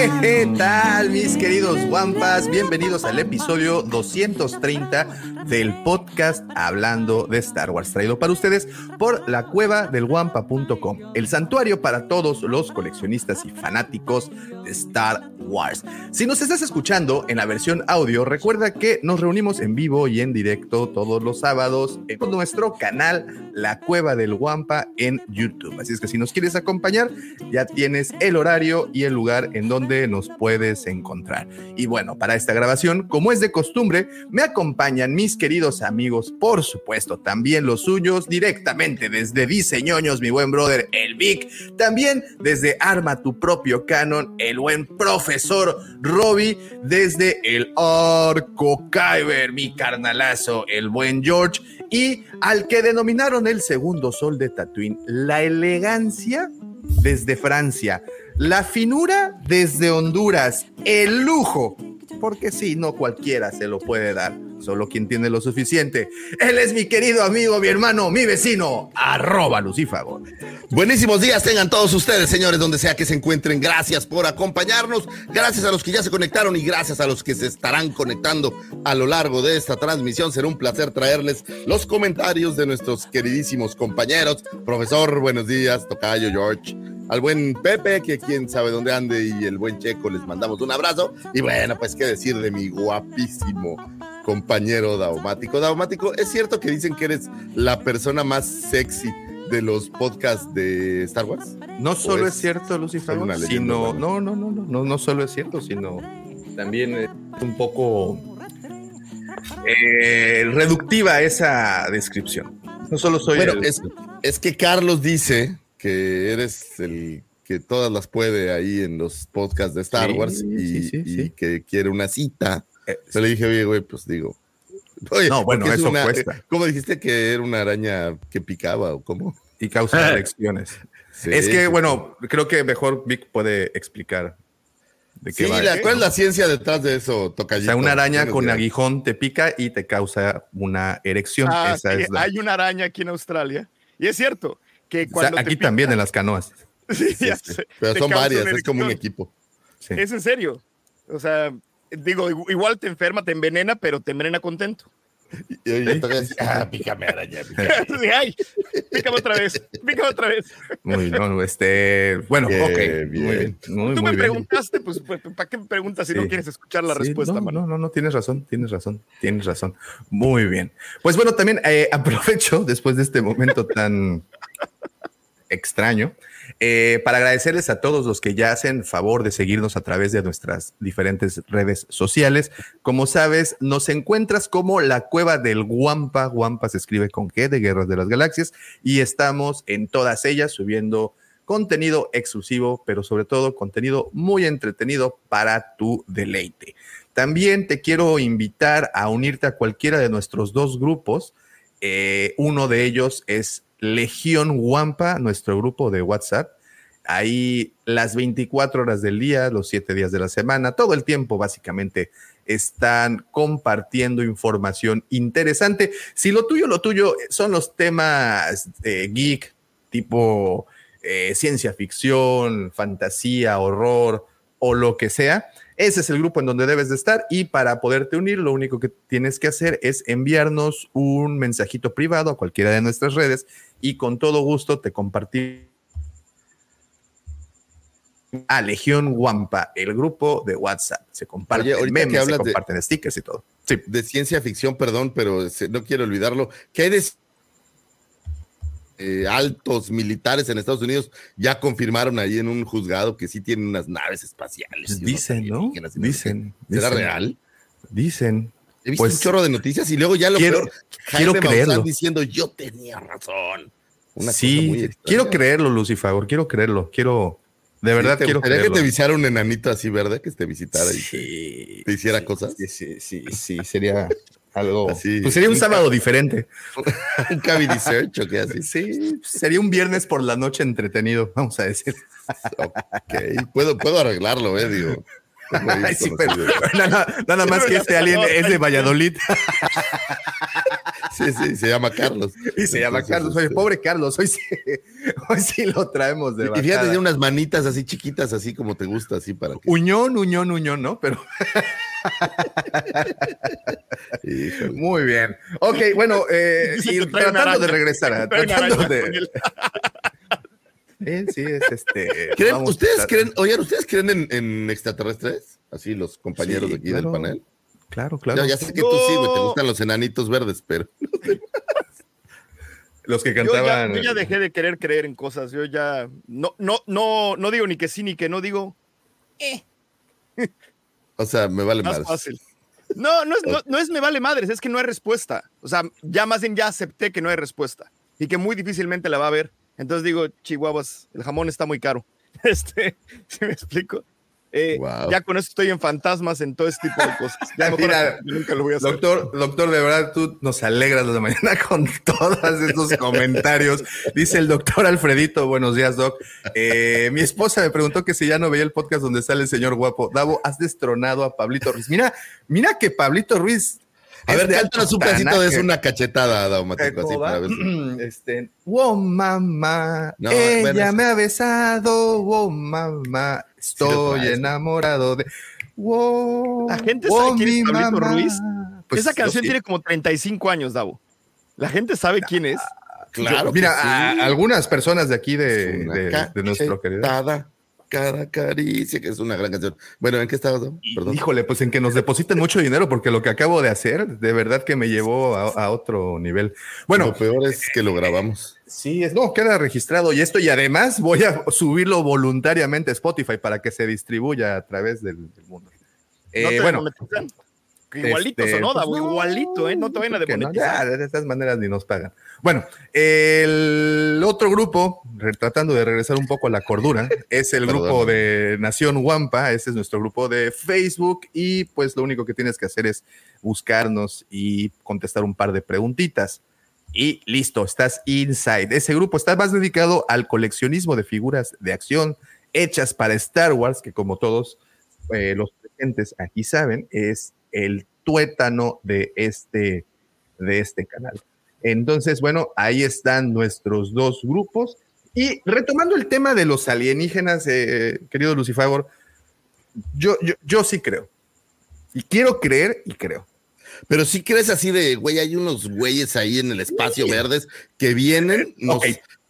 ¿Qué tal, mis queridos Wampas? Bienvenidos al episodio 230 del podcast Hablando de Star Wars, traído para ustedes por la cueva del Wampa.com, el santuario para todos los coleccionistas y fanáticos de Star Wars. Si nos estás escuchando en la versión audio, recuerda que nos reunimos en vivo y en directo todos los sábados en nuestro canal La Cueva del Wampa en YouTube. Así es que si nos quieres acompañar, ya tienes el horario y el lugar en donde nos puedes encontrar. Y bueno, para esta grabación, como es de costumbre, me acompañan mis queridos amigos, por supuesto, también los suyos, directamente desde Diseñoños, mi buen brother, el Vic, también desde Arma tu propio canon, el buen profesor Robbie, desde el Arco Kyber, mi carnalazo, el buen George, y al que denominaron el segundo sol de Tatooine, la elegancia desde Francia, la finura desde Honduras, el lujo, porque sí, no cualquiera se lo puede dar, solo quien tiene lo suficiente. Él es mi querido amigo, mi hermano, mi vecino, arroba Lucífago. Buenísimos días tengan todos ustedes, señores, donde sea que se encuentren. Gracias por acompañarnos, gracias a los que ya se conectaron y gracias a los que se estarán conectando a lo largo de esta transmisión. Será un placer traerles los comentarios de nuestros queridísimos compañeros. Profesor, buenos días, Tocayo, George al buen Pepe, que quién sabe dónde ande, y el buen Checo, les mandamos un abrazo. Y bueno, pues qué decir de mi guapísimo compañero Daumático. Daumático, ¿es cierto que dicen que eres la persona más sexy de los podcasts de Star Wars? No solo es, cierto, Lucifer, sino, no, no, no, no, no, no solo es cierto, sino también es un poco eh, reductiva esa descripción. No solo soy. Bueno, el- es, es que Carlos dice que eres el que todas las puede ahí en los podcasts de Star Sí, Wars y, sí, sí, y sí. que quiere una cita. Eh, Yo le dije, oye, güey, pues digo. Oye, No, bueno, es eso una- cuesta. eh, ¿Cómo dijiste que era una araña que picaba o cómo? y causa elecciones. Sí, es que, sí, bueno, creo que mejor Vic puede explicar de qué Sí, va. la- ¿cuál es la ciencia detrás de eso, O Tocayito? sea, una araña con días. aguijón te pica y te causa una erección. Ah, Esa sí, es la- Hay una araña aquí en Australia. Y es cierto que o sea, cuando. te aquí pica- también en las canoas. Sí, Sí, ya sí. sé, Pero son varias, es como un equipo. Sí. Es en serio. O sea, digo, igu- igual te enferma, te envenena, pero te envenena contento. Y así, ah, pícame araña, pícame. Sí, Ay, pícame otra vez, pícame otra vez. Muy, no, este, bueno, Qué ok. bien. Muy bien. Muy, Tú muy me bien. preguntaste, pues, pues, ¿para qué me preguntas si no quieres escuchar la Sí, respuesta, no, mano? no, no, no, tienes razón, tienes razón, tienes razón. Muy bien. Pues bueno, también eh, aprovecho después de este momento tan extraño eh, para agradecerles a todos los que ya hacen favor de seguirnos a través de nuestras diferentes redes sociales. Como sabes, nos encuentras como la cueva del Guampa. Guampa se escribe con G de Guerras de las Galaxias y estamos en todas ellas subiendo contenido exclusivo, pero sobre todo contenido muy entretenido para tu deleite. También te quiero invitar a unirte a cualquiera de nuestros dos grupos. Eh, uno de ellos es Legión Wampa, nuestro grupo de WhatsApp. Ahí las 24 horas del día, los 7 días de la semana, todo el tiempo básicamente están compartiendo información interesante. Si lo tuyo, lo tuyo son los temas geek, tipo eh, ciencia ficción, fantasía, horror o lo que sea, ese es el grupo en donde debes de estar y para poderte unir lo único que tienes que hacer es enviarnos un mensajito privado a cualquiera de nuestras redes y con todo gusto te compartimos a Legión Wampa, el grupo de WhatsApp. Se comparten Oye, que memes, se de- stickers y todo. Sí. de ciencia ficción, perdón, pero no quiero olvidarlo. ¿Qué hay de eh, altos militares en Estados Unidos ya confirmaron ahí en un juzgado que sí tienen unas naves espaciales. Dicen, ¿no? Dicen. ¿Será dicen, real? Dicen. He visto Pues, un chorro de noticias y luego ya lo quiero- peor, quiero creerlo. Diciendo yo tenía razón. Una sí, quiero creerlo, Lucifer. Quiero creerlo. Quiero. De verdad Sí, ¿te quiero gustaría que te visitara un enanito así verde que te visitara y te hiciera sí, cosas? Sí, sí, sí, sí, sería algo. Así, pues sería un un sábado diferente. un cavity search o qué así. Sí, sería un viernes por la noche entretenido, vamos a decir. Ok, puedo, puedo arreglarlo, eh, digo. Ay, sí, pero nada, nada más que este alien es de Valladolid Sí, sí, se llama Carlos. y se llama Entonces, Carlos. Oye, este, pobre Carlos, hoy sí, hoy sí lo traemos de Y fíjate, bajada. tiene unas manitas así chiquitas, así como te gusta, así para que. Uñón, uñón, uñón, ¿no? Pero muy bien. Ok, bueno, eh, y tratando de regresar, tratando de. Con él. Eh, sí, es este. ¿Creen- vamos, ¿Ustedes creen, oigan, ¿ustedes creen en, en extraterrestres? Así los compañeros Sí, de aquí claro. del panel. Claro, claro. Ya, ya sé que tú sí, güey, te gustan los enanitos verdes, pero. Los que Yo ya, cantaban. yo ya dejé de querer creer en cosas. Yo ya no, no, no, no digo ni que sí ni que no digo. Eh, O sea, me vale más más. fácil. No, no es, no, no es me vale madres, es que no hay respuesta. O sea, ya más bien ya acepté que no hay respuesta y que muy difícilmente la va a haber. Entonces digo, chihuahuas, el jamón está muy caro. Este, ¿sí me explico? Eh, Wow. Ya con eso estoy en fantasmas, en todo este tipo de cosas. Ya Mira, nunca lo voy a hacer. Doctor, doctor, de verdad tú nos alegras la mañana con todos estos comentarios. Dice el doctor Alfredito, buenos días, doc. Eh, mi esposa me preguntó que si ya no veía el podcast donde sale el señor guapo. Davo, has destronado a Pablito Ruiz. Mira, mira que Pablito Ruiz. A ver, cántanos un pedacito de eso, una cachetada, Daumático, así. Este, wow, mamá, No, ella bueno, me ha besado, wow, mamá, estoy enamorado de. Wow, La gente wow, sabe quién es mi Pablito mamá. Ruiz. Pues, Esa canción sí. tiene como 35 años, Davo. La gente sabe quién es. Claro. Yo- mira, que sí. a- algunas personas de aquí de, de- de nuestro querido. Cada caricia, que es una gran canción. Bueno, ¿en qué estabas? Dau? Perdón. Híjole, pues en que nos depositen mucho dinero, porque lo que acabo de hacer, de verdad que me llevó a, a otro nivel. Bueno, lo peor es que lo grabamos. sí, es, no, queda registrado y esto, y además voy a subirlo voluntariamente a Spotify para que se distribuya a través del, del mundo. Eh, no bueno. Igualito Este, sonó, pues no, igualito, ¿eh? No te vayan a no, demonetizar. ya, de estas maneras ni nos pagan. Bueno, el otro grupo, tratando de regresar un poco a la cordura, es el Perdón. grupo de Nación Wampa, ese es nuestro grupo de Facebook y pues lo único que tienes que hacer es buscarnos y contestar un par de preguntitas. Y listo, estás inside. Ese grupo está más dedicado al coleccionismo de figuras de acción hechas para Star Wars, que como todos eh, los presentes aquí saben, es el tuétano de este, de este canal. Entonces, bueno, ahí están nuestros dos grupos. Y retomando el tema de los alienígenas, eh, querido Lucifagor, yo, yo, yo sí creo. Y quiero creer y creo. Pero si crees así de, güey, hay unos güeyes ahí en el espacio verdes que vienen, nos, Ok,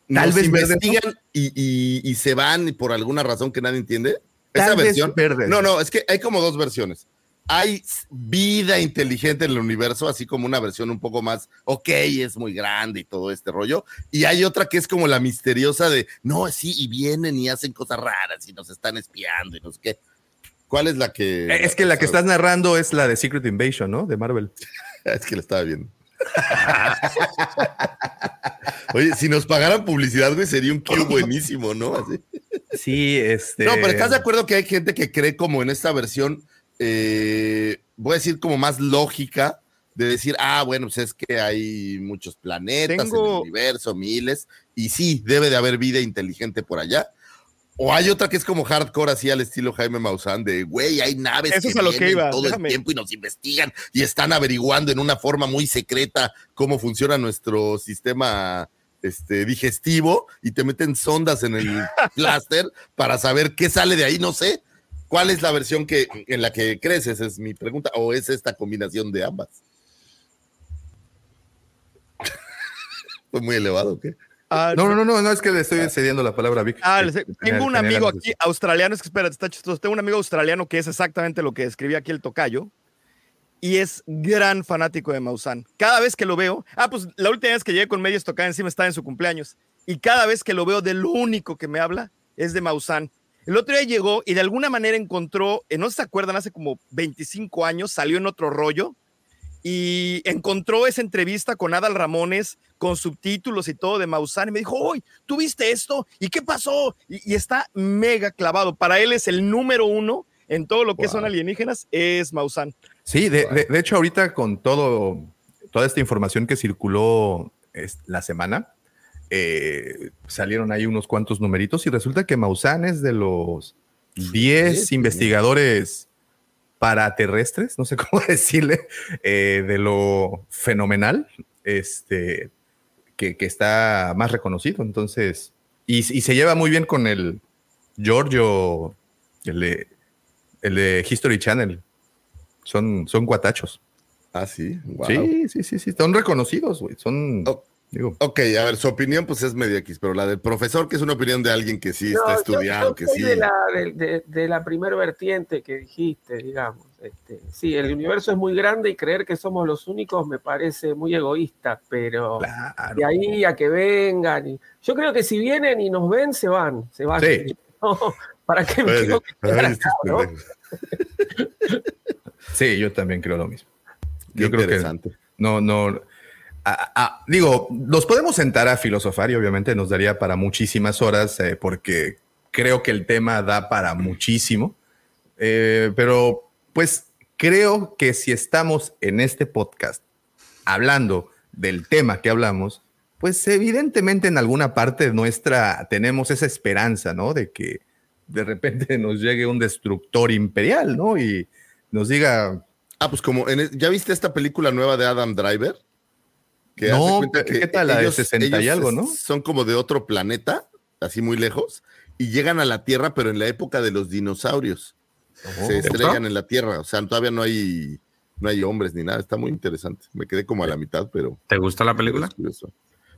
nos tal vez verdes, investigan y, y- y se van y por alguna razón que nadie entiende. Esa vez versión. verdes. No, no, es que hay como dos versiones. Hay vida inteligente en el universo, así como una versión un poco más, ok, es muy grande y todo este rollo. Y hay otra que es como la misteriosa de, no, sí, y vienen y hacen cosas raras y nos están espiando y no sé qué. ¿Cuál es la que...? Eh, Es que la que estás narrando es la de Secret Invasion, ¿no? De Marvel. Es que la estaba viendo. Oye, si nos pagaran publicidad, güey, sería un Q buenísimo, ¿no? Así. Sí, este. No, pero ¿estás de acuerdo que hay gente que cree como en esta versión, eh, voy a decir como más lógica, de decir, ah, bueno, pues es que hay muchos planetas en el universo, miles, y sí, debe de haber vida inteligente por allá. O hay otra que es como hardcore, así al estilo Jaime Maussan, de, güey, hay naves Eso es a lo que iba, todo déjame. el tiempo y nos investigan y están averiguando en una forma muy secreta cómo funciona nuestro sistema este, digestivo y te meten sondas en el plaster para saber qué sale de ahí, no sé. ¿Cuál es la versión que, en la que crees? Esa es mi pregunta. ¿O es esta combinación de ambas? ¿Fue muy elevado qué? Ah, No, no, no, no, no, es que le estoy cediendo la palabra a Vic. Ah, que- tengo un amigo aquí australiano, es que espérate, está chistoso. Tengo un amigo australiano que es exactamente lo que escribía aquí el tocayo. y es gran fanático de Maussan. Cada vez que lo veo, ah, pues la última vez que llegué con medios tocada encima estaba en su cumpleaños, y cada vez que lo veo, de lo único que me habla es de Maussan. El otro día llegó y de alguna manera encontró, eh, no se acuerdan, hace como 25 años, salió en otro rollo y encontró esa entrevista con Adal Ramones con subtítulos y todo de Maussan y me dijo, hoy, ¿tú viste esto? ¿Y qué pasó? Y, y, está mega clavado. Para él es el número uno en todo lo que wow. son alienígenas, es Maussan. Sí, de, de, de, hecho ahorita con todo, toda esta información que circuló es, la semana, eh, salieron ahí unos cuantos numeritos y resulta que Maussan es de los 10 sí, investigadores paraterrestres, no sé cómo decirle, eh, de lo fenomenal, este, que, que, está más reconocido. Entonces, y, y, se lleva muy bien con el Giorgio, el de, el de History Channel. Son, son guatachos. Ah, sí. Wow. Sí, sí, sí, sí. Son reconocidos, güey. Son. Oh. Digo. Ok, a ver, su opinión pues es medio X, pero la del profesor, que es una opinión de alguien que sí no, está estudiando, yo, yo que sí. De la, de, de, de la primera vertiente que dijiste, digamos. Este, sí, el universo es muy grande y creer que somos los únicos me parece muy egoísta, pero claro. de ahí a que vengan. Y, yo creo que si vienen y nos ven, se van, se van. Sí. No, ¿Para qué me tengo que quedar acá, ¿no? Sí, yo también creo lo mismo. Yo creo que no, no. Digo, nos podemos sentar a filosofar y obviamente nos daría para muchísimas horas eh, porque creo que el tema da para muchísimo. Eh, pero pues creo que si estamos en este podcast hablando del tema que hablamos, pues evidentemente en alguna parte nuestra tenemos esa esperanza, ¿no? De que de repente nos llegue un destructor imperial, ¿no? Y nos diga... Ah, pues como, en, ¿ya viste esta película nueva de Adam Driver? Que no, que ¿qué tal? La de 60 y algo, ¿no? Son como de otro planeta, así muy lejos, y llegan a la Tierra, pero en la época de los dinosaurios. Oh, se estrellan en la Tierra, o sea, todavía no hay, no hay hombres ni nada, está muy interesante. Me quedé como a la mitad, pero... ¿Te gusta la película?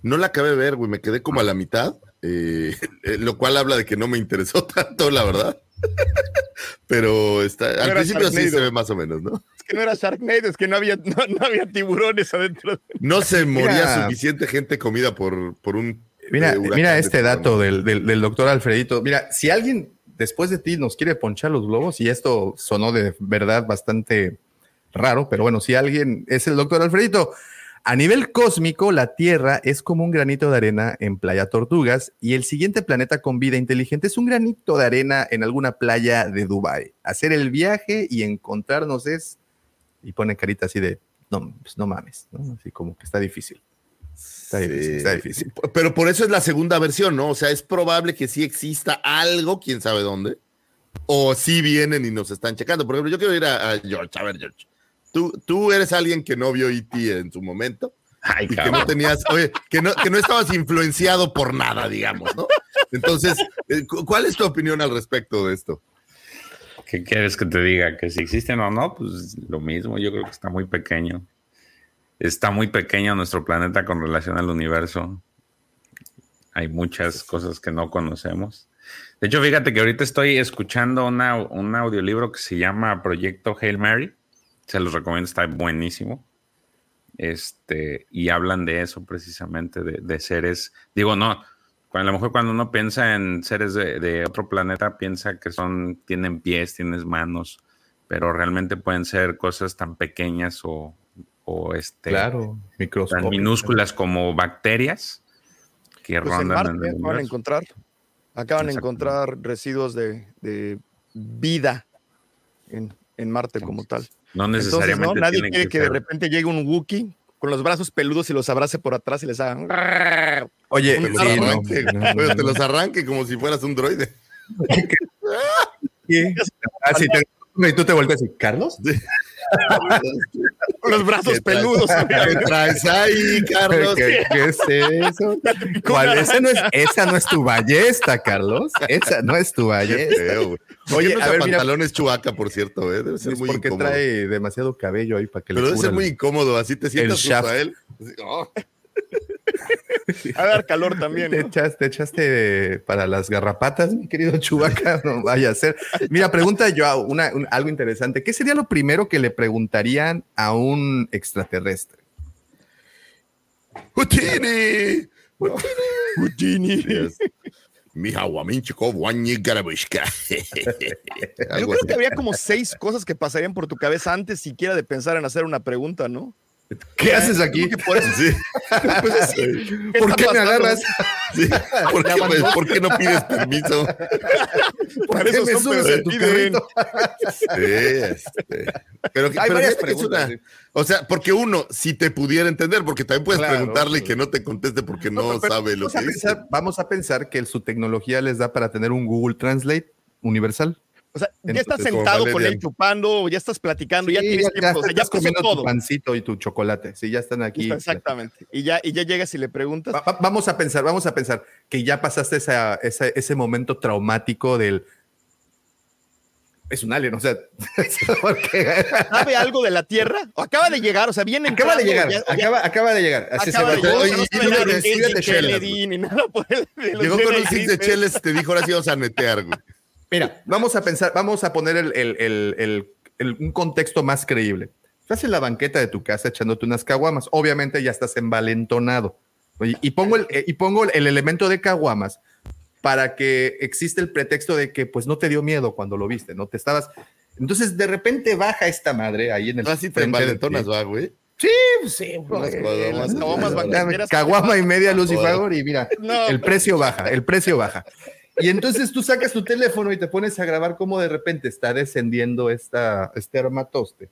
No la acabé de ver, güey, me quedé como a la mitad, eh, lo cual habla de que no me interesó tanto, la verdad. Pero está, no al principio sí se ve más o menos, ¿no? Es que no era Sharknado, es que no había, no, no había tiburones adentro. No se moría mira, suficiente gente comida por, por un. Mira, mira este dato del, del, del, doctor Alfredito. Mira, si alguien después de ti nos quiere ponchar los globos, y esto sonó de verdad bastante raro, pero bueno, si alguien es el doctor Alfredito, a nivel cósmico, la Tierra es como un granito de arena en Playa Tortugas y el siguiente planeta con vida inteligente es un granito de arena en alguna playa de Dubai. Hacer el viaje y encontrarnos es y pone carita así de no, pues no mames, ¿no? Así como que está difícil. Está sí. difícil, está difícil. Pero por eso es la segunda versión, ¿no? O sea, es probable que sí exista algo, quién sabe dónde, o sí vienen y nos están checando. Por ejemplo, yo quiero ir a, a George, a ver, George. Tú, tú eres alguien que no vio E.T. en su momento. Ay, y que no tenías, oye, que no, que no estabas influenciado por nada, digamos, ¿no? Entonces, eh, ¿cuál es tu opinión al respecto de esto? ¿Qué quieres que te diga? ¿Que si existen o no? Pues lo mismo, yo creo que está muy pequeño. Está muy pequeño nuestro planeta con relación al universo. Hay muchas cosas que no conocemos. De hecho, fíjate que ahorita estoy escuchando una, un audiolibro que se llama Proyecto Hail Mary se los recomiendo, está buenísimo. Este, y hablan de eso precisamente, de, de seres, digo, no, a lo mejor cuando uno piensa en seres de, de, otro planeta, piensa que son, tienen pies, tienen manos, pero realmente pueden ser cosas tan pequeñas o, o este, claro, tan minúsculas como bacterias que pues rondan en, Marte, en el van a encontrar, acaban de encontrar residuos de, de vida en, en Marte como tal. No necesariamente. Entonces, ¿no? Nadie quiere que, que de repente llegue un Wookiee con los brazos peludos y los abrace por atrás y les haga. Oye, te los, sí, arranque, no, no, no. te los arranque como si fueras un droide. ¿Qué? Así te, y tú te vuelves así, ¿Carlos? Los brazos ¿Qué peludos. ¿Qué traes ahí, Carlos? ¿Qué, qué es eso? ¿Cuál? Esa, no es, esa no es tu ballesta, Carlos. Esa no es tu ballesta. Oye, a ver, pantalones mira, chubaca, por cierto, ¿eh? debe ser muy porque incómodo. trae demasiado cabello ahí para que Pero le debe ser muy incómodo, así te sientas shaft. a él. Así, oh. A dar calor también. Te, echaste, te echaste para las garrapatas, mi querido Chubaca. No vaya a ser. Mira, pregunta yo una, un- algo interesante. ¿Qué sería lo primero que le preguntarían a un extraterrestre? Mija, guaminchico, guañi, garabushka. Yo creo que habría como seis cosas que pasarían por tu cabeza antes siquiera de pensar en hacer una pregunta, ¿no? ¿Qué haces aquí? Por eso- Sí. pues, sí. ¿Por está qué me agarras? Sí. ¿Por, qué, ¿Por qué no pides permiso? Por qué eso me subes a tu carrito? Sí, este. Pero, Hay pero varias preguntas, una-. O sea, porque uno, si te pudiera entender, porque también puedes Claro. preguntarle y que no te conteste porque no, pero sabe lo que dice. pensar, Vamos a pensar que su tecnología les da para tener un Google Translate universal. O sea, ya estás Entonces, sentado con él chupando, ya estás platicando, ya tienes tiempo, o sea, ya comiendo tu todo. pancito y tu chocolate. Sí, ya están aquí. Exactamente. Y ya, y ya llegas y le preguntas. Va- va- vamos a pensar, vamos a pensar que ya pasaste esa, esa- ese momento traumático del. Es un alien, o sea. ¿Sabe algo de la Tierra? ¿O acaba de llegar? O sea, viene acaba de llegar, ya- ya- acaba, acaba de llegar. Así acaba se va. Oye, no y- y nada por el- Llegó con un six de cheles, te dijo, ahora sí vamos a netear, güey. Mira, vamos a pensar, vamos a poner el, el- el- el- el- un contexto más creíble. Estás en la banqueta de tu casa echándote unas caguamas. Obviamente ya estás envalentonado. Y pongo, el, eh, y pongo el elemento de caguamas para que existe el pretexto de que pues no te dio miedo cuando lo viste, ¿no? Te estabas... Entonces de repente baja esta madre ahí en el... Así te frente de envalentonas, va, güey. Sí, sí. Dame banqueteras. Caguama y media Lucifagor y mira, No, el precio baja, el precio baja. Y entonces tú sacas tu teléfono y te pones a grabar cómo de repente está descendiendo esta, este armatoste.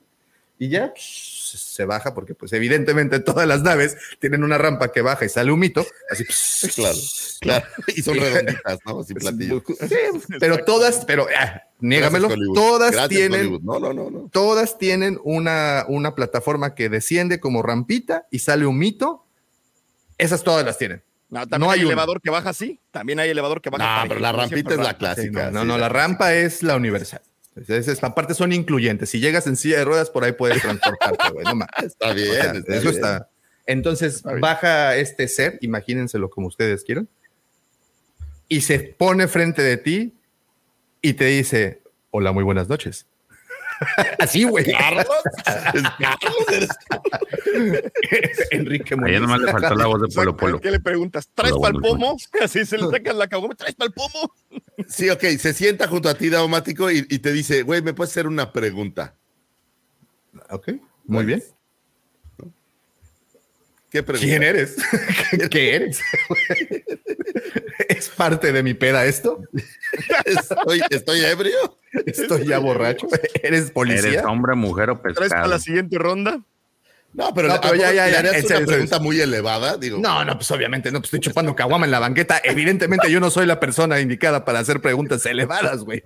Y ya psh, se baja porque pues evidentemente todas las naves tienen una rampa que baja y sale un mito, así psh, Claro, claro. Y son redonditas, ¿no? Sin platillo. Sí, pero todas, pero ah, niégamelo, Gracias, todas Gracias, tienen no, no, no. todas tienen una, una plataforma que desciende como rampita y sale un mito. Esas todas las tienen. No, también No hay, hay uno. elevador que baja así. También hay elevador que baja. No, pero la rampita es la clásica. Sí, no, no, sí, no, la rampa es la universal. Entonces, es- aparte son incluyentes. Si llegas en silla de ruedas, por ahí puedes transportarte, güey. No mames. Está bien, O sea, está eso bien. está. Entonces baja este ser, imagínenselo como ustedes quieran, y se pone frente de ti y te dice: Hola, muy buenas noches. Así, güey. Carlos, es Carlos, eres Enrique Ayer Muñoz. nomás le faltó la voz de Polo Polo. ¿Qué le preguntas? ¿Traes Hola, para el buenas pomo? Así se le sacan la caguama. ¿Traes para el pomo? Sí, ok, se sienta junto a ti, Daumático, y, y te dice, güey, ¿me puedes hacer una pregunta? Ok, muy bien. ¿Qué pregunta? ¿Quién eres? ¿Qué eres? ¿Es parte de mi peda esto? ¿Estoy, estoy ebrio? ¿Estoy ya borracho? ¿Eres policía? ¿Eres hombre, mujer o ¿Traes para pescado? la siguiente ronda? No, pero, No, pero ya, ya, ¿le ya, en una pregunta muy elevada? Digo, No, no, pues obviamente no, pues estoy chupando caguama en la banqueta. Evidentemente yo no soy la persona indicada para hacer preguntas elevadas, güey.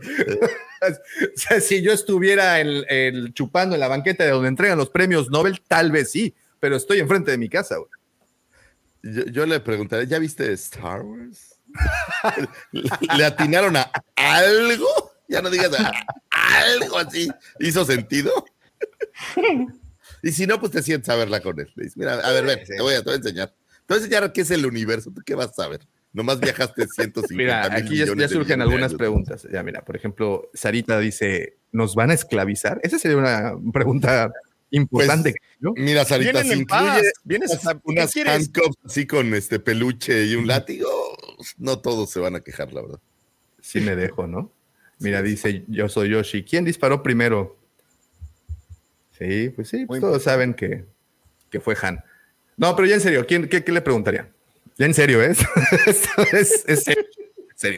o sea, si yo estuviera el, el chupando en la banqueta de donde entregan los premios Nobel, tal vez sí, pero estoy enfrente de mi casa, güey. yo, yo le preguntaré, ¿ya viste Star Wars? ¿Le atinaron a algo? Ya no digas a algo así. ¿Hizo sentido? Y si no, pues te sientes a verla con él. Mira, a ver, ven, te voy a, te voy a enseñar. Te voy a enseñar qué es el universo. ¿Tú qué vas a saber? Nomás viajaste 150 Mira, aquí ya, ya surgen algunas preguntas. Ya, mira, por ejemplo, Sarita dice, ¿nos van a esclavizar? Esa sería una pregunta importante. ¿no? Mira, Sarita, si incluye Vienes unas, a- handcuffs así con este peluche y un látigo, no todos se van a quejar, la verdad. Sí me dejo, ¿no? Mira, dice, yo soy Yoshi. ¿Quién disparó primero? Sí, pues sí, pues todos saben que, que fue Han. No, pero ya en serio, ¿quién, qué, qué le preguntaría? Ya en serio, ¿es? Esto es, es serio.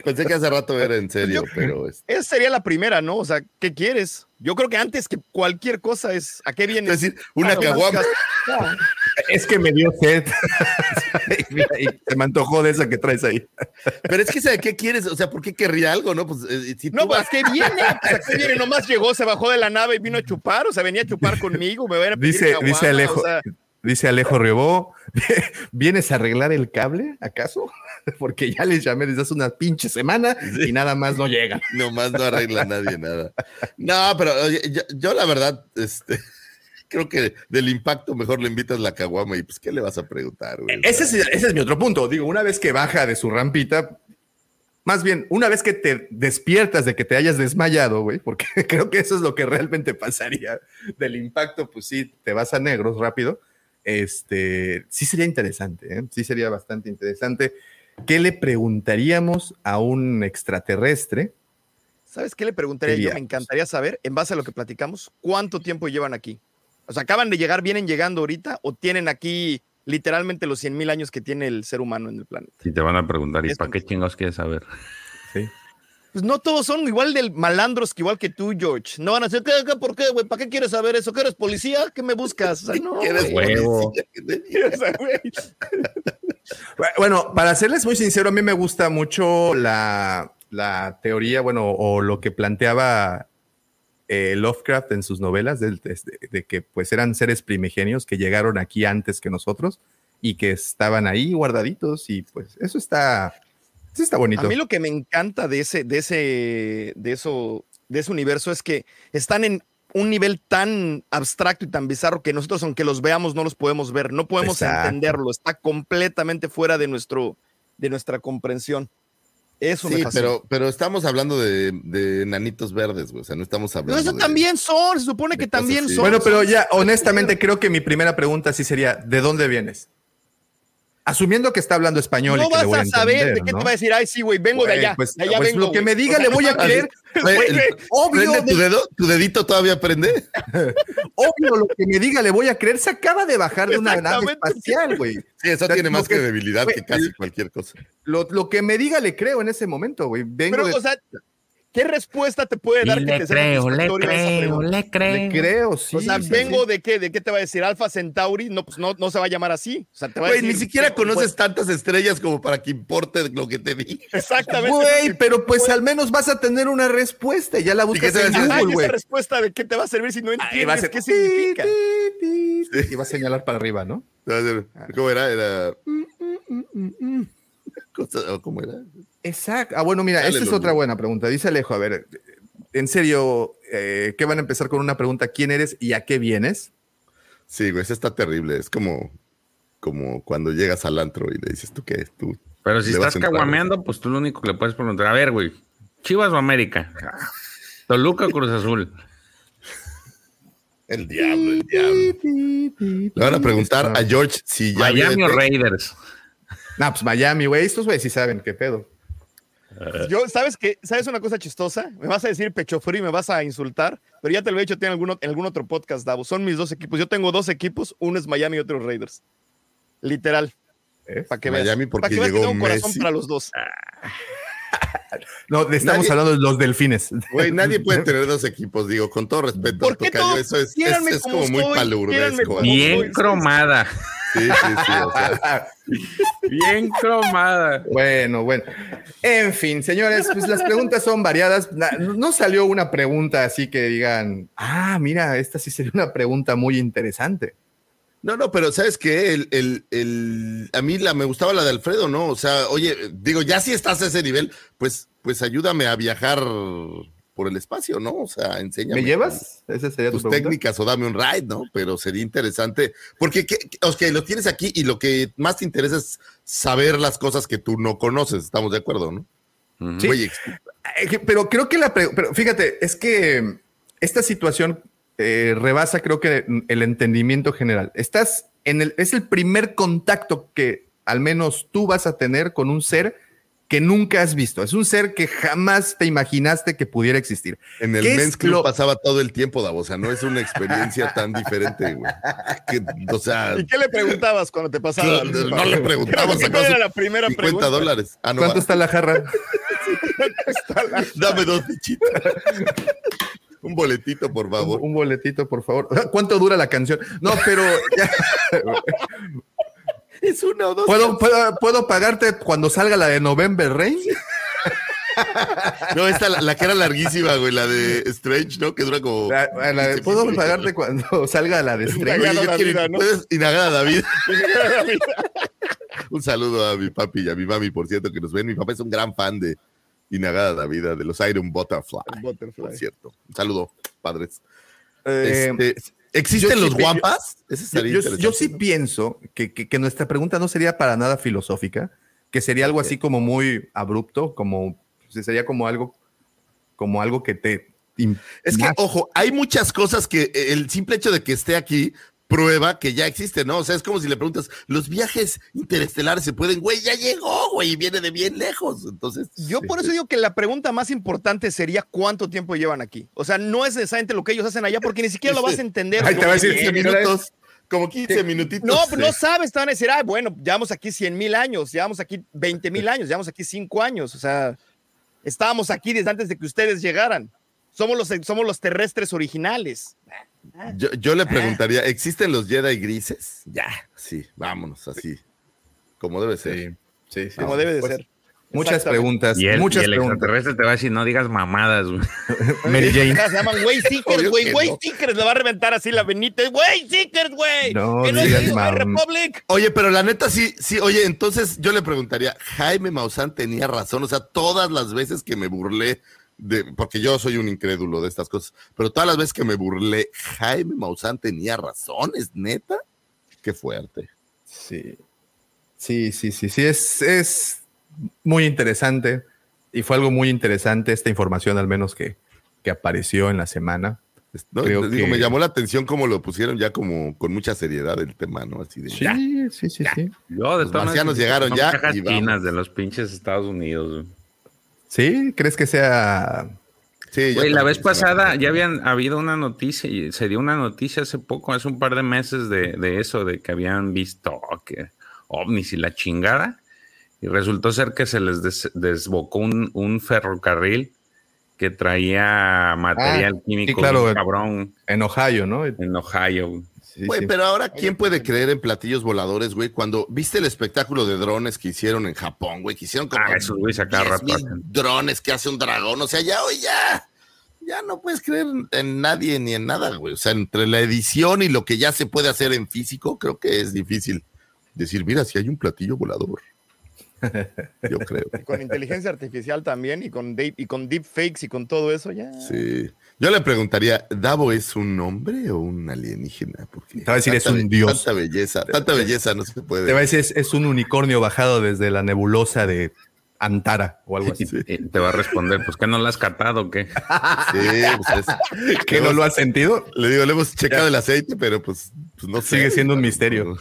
Pensé que hace rato era en serio, pero es, Esa sería la primera, ¿no? O sea, ¿qué quieres? Yo creo que antes que cualquier cosa es, ¿a qué es vienes? decir, una Claro, caguama. Es que me dio sed. y, mira, y se me antojó de esa que traes ahí. Pero es que, ¿sabe qué quieres? O sea, ¿por qué querría algo, no? Pues eh, si No, pues, vas- ¿a qué viene? Pues, ¿A qué viene? Nomás llegó, se bajó de la nave y vino a chupar, o sea, venía a chupar conmigo, me van a pedir Dice, caguama, dice Alejo, o sea, dice Alejo Rebó, ¿vienes a arreglar el cable, acaso? Porque ya les llamé desde hace una pinche semana y nada más no llegan. Nomás no arregla nadie nada. No, pero oye, yo, yo la verdad, este, creo que del impacto mejor le invitas la caguama y pues, ¿qué le vas a preguntar? Güey? Ese es, ese es mi otro punto. Digo, una vez que baja de su rampita, más bien, una vez que te despiertas de que te hayas desmayado, güey, porque creo que eso es lo que realmente pasaría del impacto, pues sí, te vas a negros rápido. Este, sí sería interesante, ¿eh? sí sería bastante interesante. ¿Qué le preguntaríamos a un extraterrestre? ¿Sabes qué le preguntaría yo? Me encantaría saber, en base a lo que platicamos, cuánto tiempo llevan aquí. O sea, ¿acaban de llegar, vienen llegando ahorita o tienen aquí literalmente los 100 mil años que tiene el ser humano en el planeta? Y te van a preguntar, ¿y para qué chingados quieres saber? Sí. Pues no todos son igual de malandros que igual que tú, George. No van a decir, ¿qué, qué, por qué, güey? ¿Para qué quieres saber eso? ¿Qué eres policía? ¿Qué me buscas? O sea, no, ¿Qué eres Huevo. Bueno, para serles muy sincero, a mí me gusta mucho la, la teoría, bueno, o lo que planteaba eh, Lovecraft en sus novelas, de, de- de que pues eran seres primigenios que llegaron aquí antes que nosotros y que estaban ahí guardaditos y pues eso está, eso está bonito. A mí lo que me encanta de ese, de ese, de eso, de ese universo es que están en un nivel tan abstracto y tan bizarro que nosotros, aunque los veamos, no los podemos ver, no podemos Exacto. entenderlo, está completamente fuera de nuestro, de nuestra comprensión. Eso me Sí, pero, pero estamos hablando de, de nanitos verdes, güey. O sea, no estamos Pero hablando eso de- también son, se supone que también son. Bueno, pero ya, honestamente, creo que mi primera pregunta sí sería, ¿de dónde vienes? Asumiendo que está hablando español no y que le vas voy a saber entender, de qué ¿no? te va a decir, ay, sí, güey, vengo de Güey, allá. pues- de allá pues vengo, lo que güey". me diga O sea, le voy a creer. Obvio, ¿Prende tu dedo? ¿Tu dedito todavía prende? obvio, lo que me diga le voy a creer. Se acaba de bajar de una nave espacial, güey. Sí, eso sea, tiene más que- que casi el- cualquier cosa. Lo, lo que me diga le creo en ese momento, güey. Vengo Pero, de- o sea, ¿qué respuesta te puede dar que te sea satisfactoria esa pregunta? le le creo, sí. O sea, sí, vengo sí. de qué, de qué te va a decir Alpha Centauri, no, pues no, no se va a llamar así. O sea, te va a Güey, decir. ni siquiera ¿qué- conoces tantas estrellas como para que importe lo que te diga. Exactamente. Güey, pero pues al menos vas a tener una respuesta. Ya la buscas te en y Google, esa güey. respuesta de qué te va a servir si no entiendes ser qué significa. ti, ti, ti, Y va a señalar para arriba, ¿no? ¿Cómo era? Era. Cosa- o ¿Cómo era? Exacto. Ah, bueno, mira, Dale, esta es otra buena pregunta. Dice Alejo, a ver, en serio, eh, ¿qué van a empezar con una pregunta? ¿Quién eres y a qué vienes? Sí, güey, eso está terrible. Es como, como cuando llegas al antro y le dices, ¿tú qué? Tú. Pero si estás caguameando, pues tú lo único que le puedes preguntar, a ver, güey, Chivas o América, Toluca o Cruz Azul. El diablo, el diablo. Le van a preguntar a George si ya. Miami o de- Raiders. No, pues Miami, güey. Estos güey sí saben qué pedo. Yo, ¿sabes qué? ¿Sabes una cosa chistosa? Me vas a decir pecho frío y me vas a insultar, pero ya te lo he dicho en algún, en algún otro podcast, Davo. Son mis dos equipos. Yo tengo dos equipos, uno es Miami y otro es Raiders. Literal. ¿eh? Para que Miami veas. porque que veas que llegó tengo un corazón para los dos. No, estamos Nadie- hablando de los delfines. Güey, nadie puede tener dos equipos, digo, con todo respeto. ¿Por qué tocayo, todo? eso es, es, Quiéranme es como como muy soy, como ¿eh? Bien cromada, Sí, sí, sí. O sea, bien cromada. Bueno, bueno. En fin, señores, pues las preguntas son variadas. No salió una pregunta así que digan, ah, mira, esta sí sería una pregunta muy interesante. No, no, pero ¿sabes qué? El, el, el, a mí la, me gustaba la de Alfredo, ¿no? O sea, oye, digo, ya si estás a ese nivel, pues, pues ayúdame a viajar por el espacio, ¿no? O sea, enséñame. ¿Me llevas? Esa sería tu tus pregunta. técnicas o dame un ride, ¿no? Pero sería interesante, porque ¿qué- qué- ok, lo tienes aquí y lo que más te interesa es saber las cosas que tú no conoces, estamos de acuerdo, ¿no? Sí. Ex- Eh, que- Pero creo que la pero fíjate, es que esta situación eh, rebasa, creo que el entendimiento general. Estás en el, es el primer contacto que al menos tú vas a tener con un ser que nunca has visto. Es un ser que jamás te imaginaste que pudiera existir. en el ¿Qué es Men's Club lo- pasaba todo el tiempo, Davo, o sea, no es una experiencia tan diferente, güey. Que, o sea, ¿Y qué le preguntabas cuando te pasaba? no, no le preguntabas, ¿Qué sacó era la primera 50 pregunta? dólares. Ah, no, ¿Cuánto va. está la jarra? Dame dos fichitas. un boletito, por Un, favor. un boletito, por favor. ¿Cuánto dura la canción? No, pero ya- Es una o dos. ¿puedo, puedo, puedo pagarte cuando salga la de November Rain? No, esta, la, la que era larguísima, güey, la de Strange, ¿no? Que dura como. La- la de- ¿Puedo pagarte cuando salga la de Strange? Inagada yo quiero- David, ¿no? ¿Puedes Inagada David? Un saludo a mi papi y a mi mami, por cierto, que nos ven. Mi papá es un gran fan de Inagada David, de los Iron Butterfly, Butterfly. por cierto. Un saludo, padres. Eh, Este, ¿Existen los sí- guampas? Ese Yo, yo- sí ¿no? pienso que, que- que nuestra pregunta no sería para nada filosófica, que sería algo así como muy abrupto, como sería como algo, como algo que te Es que, ojo, hay muchas cosas que eh, el simple hecho de que esté aquí prueba que ya existe, ¿no? O sea, es como si le preguntas, los viajes interestelares se pueden, güey, ya llegó, güey, y viene de bien lejos. Entonces, Yo por eso digo que la pregunta más importante sería cuánto tiempo llevan aquí. O sea, no es necesariamente lo que ellos hacen allá porque ni siquiera lo vas a entender. Ahí te va a decir Como 15 que- minutos, como 15 minutitos. No, pero no sabes, te van a decir, ah, bueno, llevamos aquí 100 mil años, llevamos aquí 20 mil años, llevamos aquí 5 años. O sea, estábamos aquí desde antes de que ustedes llegaran. Somos los, somos los terrestres originales. Yo, yo le preguntaría, ¿existen los Jedi grises? Ya, sí, vámonos, así. Como debe ser. Sí, sí, Como debe de Pues, ser. Muchas preguntas, Y el, muchas y el preguntas. extraterrestre te va a decir, no digas mamadas, güey. Mary Jane. Se llaman Way Seekers, Obvio güey. que Way no. Seekers le va a reventar así la Benítez. Way Seekers, güey. No que no digas mam- Republic. Oye, pero la neta sí, sí, oye, entonces yo le preguntaría, Jaime Maussan tenía razón, o sea, todas las veces que me burlé de, porque yo soy un incrédulo de estas cosas, pero todas las veces que me burlé, Jaime Maussan tenía razón, ¿es neta? Qué fuerte. Sí, sí, sí, sí, sí, es, es muy interesante y fue algo muy interesante esta información al menos que, que apareció en la semana. ¿no? Creo digo, que- me llamó la atención cómo lo pusieron ya como con mucha seriedad el tema, ¿no? Así de, Sí, ya. sí, sí, sí. Yo, de Los marcianos llegaron ya cajas y chinas de los pinches Estados Unidos. güey. ¿Sí? ¿Crees que sea Sí, Güey, la vez pasada ya habían habido una noticia, y se dio una noticia hace poco, hace un par de meses de, de eso, de que habían visto que ovnis y la chingada, y resultó ser que se les des- desbocó un, un ferrocarril que traía material Ah, químico sí, claro. bien cabrón en Ohio, no? en Ohio. Güey. Sí, Güey, sí. pero ahora, ¿quién puede creer en platillos voladores, güey? Cuando viste el espectáculo de drones que hicieron en Japón, güey, que hicieron como Ah, esos güeyes a cada 10 rato mil hacen. drones que hace un dragón, o sea, ya, hoy ya, ya no puedes creer en nadie ni en nada, güey. O sea, entre la edición y lo que ya se puede hacer en físico, creo que es difícil decir, mira, si hay un platillo volador. Yo creo. Y con inteligencia artificial también, y con, deep, y con deepfakes y con todo eso, ya. Sí. Yo le preguntaría, ¿Davo es un hombre o un alienígena? Porque Te va a decir, es un dios. Tanta belleza, tanta belleza no se puede. Te va a decir, es, es un unicornio bajado desde la nebulosa de Antara o algo así. y te va a responder, pues que no la has catado, o ¿qué? Sí, pues es- ¿Que no lo has sentido? Le digo, le hemos checado el aceite, pero pues, pues no sé. Sigue siendo un misterio.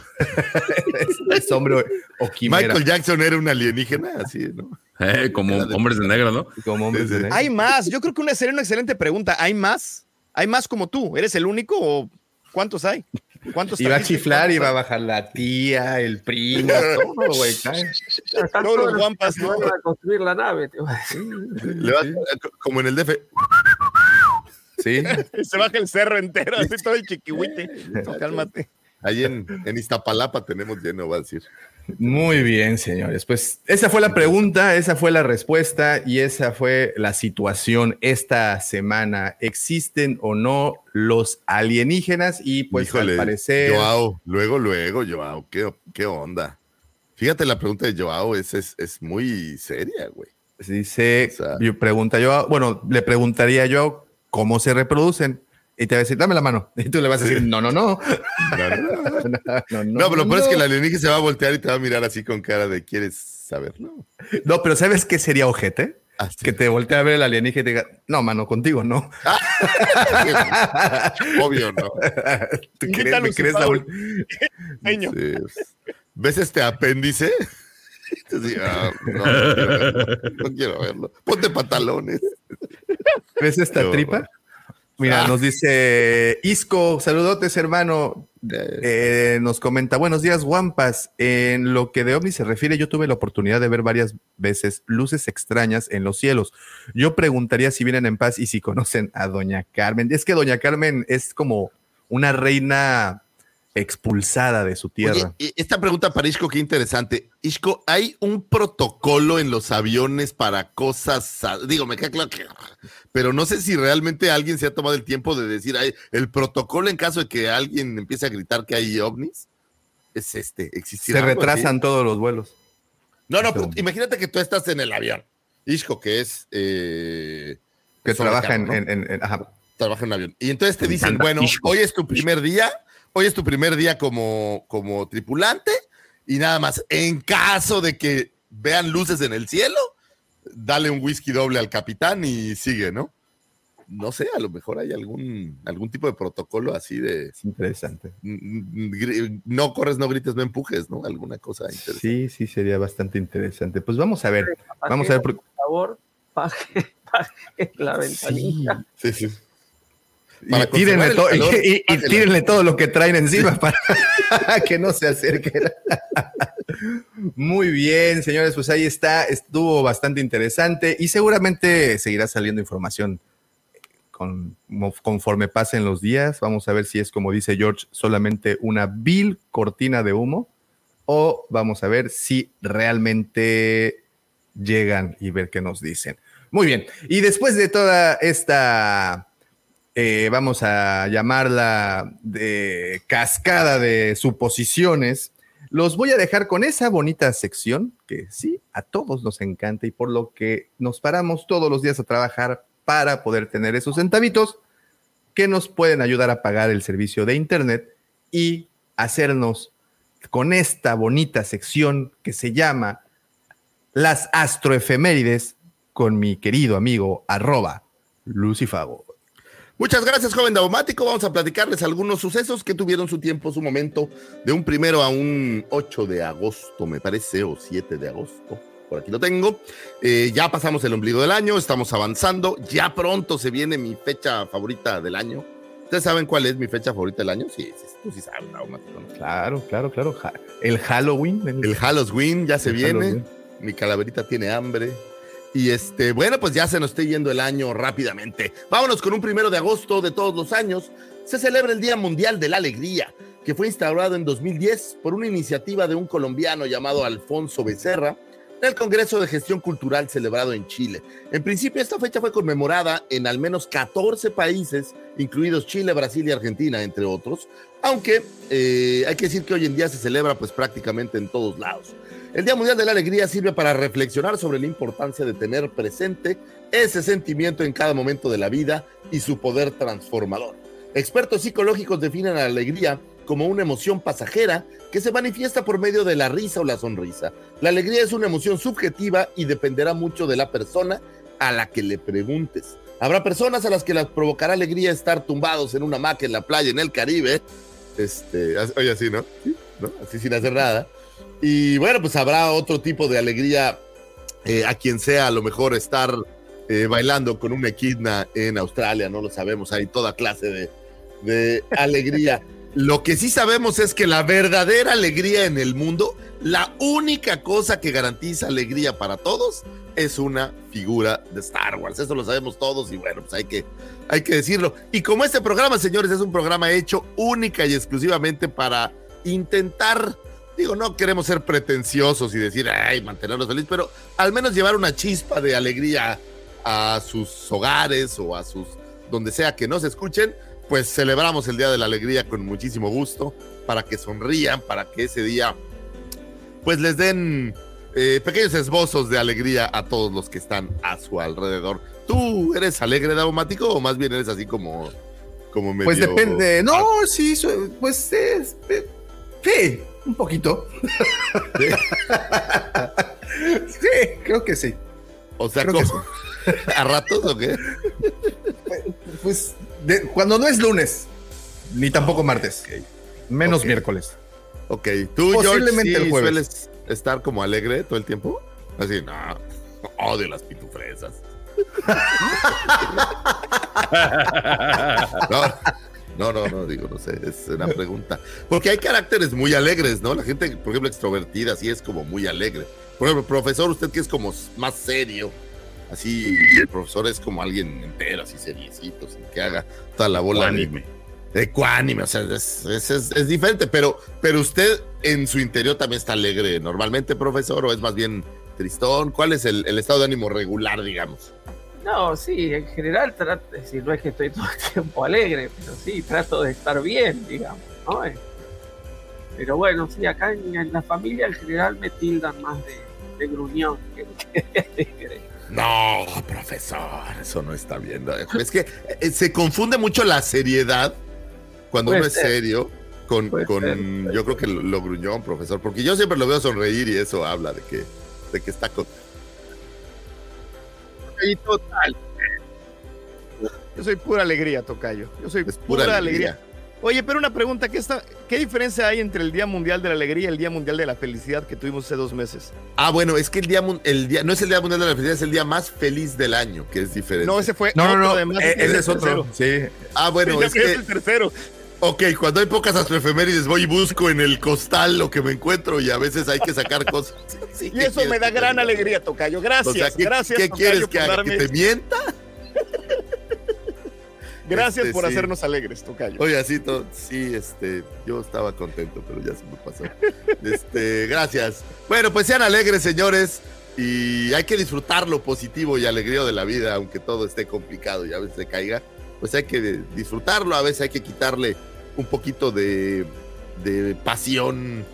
es, es hombre o quimera. Michael Jackson era un alienígena, así, ¿no? Eh, como de- hombres de negro, ¿no? Como hombres de negro. Hay más. Yo creo que una sería una excelente pregunta. ¿Hay más? ¿Hay más como tú? ¿Eres el único o cuántos hay? ¿Cuántos va a chiflar va a ¿Cuántos bajar la tía, el primo, todo, güey. Todos los guampas, ¿no? van a construir la nave. te voy a decir. Le va- como en el DF. Sí? Se baja el cerro entero, así todo el chiquihuite. Cálmate. Ahí en, en Iztapalapa tenemos lleno, va a decir. Muy bien, señores. Pues esa fue la pregunta, esa fue la respuesta y esa fue la situación esta semana. ¿Existen o no los alienígenas? Y pues Híjole, al parecer... Joao, luego, luego, Joao, ¿qué, qué onda? Fíjate, la pregunta de Joao es, es, es muy seria, güey. Dice, O sea- pregunta yo, bueno, le preguntaría yo cómo se reproducen. Y te va a decir, dame la mano. Y tú le vas a decir, no, no, no. No, pero lo peor es que el no. alienígena se va a voltear y te va a mirar así con cara de ¿quieres saberlo? No, pero ¿sabes qué sería ojete? Ah, sí. Que te voltee a ver el alienígena y te diga, no, mano, contigo no. Obvio, ¿no. ¿Tú crees, me crees la. Sí, pues. ¿Ves este apéndice? Ah, no, no quiero verlo, no quiero verlo. Ponte pantalones. ¿Ves esta tripa? Mira, Ah. nos dice Isco, saludotes, hermano. Eh, nos comenta, buenos días, Guampas. En lo que de ovni se refiere, yo tuve la oportunidad de ver varias veces luces extrañas en los cielos. Yo preguntaría si vienen en paz y si conocen a Doña Carmen. Es que Doña Carmen es como una reina expulsada de su tierra. Oye, y esta pregunta para Isco, qué interesante. Isco, ¿hay un protocolo en los aviones para cosas? Digo, me queda claro que. Pero no sé si realmente alguien se ha tomado el tiempo de decir, "Ay, el protocolo en caso de que alguien empiece a gritar que hay ovnis es este. ¿Existirá se así? retrasan todos los vuelos. No, no, pero imagínate que tú estás en el avión. Isco, que es. eh, Que trabaja en, en- en- en- ajá. trabaja en un avión. Y entonces te dicen, bueno, hoy es tu primer día, hoy es tu primer día como, como tripulante y nada más, en caso de que vean luces en el cielo, dale un whisky doble al capitán y sigue, ¿no? No sé, a lo mejor hay algún, algún tipo de protocolo así de... interesante. No corres, no grites, no empujes, ¿no? Alguna cosa interesante. Sí, sí, sería bastante interesante. Pues vamos a ver, vamos a ver. Por favor, paje, paje la ventanilla. Sí, sí. Y, tírenle, y, tírenle, todo lo que traen encima para que no se acerquen. Muy bien, señores, pues ahí está, estuvo bastante interesante y seguramente seguirá saliendo información con, conforme pasen los días. Vamos a ver si es, como dice George, solamente una vil cortina de humo o vamos a ver si realmente llegan y ver qué nos dicen. Muy bien, y después de toda esta eh, vamos a llamarla de cascada de suposiciones, los voy a dejar con esa bonita sección que sí, a todos nos encanta y por lo que nos paramos todos los días a trabajar para poder tener esos centavitos que nos pueden ayudar a pagar el servicio de Internet y hacernos con esta bonita sección que se llama Las astroefemérides con mi querido amigo arroba Lucifago. Muchas gracias, joven daumático. Vamos a platicarles algunos sucesos que tuvieron su tiempo, su momento, de un primero a un 8 de agosto, me parece, o 7 de agosto. Por aquí lo tengo. Eh, ya pasamos el ombligo del año, estamos avanzando. Ya pronto se viene mi fecha favorita del año. ¿Ustedes saben cuál es mi fecha favorita del año? Sí, sí tú sí sabes, daumático. Claro, claro, claro. el Halloween. El Halloween ya se viene. Mi calaverita tiene hambre. Y este, bueno, pues ya se nos está yendo el año rápidamente. Vámonos con un primero de agosto de todos los años. Se celebra el Día Mundial de la Alegría, que fue instaurado en 2010 por una iniciativa de un colombiano llamado Alfonso Becerra en el Congreso de Gestión Cultural celebrado en Chile. En principio, esta fecha fue conmemorada en al menos 14 países, incluidos Chile, Brasil y Argentina, entre otros, aunque eh, hay que decir que hoy en día se celebra pues prácticamente en todos lados. El Día Mundial de la Alegría sirve para reflexionar sobre la importancia de tener presente ese sentimiento en cada momento de la vida y su poder transformador. Expertos psicológicos definen la alegría como una emoción pasajera que se manifiesta por medio de la risa o la sonrisa. La alegría es una emoción subjetiva y dependerá mucho de la persona a la que le preguntes. Habrá personas a las que les provocará alegría estar tumbados en una hamaca en la playa en el Caribe. Este, oye, así, ¿no? ¿no? Así sin hacer nada. Y bueno, pues habrá otro tipo de alegría eh, a quien sea, a lo mejor estar eh, bailando con una equidna en Australia, no lo sabemos, hay toda clase de, de alegría. Lo que sí sabemos es que la verdadera alegría en el mundo, la única cosa que garantiza alegría para todos es una figura de Star Wars. Eso lo sabemos todos y bueno, pues hay que, hay que decirlo. Y como este programa, señores, es un programa hecho única y exclusivamente para intentar Digo, no queremos ser pretenciosos y decir, ay, mantenerlos felices, pero al menos llevar una chispa de alegría a sus hogares o a sus, donde sea que nos escuchen, pues celebramos el Día de la Alegría con muchísimo gusto, para que sonrían, para que ese día, pues les den eh, pequeños esbozos de alegría a todos los que están a su alrededor. ¿Tú eres alegre, Daumático, o más bien eres así como, como medio... Pues depende, no, sí, pues es, sí, un poquito. ¿Sí? creo que sí. O sea, ¿cómo? ¿A ratos o qué? Pues cuando no es lunes, ni tampoco martes. Menos miércoles. Ok, tú, Posiblemente George, el jueves. sueles estar como alegre todo el tiempo. Así, no, odio las pitufresas. no, no, no, no, digo, no sé, es una pregunta. Porque hay caracteres muy alegres, ¿no? La gente, por ejemplo, extrovertida, sí es como muy alegre. Por ejemplo, profesor, usted que es como más serio, así, el profesor es como alguien entero, así seriecito, sin que haga toda la bola. Ecuánime. Ecuánime, o sea, es, es, es, diferente, pero, pero usted en su interior también está alegre normalmente, profesor, o es más bien tristón. ¿Cuál es el, el estado de ánimo regular, digamos? No, sí, en general trato, de decir, no es que estoy todo el tiempo alegre, pero sí, trato de estar bien, digamos, ¿no? Pero bueno, sí, acá en, la familia en general me tildan más de, gruñón que, de alegre. No, profesor, eso no está bien. Es que eh, se confunde mucho la seriedad cuando uno es serio con, con yo creo que lo, gruñón, profesor, porque yo siempre lo veo sonreír y eso habla de que, de que está con... total. Yo soy pura alegría, Tocayo. Yo soy pura, alegría. Oye, pero una pregunta, ¿qué, está, ¿qué diferencia hay entre el Día Mundial de la Alegría y el Día Mundial de la Felicidad que tuvimos hace dos meses? Ah, bueno, es que el día, el día no es el Día Mundial de la Felicidad, es el día más feliz del año, que es diferente. No, ese fue no, otro, no, no, eh, ese es otro. Sí. Ah, bueno, es, que, es el tercero. Ok, cuando hay pocas astroefemérides voy y busco en el costal lo que me encuentro y a veces hay que sacar cosas. y eso me da gran alegría, Tocayo. Gracias, ¿qué, gracias. ¿Qué quieres que haga? ¿Que te mienta? Gracias este, por hacernos alegres, Tocayo. Oye, así sí, este, yo estaba contento, pero ya se me pasó. Este, gracias. Bueno, pues sean alegres, señores, y hay que disfrutar lo positivo y alegría de la vida, aunque todo esté complicado y a veces se caiga, pues hay que disfrutarlo, a veces hay que quitarle un poquito de, pasión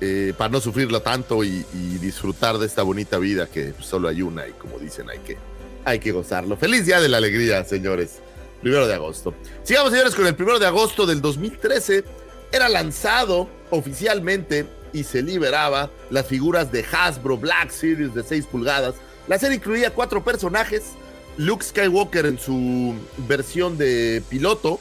eh, para no sufrirlo tanto y, disfrutar de esta bonita vida que solo hay una y como dicen hay que, hay que gozarlo. Feliz día de la alegría, señores primero de agosto. Sigamos, señores, con el primero de agosto del 2013. Era lanzado oficialmente y se liberaba las figuras de Hasbro Black Series de 6 pulgadas. La serie incluía cuatro personajes. Luke Skywalker en su versión de piloto.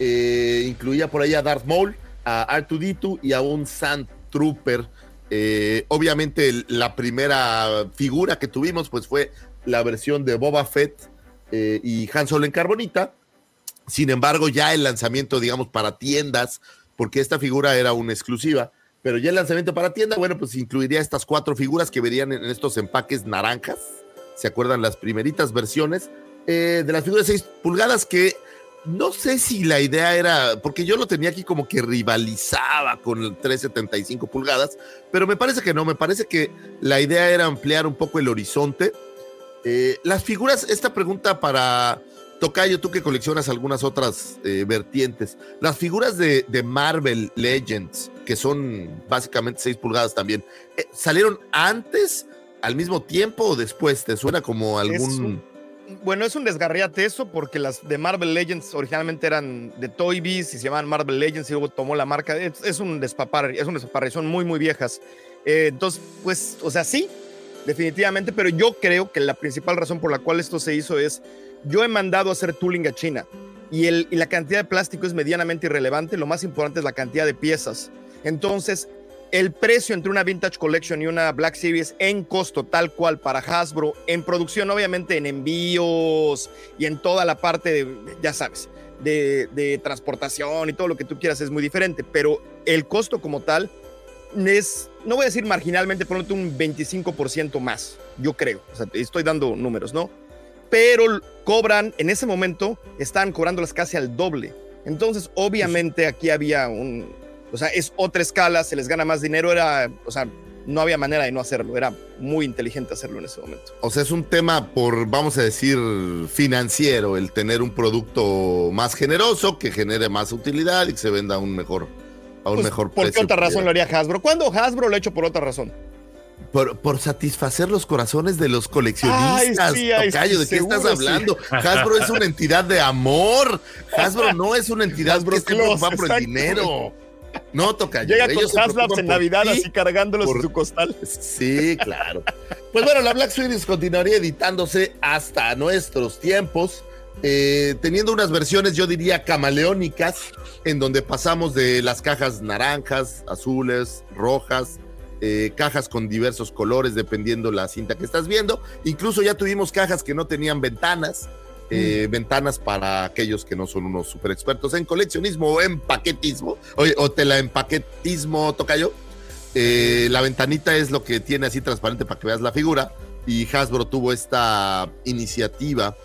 Eh, incluía por ahí a Darth Maul, a R2D2 y a un Sand Trooper. Eh, obviamente la primera figura que tuvimos pues fue la versión de Boba Fett eh, y Han Solo en Carbonita. Sin embargo, ya el lanzamiento, digamos, para tiendas, porque esta figura era una exclusiva, pero ya el lanzamiento para tienda, bueno, pues incluiría estas cuatro figuras que verían en estos empaques naranjas. ¿Se acuerdan las primeritas versiones? Eh, de las figuras de 6 pulgadas que no sé si la idea era, porque yo lo tenía aquí como que rivalizaba con el 375 pulgadas, pero me parece que no, me parece que la idea era ampliar un poco el horizonte eh, las figuras, esta pregunta para Tocayo, tú que coleccionas algunas otras eh, vertientes, las figuras de, Marvel Legends, que son básicamente 6 pulgadas también, ¿salieron antes, al mismo tiempo o después? ¿Te suena como algún... bueno, es un desgarriate eso, porque las de Marvel Legends originalmente eran de Toy Biz y se llamaban Marvel Legends y luego tomó la marca. Es, un despapar, es un despapar, son muy, muy viejas. entonces, pues, o sea, sí, definitivamente, pero yo creo que la principal razón por la cual esto se hizo es, yo he mandado a hacer tooling a China y, el, y la cantidad de plástico es medianamente irrelevante, lo más importante es la cantidad de piezas. Entonces, el precio entre una Vintage Collection y una Black Series en costo tal cual para Hasbro, en producción, obviamente en envíos y en toda la parte de, ya sabes, de, de transportación y todo lo que tú quieras es muy diferente, pero el costo como tal es, no voy a decir marginalmente, por un 25% más, yo creo. O sea, estoy dando números, ¿no? Pero cobran, en ese momento, están cobrándolas casi al doble. Entonces, obviamente, aquí había un, o sea, es otra escala, se les gana más dinero, era, o sea, no había manera de no hacerlo, era muy inteligente hacerlo en ese momento. O sea, es un tema por, vamos a decir, financiero, el tener un producto más generoso, que genere más utilidad y que se venda un mejor a un pues, mejor precio. ¿Por qué otra razón lo haría Hasbro? ¿Cuándo Hasbro lo ha hecho por otra razón? Por, satisfacer los corazones de los coleccionistas. Ay, ¿de qué estás hablando? Hasbro es una entidad de amor. Hasbro no es una entidad que se preocupa por el dinero. No, toca. Llega con Haslabs en Navidad así cargándolos en su costal. Sí, claro. Pues bueno, la Black Series continuaría editándose hasta nuestros tiempos. Eh, teniendo unas versiones, yo diría, camaleónicas, en donde pasamos de las cajas naranjas, azules, rojas, eh, cajas con diversos colores, dependiendo la cinta que estás viendo. Incluso ya tuvimos cajas que no tenían ventanas, eh, mm. ventanas para aquellos que no son unos super expertos en coleccionismo o empaquetismo, o, o empaquetismo, toca yo. la ventanita es lo que tiene así transparente para que veas la figura. Y Hasbro tuvo esta iniciativa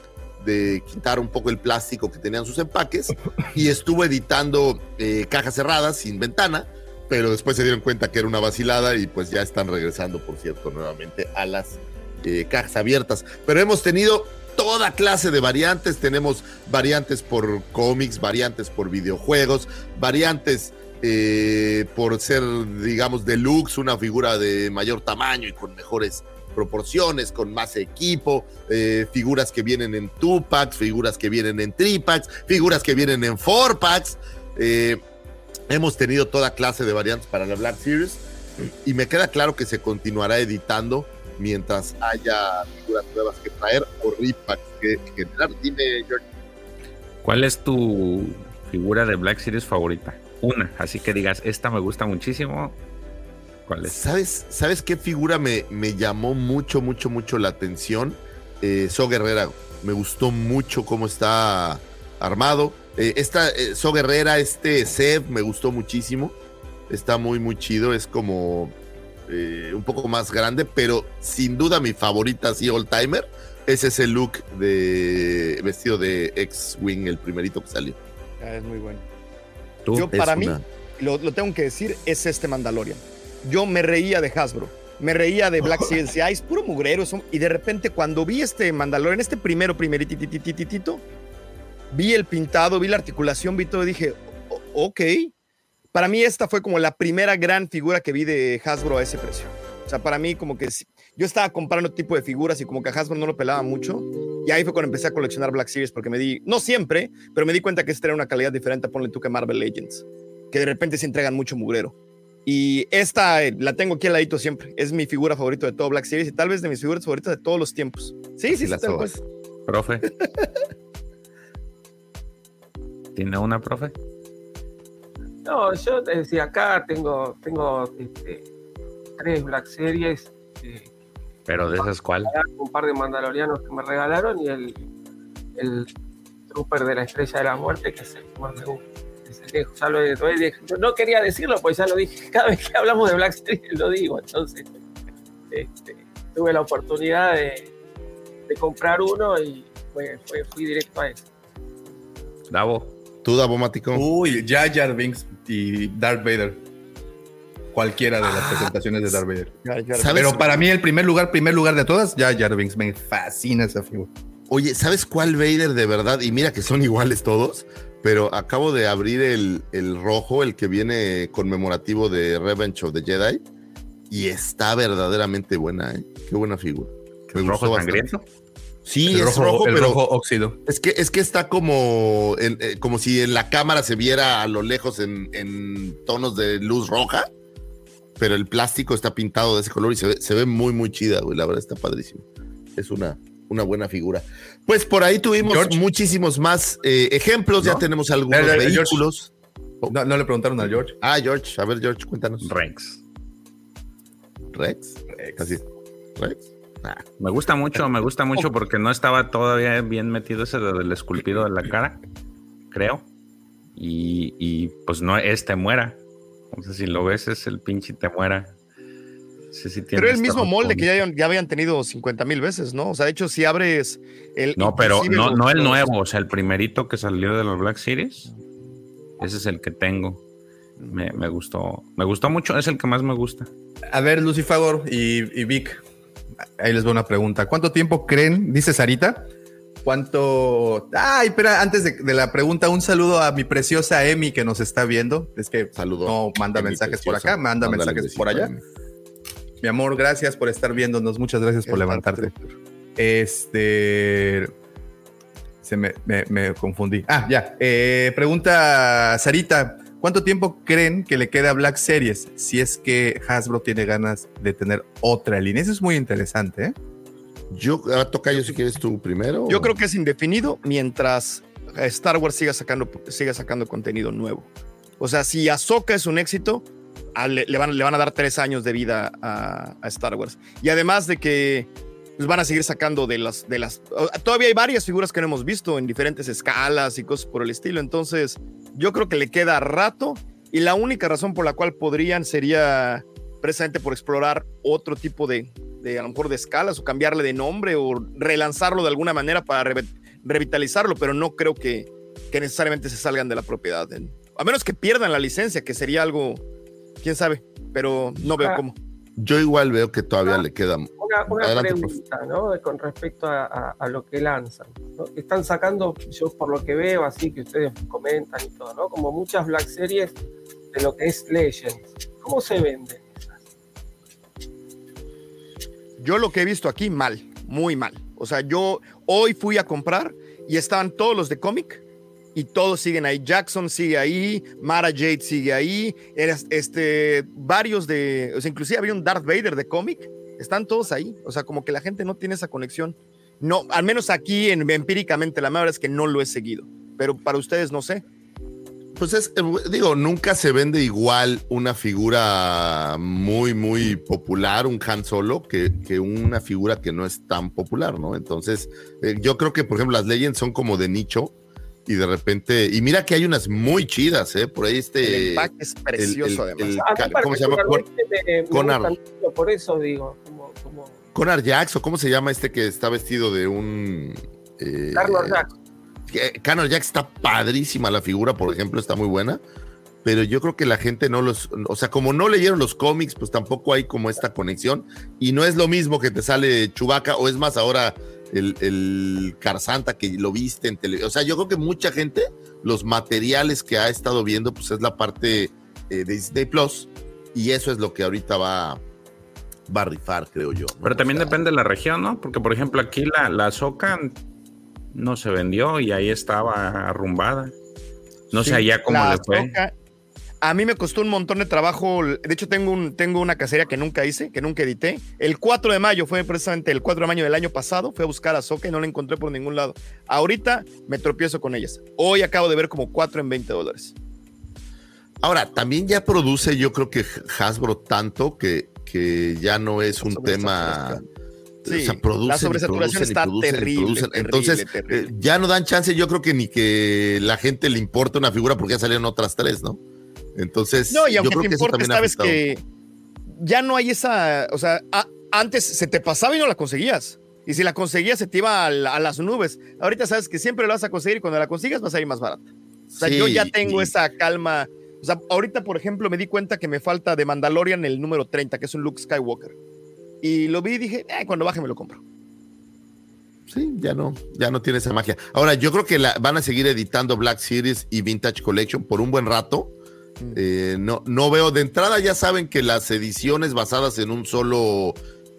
de quitar un poco el plástico que tenían sus empaques y estuvo editando eh, cajas cerradas sin ventana, pero después se dieron cuenta que era una vacilada y pues ya están regresando, por cierto, nuevamente a las eh, cajas abiertas. Pero hemos tenido toda clase de variantes, tenemos variantes por cómics, variantes por videojuegos, variantes eh, por ser, digamos, deluxe, una figura de mayor tamaño y con mejores proporciones, con más equipo, eh, figuras que vienen en two packs, figuras que vienen en three packs, figuras que vienen en four packs. Eh, hemos tenido toda clase de variantes para la Black Series y me queda claro que se continuará editando mientras haya figuras nuevas que traer o repacks que, que generar. Dime, George. ¿Cuál es tu figura de Black Series favorita? Una, así que digas, esta me gusta muchísimo. ¿Cuál es? ¿Sabes, ¿Sabes qué figura me, me llamó mucho, mucho, mucho la atención? Eh, So Guerrera. Me gustó mucho cómo está armado. Eh, esta eh, So Guerrera, este Seb, me gustó muchísimo. Está muy, muy chido. Es como eh, un poco más grande, pero sin duda mi favorita, así, all timer, es ese look de vestido de X-Wing, el primerito que salió. Ah, es muy bueno. ¿Tú? Yo, para mí, una- lo, lo tengo que decir, es este Mandalorian. Yo me reía de Hasbro, me reía de Black Series, decía, "Ay, es puro mugrero. eso". Y de repente, cuando vi este Mandalorian, este primero, primerititititito, vi el pintado, vi la articulación, vi todo y dije, "O- ok. Para mí, esta fue como la primera gran figura que vi de Hasbro a ese precio. O sea, para mí, como que yo estaba comprando tipo de figuras y como que a Hasbro no lo pelaba mucho. Y ahí fue cuando empecé a coleccionar Black Series porque me di, no siempre, pero me di cuenta que esta era una calidad diferente, ponle tú que Marvel Legends, que de repente se entregan mucho mugrero. Y esta eh, la tengo aquí al ladito siempre. Es mi figura favorita de todo Black Series y tal vez de mis figuras favoritas de todos los tiempos. Sí, sí, sí. Profe. ¿Tiene una, profe? No, yo decía, acá tengo, tengo este, tres Black Series, eh, Pero de esas, ¿cuál? un par de mandalorianos que me regalaron y el, el Trooper de la Estrella de la Muerte, que es el que más me gusta. Ya lo no- quería decirlo, pues ya lo dije. Cada vez que hablamos de Black Series lo digo. Entonces, este, tuve la oportunidad de, de comprar uno y fue- fue- fui directo a eso. Davo. ¿Tú, Davomático? Uy, Jar Jar Binks y Darth Vader. Cualquiera de las presentaciones de Darth Vader. Pero para mí el primer lugar, primer lugar de todas, Jar Jar Binks. Me fascina esa figura. Oye, ¿sabes cuál Vader de verdad? Y mira que son iguales todos, pero acabo de abrir el, el rojo, el que viene conmemorativo de Revenge of the Jedi, y está verdaderamente buena, ¿eh? Qué buena figura. Me ¿El rojo bastante. Sí, el es rojo, rojo, el pero rojo óxido. es que es que está como en- eh, como si en la cámara se viera a lo lejos en, en tonos de luz roja, pero el plástico está pintado de ese color y se ve, se ve muy muy chida, güey. La verdad está padrísimo. Es una una buena figura. Pues por ahí tuvimos George. muchísimos más eh, ejemplos. Ya ¿No? tenemos algunos Eh, eh, George. vehículos. No, no le preguntaron a George. Ah, George. A ver, George, cuéntanos. Rex. Rex. Así. Rex. Me gusta mucho, me gusta mucho porque no estaba todavía bien metido ese del esculpido de la cara, creo. Y, y, pues no es te muera. Entonces, si lo ves, es el pinche te muera. Sí, sí tiene Pero el mismo molde que ya, habían- ya habían tenido 50 mil veces, ¿no? O sea, de hecho, si abres el. No, pero no, no el nuevo, o sea, el primerito que salió de los Black Series. Ese es el que tengo. Me, me gustó. Me gustó mucho, es el que más me gusta. A ver, Lucifagor y, y Vic, ahí les voy una pregunta. ¿Cuánto tiempo creen, dice Sarita? ¿Cuánto? Ay, espera, antes de, de la pregunta, un saludo a mi preciosa Emi que nos está viendo. Es que Saludo. no manda Emi, mensajes por acá, manda Mándale mensajes por allá. Mi amor, gracias por estar viéndonos. Muchas gracias por levantarte. Este. Se me, me- me confundí. Ah, ya. Eh, pregunta Sarita: ¿Cuánto tiempo creen que le queda a Black Series si es que Hasbro tiene ganas de tener otra línea? Eso es muy interesante, ¿eh? Yo, ahora toca yo si quieres tú primero. Yo creo que es indefinido mientras Star Wars siga sacando, siga sacando contenido nuevo. O sea, si Ahsoka es un éxito, a- le, le van, le van a dar tres años de vida a, a Star Wars. Y además de que pues, van a seguir sacando de las, de las... Todavía hay varias figuras que no hemos visto en diferentes escalas y cosas por el estilo. Entonces, yo creo que le queda rato. Y la única razón por la cual podrían sería precisamente por explorar otro tipo de, de a lo mejor de escalas o cambiarle de nombre o relanzarlo de alguna manera para re- revitalizarlo, pero no creo que, que necesariamente se salgan de la propiedad. A menos que pierdan la licencia, que sería algo, quién sabe, pero no veo Ah. cómo. Yo igual veo que todavía le queda. Una, una Adelante, pregunta, ¿no? Con respecto a, a- a lo que lanzan. ¿no? Están sacando, yo por lo que veo, así que ustedes comentan y todo, ¿no? Como muchas Black Series de lo que es Legends. ¿Cómo se venden esas? Yo lo que he visto aquí, mal, muy mal. O sea, yo hoy fui a comprar y estaban todos los de cómic y todos siguen ahí. Jackson sigue ahí, Mara Jade sigue ahí, este, varios de, o sea, inclusive había un Darth Vader de cómic, están todos ahí. O sea, como que la gente no tiene esa conexión. No, al menos aquí en, empíricamente, la verdad es que no lo he seguido, pero para ustedes no sé. Pues es, eh, digo, nunca se vende igual una figura muy, muy popular, un Han Solo, que, que una figura que no es tan popular, ¿no? Entonces, eh, yo creo que, por ejemplo, las Legends son como de nicho y de repente, y mira que hay unas muy chidas, ¿eh? Por ahí este. El empaque es precioso, además. ¿Cómo se llama? Conar. Por eso digo, como, como... Conar Jax, o cómo se llama este que está vestido de un. Eh, Carlos Jax. Conor Jack está padrísima la figura, por ejemplo, está muy buena. Pero yo creo que la gente no los, o sea, como no leyeron los cómics, pues tampoco hay como esta conexión. Y no es lo mismo que te sale Chubaca, o es más ahora el, el Carzanta que lo viste en televisión. O sea, yo creo que mucha gente, los materiales que ha estado viendo, pues es la parte eh, de Disney Plus. Y eso es lo que ahorita va, va a rifar, creo yo. Pero también depende de la región, ¿no? Porque, por ejemplo, aquí la, la Soca no se vendió y ahí estaba arrumbada. No sé allá cómo le fue. A mí me costó un montón de trabajo. De hecho, tengo, un, tengo una cacería que nunca hice, que nunca edité. El 4 de mayo fue precisamente el 4 de mayo del año pasado. Fui a buscar a Soca y no la encontré por ningún lado. Ahorita me tropiezo con ellas. Hoy acabo de ver como 4 en 20 dólares. Ahora, también ya produce, yo creo que Hasbro tanto que, que ya no es un tema Sí, la sobresaturación está terrible, Entonces, eh, ya no dan chance, yo creo que ni que la gente le importe una figura porque ya salieron otras tres, ¿no? Entonces, no, y aunque te importe, sabes que ya no hay esa, o sea, antes se te pasaba y no la conseguías. Y si la conseguías, se te iba a, las nubes. Ahorita sabes que siempre la vas a conseguir y cuando la consigas vas a ir más barata. O sea, yo ya tengo esa calma. O sea, ahorita, por ejemplo, me di cuenta que me falta de Mandalorian el número 30, que es un Luke Skywalker. Y lo vi y dije, eh, cuando baje me lo compro. Sí, ya no, ya no tiene esa magia. Ahora, yo creo que la, van a seguir editando Black Series y Vintage Collection por un buen rato. Eh, no, no veo, de entrada ya saben que las ediciones basadas en un solo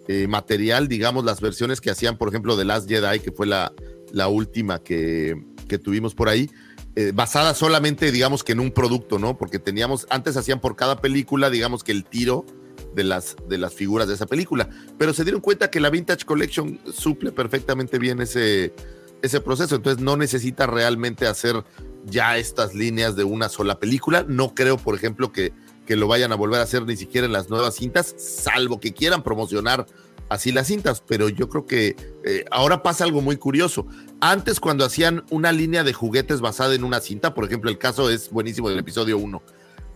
eh, material, digamos, las versiones que hacían, por ejemplo, de Last Jedi, que fue la, la última que, que tuvimos por ahí, eh, basada solamente, digamos, que en un producto, ¿no? Porque teníamos, antes hacían por cada película, digamos que el tiro de las, de las figuras de esa película. Pero se dieron cuenta que la Vintage Collection suple perfectamente bien ese, ese proceso. Entonces no necesita realmente hacer ya estas líneas de una sola película. No creo, por ejemplo, que, que lo vayan a volver a hacer ni siquiera en las nuevas cintas, salvo que quieran promocionar así las cintas. Pero yo creo que eh, ahora pasa algo muy curioso. Antes, cuando hacían una línea de juguetes basada en una cinta, por ejemplo, el caso es buenísimo del episodio 1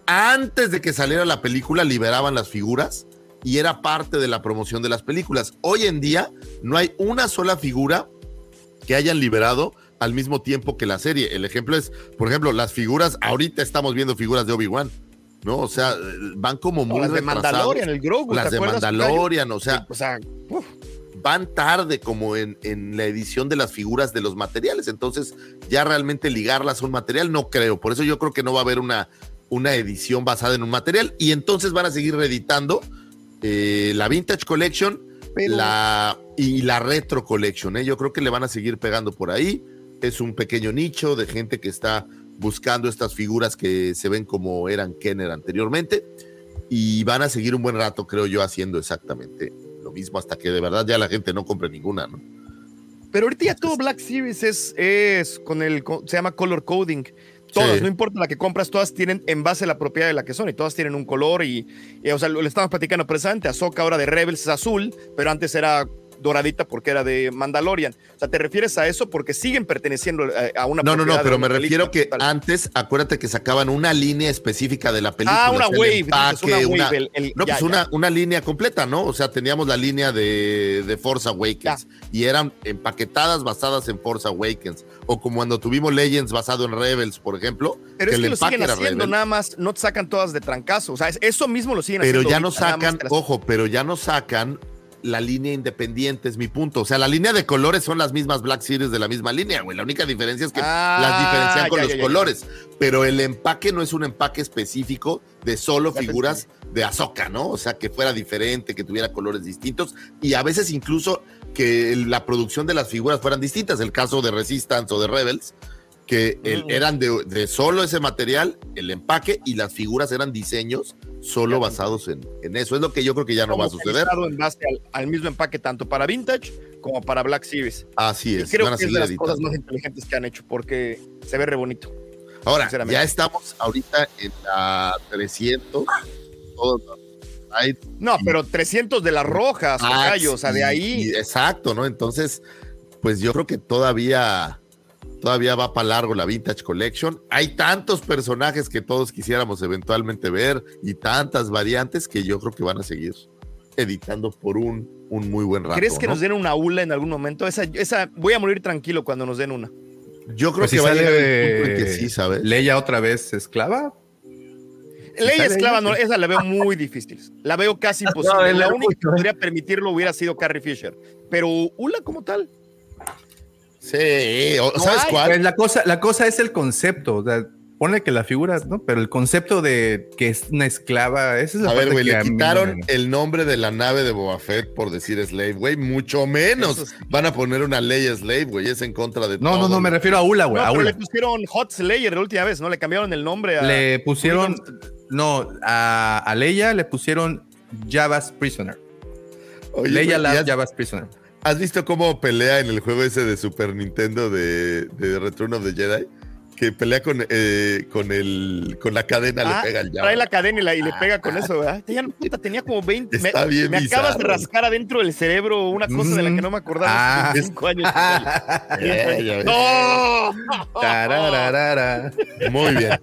antes de que saliera la película liberaban las figuras y era parte de la promoción de las películas. Hoy en día no hay una sola figura que hayan liberado al mismo tiempo que la serie. El ejemplo es, por ejemplo, las figuras, ahorita estamos viendo figuras de Obi-Wan, ¿no? O sea, van como muy las de Mandalorian, el Grogu, Las de Mandalorian, o sea, van tarde como en, en, la edición de las figuras de los materiales. Entonces, ya realmente ligarlas a un material no creo. Por eso yo creo que no va a haber una una edición basada en un material y entonces van a seguir reeditando eh, la Vintage Collection la, y la Retro Collection. ¿eh? Yo creo que le van a seguir pegando por ahí. Es un pequeño nicho de gente que está buscando estas figuras que se ven como eran Kenner anteriormente y van a seguir un buen rato, creo yo, haciendo exactamente lo mismo hasta que de verdad ya la gente no compre ninguna, ¿no? Pero ahorita ya todo Black Series es, es con el, se llama color coding. Todas, no importa la que compras, todas tienen en base la propiedad de la que son y todas tienen un color y, o sea, le estamos platicando precisamente, Ahsoka ahora de Rebels es azul, pero antes era doradita porque era de Mandalorian. O sea, ¿te refieres a eso? Porque siguen perteneciendo eh, a una No, no, no, pero me refiero que antes, acuérdate que sacaban una línea específica de la película. Ah, una wave. una, no, pues Una, una, línea completa, ¿no? O sea, teníamos la línea de, de Force Awakens y eran empaquetadas basadas en Force Awakens. O como cuando tuvimos Legends basado en Rebels, por ejemplo. Pero es que lo siguen haciendo, nada más, no te sacan todas de trancazo. O sea, eso mismo lo siguen pero haciendo. Pero ya no sacan, ojo, pero ya no sacan la línea independiente, es mi punto. O sea, la línea de colores son las mismas Black Series de la misma línea, güey. La única diferencia es que Ah, las diferencian con ya, los ya, ya. colores. Pero el empaque no es un empaque específico de solo figuras de Azoka, ¿no? O sea, que fuera diferente, que tuviera colores distintos y a veces incluso que la producción de las figuras fueran distintas. El caso de Resistance o de Rebels, que el- Mm. eran de, de solo ese material, el empaque y las figuras eran diseños solo basados en, en eso. Es lo que yo creo que ya no va a suceder. En base al, al mismo empaque tanto para Vintage como para Black Series. Así Y es. creo van a que es de las editando. cosas más inteligentes que han hecho porque se ve re bonito. Ahora, ya estamos ahorita en la 300. todos los slides. No, pero 300 de las rojas, Ah, o sea, de ahí. exacto, ¿no? Entonces, pues yo creo que todavía, todavía va para largo la Vintage Collection. Hay tantos personajes que todos quisiéramos eventualmente ver y tantas variantes que yo creo que van a seguir editando por un, un muy buen rato. ¿Crees que ¿no? nos den una ULA en algún momento? Esa, esa, voy a morir tranquilo cuando nos den una. Yo creo Pues que si va a sale llegar el punto en que sí, ¿sabes? Leia otra vez esclava. Ley sale esclava, no, esa la veo muy difícil. La veo casi imposible. No, la única que podría permitirlo hubiera sido Carrie Fisher. Pero ULA como tal. Sí, o- No ¿sabes hay, cuál? Pues la cosa, la cosa es el concepto. O sea, ponle que la figura, ¿no? Pero el concepto de que es una esclava, esa es la A ver, parte güey, que le quitaron el nombre de la nave de Boba Fett por decir Slave, güey, mucho menos van a poner una ley Slave, güey, es en contra de No, no, todo. no, me refiero a Ula, güey. No, a Ula. le pusieron Hot Slayer la última vez, ¿no? Le cambiaron el nombre a. Le pusieron, no, a, a Leia le pusieron Java's Prisoner. Oye, Leia la ¿y has, Java's Prisoner. Has visto cómo pelea en el juego ese de Super Nintendo de, de Return of the Jedi? Que pelea con, eh, con, el, con la cadena, Ah, le pega al Trae la cadena y, la- y le pega con eso, ¿verdad? Tenía, puta, tenía como 20. Me, Está bien me acabas de rascar adentro del cerebro una cosa de la que no me acordaba Ah. cinco años. Ves. ¡No! Tarararara. Muy bien.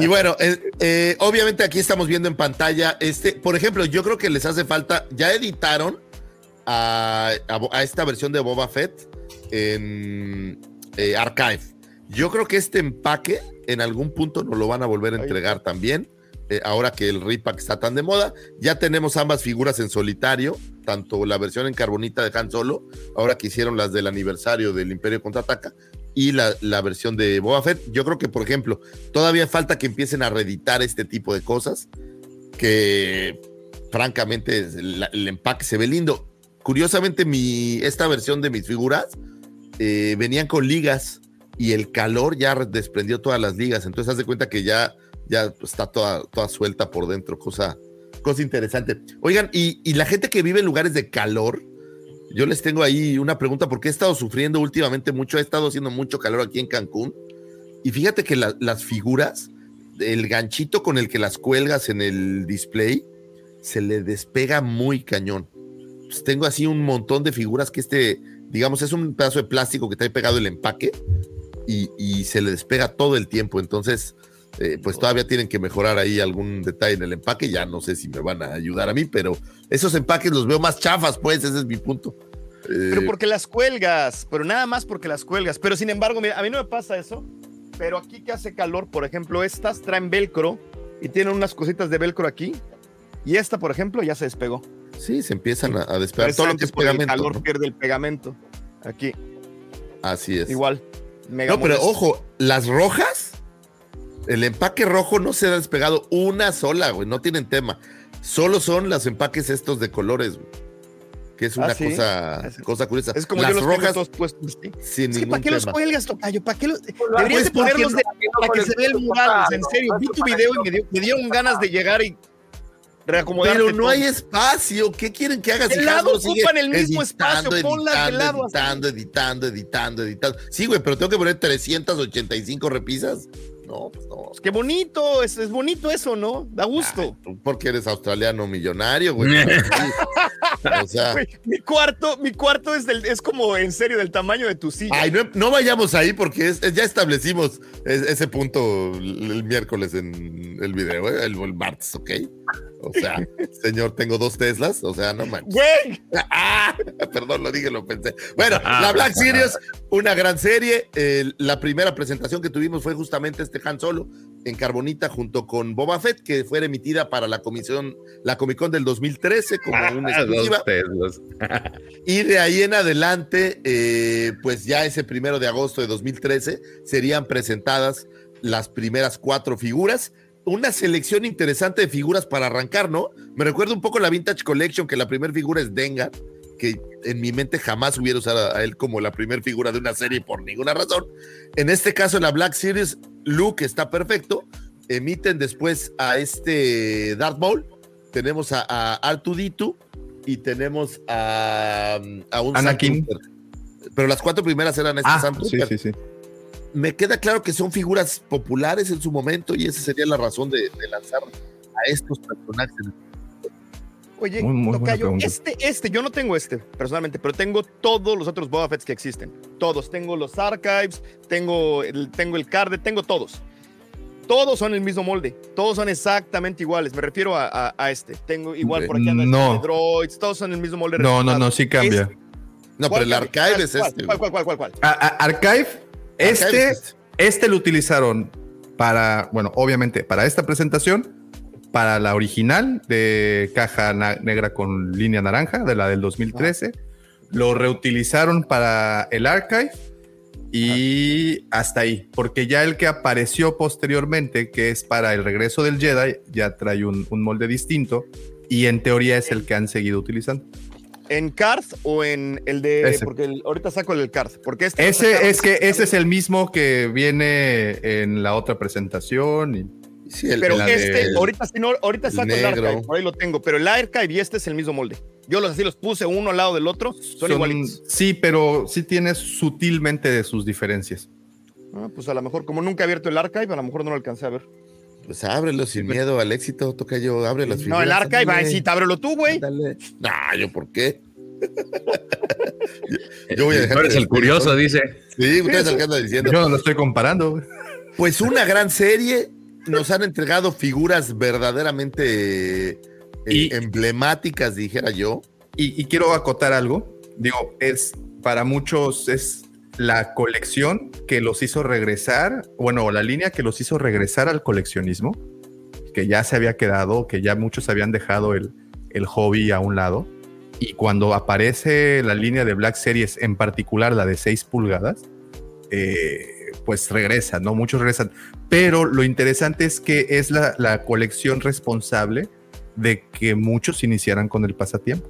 Y bueno, eh, eh, obviamente aquí estamos viendo en pantalla, este, por ejemplo, yo creo que les hace falta, ya editaron a, a- a esta versión de Boba Fett en eh, Archive. Yo creo que este empaque en algún punto nos lo van a volver a entregar también. eh, ahora que el repack está tan de moda, ya tenemos ambas figuras en solitario, tanto la versión en carbonita de Han Solo, ahora que hicieron las del aniversario del Imperio Contraataca, y la, la versión de Boba Fett. Yo creo que, por ejemplo, todavía falta que empiecen a reeditar este tipo de cosas, que francamente el empaque se ve lindo. Curiosamente, mi, esta versión de mis figuras eh, venían con ligas y el calor ya re- desprendió todas las ligas. Entonces, haz de cuenta que ya, ya está toda, toda suelta por dentro, cosa, cosa interesante. Oigan, y, y la gente que vive en lugares de calor, yo les tengo ahí una pregunta porque he estado sufriendo últimamente mucho, ha estado haciendo mucho calor aquí en Cancún. Y fíjate que la- las figuras, el ganchito con el que las cuelgas en el display, se le despega muy cañón. Pues tengo así un montón de figuras que este, digamos, es un pedazo de plástico que trae pegado el empaque y, y se le despega todo el tiempo. Entonces, eh, pues todavía tienen que mejorar ahí algún detalle en el empaque. Ya no sé si me van a ayudar a mí, pero esos empaques los veo más chafas, pues, ese es mi punto. Eh, Pero porque las cuelgas, pero nada más porque las cuelgas. Pero sin embargo, mira, a mí no me pasa eso. Pero aquí que hace calor, por ejemplo, estas traen velcro y tienen unas cositas de velcro aquí. Y esta, por ejemplo, ya se despegó. Sí, se empiezan a, a despegar todo lo que es por el pegamento. calor ¿no? pierde el pegamento. Aquí, Así es. igual. Mega No, pero molesto. ojo, las rojas, el empaque rojo no se ha despegado una sola, güey, no tienen tema. Solo son los empaques estos de colores, güey, que es una Ah, ¿sí? cosa, Es- cosa curiosa. Es como las yo los tengo rojas todos puestos. ¿sí? sin Es que ¿para qué los cuelgas, Tocayo? ¿Para qué los.? Pues Deberías de ponerlos de- no para que se vea el mural, en serio. Vi tu video y me, dio- me dieron ganas de llegar y reacomodarte. Pero no todo. hay espacio. ¿Qué quieren que hagas? De Si lado ocupan el mismo editando, espacio, ponlas de editando, lado así. editando, editando, editando, editando. Sí, güey, pero tengo que poner 385 repisas. No, pues no. Qué bonito, es, es bonito eso, ¿no? Da gusto. Ay, tú porque eres australiano millonario, güey. O sea, Güey, mi cuarto, mi cuarto es, del, es como en serio del tamaño de tu silla. Ay, no, no vayamos ahí porque es- es- ya establecimos es- ese punto el, el miércoles en el video, ¿eh? el, el martes, ¿ok? O sea, señor, tengo dos Teslas, o sea, no manches. ¡Güey! Ah, perdón, lo dije, lo pensé. Bueno, la Black Series, una gran serie. Eh, la primera presentación que tuvimos fue justamente este Han Solo en Carbonita junto con Boba Fett, que fue emitida para la comisión, la Comic Con del 2013 como una exclusiva. y de ahí en adelante, eh, pues ya ese primero de agosto de 2013 serían presentadas las primeras cuatro figuras una selección interesante de figuras para arrancar, ¿no? Me recuerda un poco la Vintage Collection, que la primera figura es Dengar, que en mi mente jamás hubiera usado a él como la primera figura de una serie por ninguna razón. En este caso, la Black Series, Luke está perfecto. Emiten después a este Darth Maul. Tenemos a, a Artuditu y tenemos a, a un Anakin. Pero las cuatro primeras eran este ah, Sí, sí, sí me queda claro que son figuras populares en su momento y esa sería la razón de, lanzar a estos personajes. Oye, este, este, yo no tengo este personalmente, pero tengo todos los otros Boba Fetts que existen. Todos. Tengo los Archives, tengo el, tengo el Card, tengo todos. Todos son el mismo molde, todos son exactamente iguales. Me refiero a, este. Tengo igual por aquí no. Droids, todos son el mismo molde. No, no, no, sí cambia. no, pero el Archive es este. ¿Cuál, cuál, cuál, cuál? cuál? Archive este, este lo utilizaron para, bueno, obviamente para esta presentación, para la original de caja negra con línea naranja, de la del 2013. Lo reutilizaron para el archive y hasta ahí, porque ya el que apareció posteriormente, que es para el regreso del Jedi, ya trae un molde distinto y en teoría es el que han seguido utilizando. ¿En Card o en el de.? Porque ahorita saco el Card. Porque este ese es que ese es el mismo que viene en la otra presentación. Y, sí, pero este, ahorita, si no, ahorita saco el Archive, por ahí lo tengo. Pero el Archive y este es el mismo molde. Yo los así los puse uno al lado del otro, son, igualitos. Sí, pero sí tiene sutilmente de sus diferencias. Ah, pues a lo mejor, como nunca he abierto el Archive, a lo mejor no lo alcancé a ver. Pues ábrelo sin miedo al éxito, toca yo, abre las figuras. No, el arca va sí, ábrelo tú, güey. Nah, yo por qué. yo voy a dejar. eres el curioso, dice. Sí, ustedes que anda diciendo. Yo no lo estoy comparando. Pues una gran serie. Nos han entregado figuras verdaderamente eh, emblemáticas, dijera yo. Y, y quiero acotar algo. Digo, es para muchos es la colección que los hizo regresar, bueno, la línea que los hizo regresar al coleccionismo, que ya se había quedado, que ya muchos habían dejado el, hobby a un lado. Y cuando aparece la línea de Black Series, en particular la de 6 pulgadas, eh, pues regresa, ¿no? Muchos regresan. Pero lo interesante es que es la, colección responsable de que muchos iniciaran con el pasatiempo.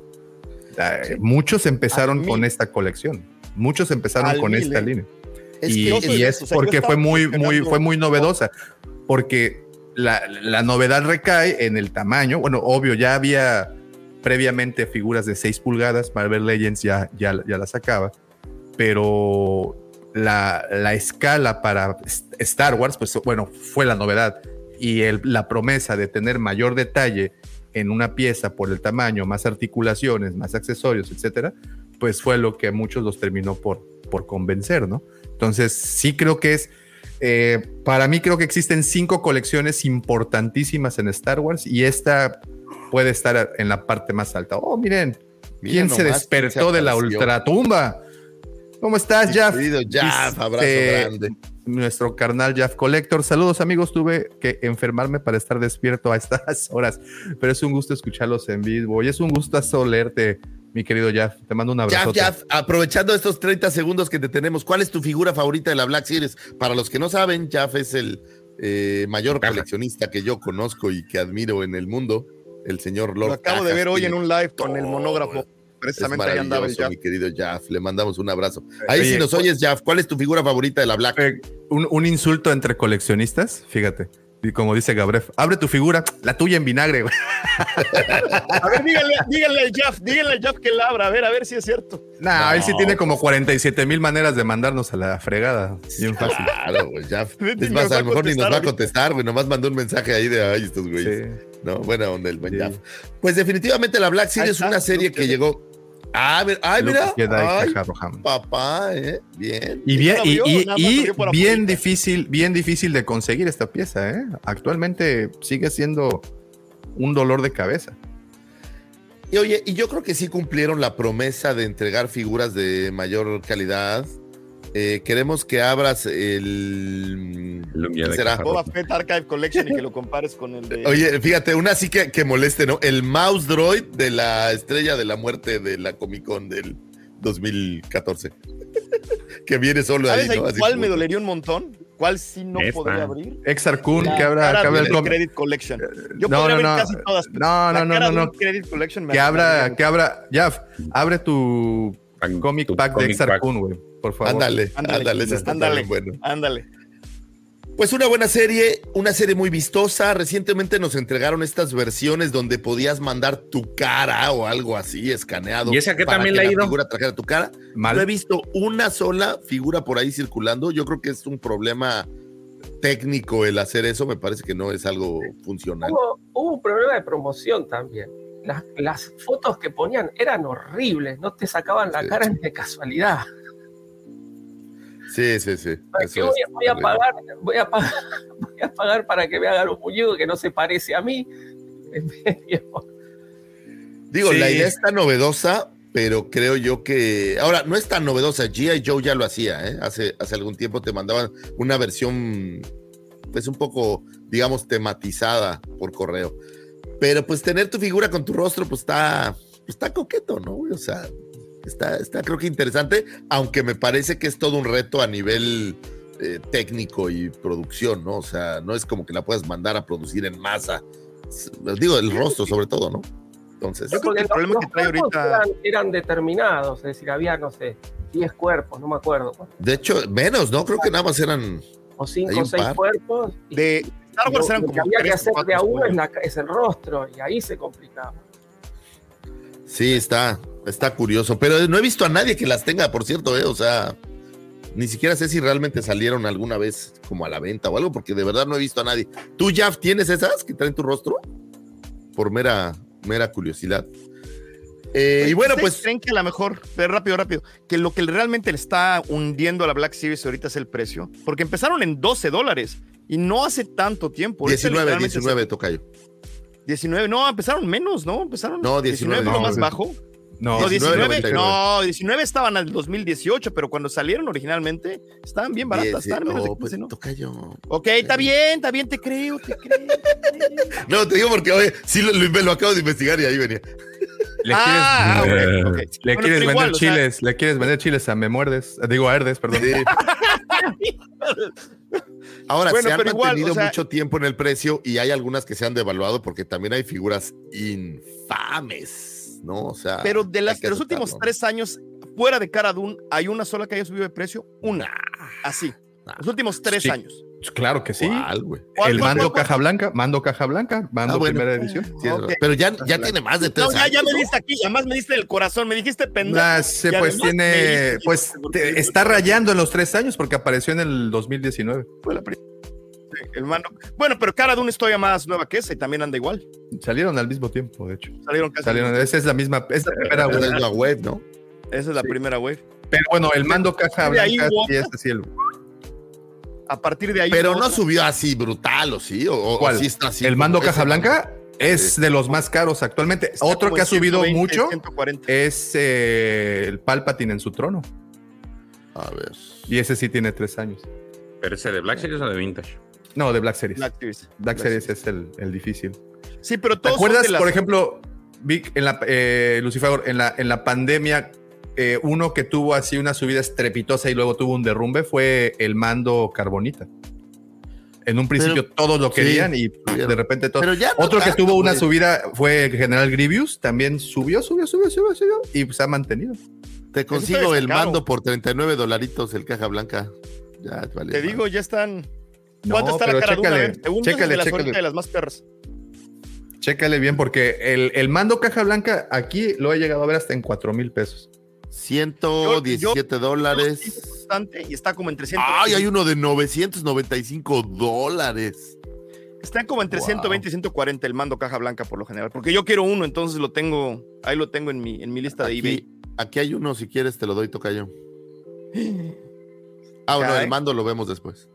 Muchos empezaron con esta colección. Muchos empezaron con esta línea. y, es porque fue muy, muy, fue muy novedosa. Porque la, novedad recae en el tamaño. Bueno, obvio, ya había previamente figuras de 6 pulgadas. Marvel Legends ya, ya, ya la sacaba. Pero la, escala para Star Wars, pues bueno, fue la novedad. Y la promesa de tener mayor detalle en una pieza por el tamaño, más articulaciones, más accesorios, etcétera, pues fue lo que a muchos los terminó por, por convencer, ¿no? Entonces, sí creo que es, eh, para mí creo que existen cinco colecciones importantísimas en Star Wars y esta puede estar en la parte más alta. Oh, miren, ¿quién se despertó de la ultratumba? ¿Cómo estás, Jeff? Querido Jeff, abrazo grande. Nuestro carnal Jeff Collector. Saludos, amigos. Tuve que enfermarme para estar despierto a estas horas, pero es un gusto escucharlos en vivo y es un gusto leerte mi querido Jaff. Te mando un abrazo. Jaff, aprovechando estos 30 segundos que te tenemos, ¿cuál es tu figura favorita de la Black Series? Para los que no saben, Jaff es el eh, mayor coleccionista que yo conozco y que admiro en el mundo, el señor Lord. Lo acabo de ver hoy en un live con el monógrafo. Precisamente ahí andaba el mi querido Jaff. Le mandamos un abrazo. Ahí si nos oyes, Jaff, ¿cuál es tu figura favorita de la Black? Eh, un insulto entre coleccionistas, fíjate. Y como dice Gabref, abre tu figura, la tuya en vinagre, A ver, díganle, díganle al Jeff, díganle al Jeff que la abra, a ver, a ver si es cierto. Nah, él sí tiene como 47 mil maneras de mandarnos a la fregada. Bien fácil. Claro, güey, Jeff. Es más, a lo mejor ni nos va a contestar, güey. Nomás mandó un mensaje ahí de, ay, estos güeyes. No, buena onda el buen Jeff. Pues definitivamente la Black Series es una serie que llegó Ah, ay, mira. Ay, papá, ¿eh? Bien. Y bien, y, bien difícil, bien difícil de conseguir esta pieza, ¿eh? Actualmente sigue siendo un dolor de cabeza. Y oye, y yo creo que sí cumplieron la promesa de entregar figuras de mayor calidad. Eh, queremos que abras el. Lumia de será? Boba. Fett Archive Collection y que lo compares con el de. Oye, fíjate, una sí que, que moleste, ¿no? El mouse droid de la estrella de la muerte de la Comic Con del 2014. que viene solo ¿Sabes ahí ¿no? Así cuál como- me dolería un montón? ¿Cuál sí no Esta. podría abrir? Exar Kun, La que abra, que abra el. Credit Collection. Yo no, podría no, abrir no. casi todas. No, no, no, no, no. Credit Collection me Que abra, que abra, Jaf, abre tu Pack- comic pack de Exar güey, por favor. Ándale, Ándale, ándale, bueno. Ándale. Pues una buena serie, una serie muy vistosa. Recientemente nos entregaron estas versiones donde podías mandar tu cara o algo así escaneado. ¿Y esa que para también que le ha la ido? figura trajera tu cara. Mal. No he visto una sola figura por ahí circulando. Yo creo que es un problema técnico el hacer eso. Me parece que no es algo funcional. Hubo, hubo un problema de promoción también. Las, las fotos que ponían eran horribles, no te sacaban la Sí. cara ni de casualidad. Sí, sí, sí. Eso voy, a- voy a terrible. pagar, voy a pagar, voy a pagar para que me hagan un muñeco que no se parece a mí. Digo, Sí. la idea está novedosa, pero creo yo que. Ahora, no es tan novedosa. G.I. Joe ya lo hacía, ¿eh? Hace, hace algún tiempo te mandaban una versión, pues un poco, digamos, tematizada por correo. Pero pues tener tu figura con tu rostro, pues está, pues, está coqueto, ¿no? O sea, está, está creo que interesante, aunque me parece que es todo un reto a nivel eh, técnico y producción, ¿no? O sea, no es como que la puedas mandar a producir en masa. Digo, el rostro sobre todo, ¿no? Entonces, Yo creo que el problema los- que trae ahorita- Eran, eran determinados, es decir, había, no sé, 10 cuerpos, no me acuerdo. de hecho, menos, ¿no? Creo que nada más eran. O Hay 5 un o 6 par. cuerpos. y- De Star Wars lo- eran lo que había que hacer de a uno es, spoilers. la- es el rostro, y ahí se complicaba. Sí, está, está curioso. Pero no he visto a nadie que las tenga, por cierto, ¿eh? O sea, ni siquiera sé si realmente salieron alguna vez como a la venta o algo, porque de verdad no he visto a nadie. ¿Tú, Jeff, tienes esas que traen tu rostro? Por mera, mera curiosidad. Eh, y bueno, ¿Ustedes pues. creen que a lo mejor, pero rápido, rápido, que lo que realmente le está hundiendo a la Black Series ahorita es el precio? Porque empezaron en 12 dólares y no hace tanto tiempo. Ahorita 19, literalmente 19, se- tocayo. 19, no, empezaron menos, ¿no? Empezaron. No, 19, fue lo no, más bajo. No, No, 19, 19, 99. no, 19 estaban al 2018, pero cuando salieron originalmente estaban bien baratas. Dieci- estaban menos de oh, pues, 15, ¿no? tocayo. Ok, está bien, está bien, te creo, te creo. No, te digo porque, oye, sí lo, lo- lo acabo de investigar y ahí venía. Le ah, quieres, le Bueno, vender igual, o sea, chiles, le quieres vender chiles a me muerdes, digo a Herdes, perdón. Sí. Ahora, Bueno, se han mantenido o sea- mucho tiempo en el precio y hay algunas que se han devaluado porque también hay figuras infames, ¿no? O sea, Pero de, las, de los últimos tres años, fuera de Cara Dune, ¿hay una sola que haya subido de precio? Una. Así. Nah. Los últimos tres Sí. años. Claro que sí. ¿Cuál, güey? ¿Cuál, El mando cuál, cuál? caja blanca, mando caja blanca, mando Ah, bueno. primera edición. Sí. Pero ya, ya tiene más de tres No, ya, ya me diste aquí, además me diste el corazón, me dijiste pendejo. Pues tiene, diste- pues te- está rayando en los tres años porque apareció en el 2019. Fue la prim- Sí, el mando. Bueno, pero Cara Dune es todavía más nueva que esa y también anda igual. Salieron al mismo tiempo, de hecho. Salieron casi. Salieron, esa es la misma, es la primera Es web. la web, ¿no? Esa es la Sí. primera wave. Pero bueno, el mando caja blanca sí es así el, A partir de ahí. Pero no otra. subió así brutal, ¿o sí? ¿O, o ¿Cuál? sí está así? el mando como caja ese? blanca es de los más caros actualmente. Está Otro que ha subido 120, mucho 140. es eh, el Palpatine en su trono. A ver. Y ese sí tiene tres años. ¿Pero ese de Black Series o de Vintage? No, de Black Series. Black Black, Series. Series es el, el difícil. Sí, pero ¿Te todos son acuerdas, de las- por ejemplo, Vic, en la, eh, Lucifer, en la, en la pandemia, eh, uno que tuvo así una subida estrepitosa y luego tuvo un derrumbe fue el mando Carbonita. En un principio todos lo sí, querían y de repente todos. Pero ya no Otro que tuvo una güey. subida fue General Grievous, también subió, subió, subió, subió, subió y se ha mantenido. Te consigo el está caro. mando por 39 dolaritos, el caja blanca. Ya, vale. Te digo, ya están. No, ¿Cuánto está pero la cara? A chécale, de las chécale. ahorita de las más perras. Chécale bien porque el, el mando caja blanca aquí lo he llegado a ver hasta en 4 mil pesos. 117 dólares. Bastante, y está como en 300. Ay, hay uno de 995 dólares. Está como entre Wow. 120 y 140 el mando caja blanca por lo general. Porque yo quiero uno, entonces lo tengo. Ahí lo tengo en mi, en mi lista de eBay. Aquí, hay uno, si quieres, te lo doy, tocayo. Ah, bueno, el mando lo vemos después.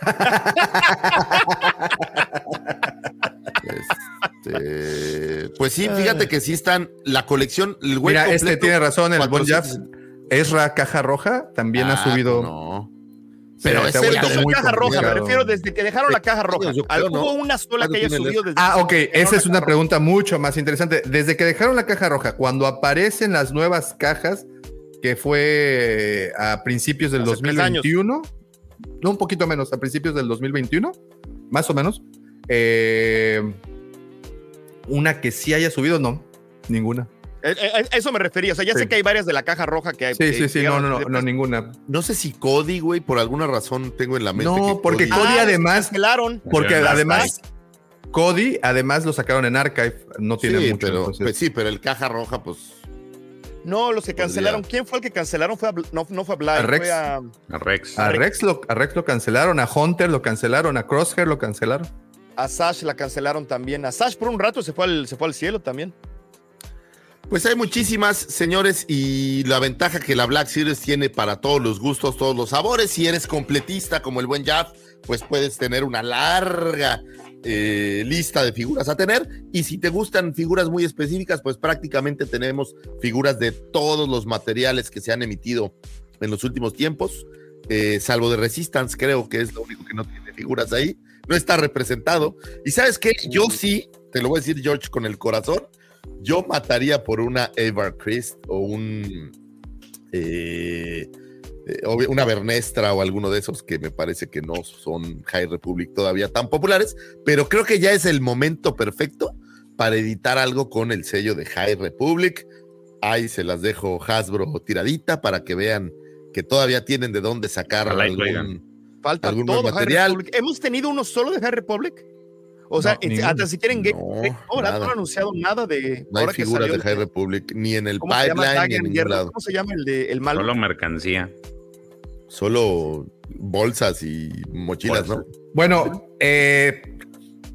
Este, Pues sí, fíjate que sí están la colección, el güey Mira, este completo, tiene razón, el Bon. 400. Esra Caja Roja también ha Ah, subido. No. Pero ha vuelto La muy caja roja, me refiero desde que dejaron la caja roja. Creo, ¿no? ¿Hubo una sola que haya ¿Cuánto tiene subido desde Ah, que ok, esa es una pregunta mucho más interesante. Desde que dejaron la caja roja, cuando aparecen las nuevas cajas, que fue a principios del Hace tres 2021, no un poquito menos, a principios del 2021, más o menos, eh, una que sí haya subido, no, ninguna. Eh, eh, a eso me refería. O sea, ya Sí. sé que hay varias de la caja roja que hay. Sí, sí, sí, no, no, no, no, ninguna. No sé si Cody, güey, por alguna razón tengo en la mente. No, que porque Cody- Cody Ah, además- cancelaron. Porque además, Cody, además lo sacaron en Archive, no tiene sí, mucho. pero, pues sí, pero el caja roja, pues. No, los que cancelaron. ¿Quién fue el que cancelaron? Fue a no, no fue a Blind, A Rex. fue a, A Rex. a, Rex lo, a Rex lo cancelaron, a Hunter lo cancelaron, a Crosshair lo cancelaron. A Sash, la cancelaron también. A Sash por un rato se fue al, se fue al cielo también. Pues hay muchísimas, señores, y la ventaja que la Black Series tiene para todos los gustos, todos los sabores. Si eres completista como el buen Jaff, pues puedes tener una larga eh, lista de figuras a tener. Y si te gustan figuras muy específicas, pues prácticamente tenemos figuras de todos los materiales que se han emitido en los últimos tiempos, eh, salvo de Resistance, creo que es lo único que no tiene figuras ahí. No está representado. Y sabes qué, yo sí, te lo voy a decir, George, con el corazón. Yo mataría por una Evar Christ o un eh, eh, una Bernestra o alguno de esos que me parece que no son High Republic todavía tan populares, pero creo que ya es el momento perfecto para editar algo con el sello de High Republic. Ahí se las dejo Hasbro tiradita para que vean que todavía tienen de dónde sacar algún. Falta algún todo High material. Republic. ¿Hemos tenido uno solo de High Republic? O sea, No, hasta si quieren Game No, Freak, no, ¿verdad? nada. No han anunciado nada de. No hay ahora que figuras salió de High Republic ni en el pipeline ni en ningún Guerra. lado. ¿Cómo se llama el de el malo? Solo mercancía. Solo bolsas y mochilas, ¿no? Bueno, eh,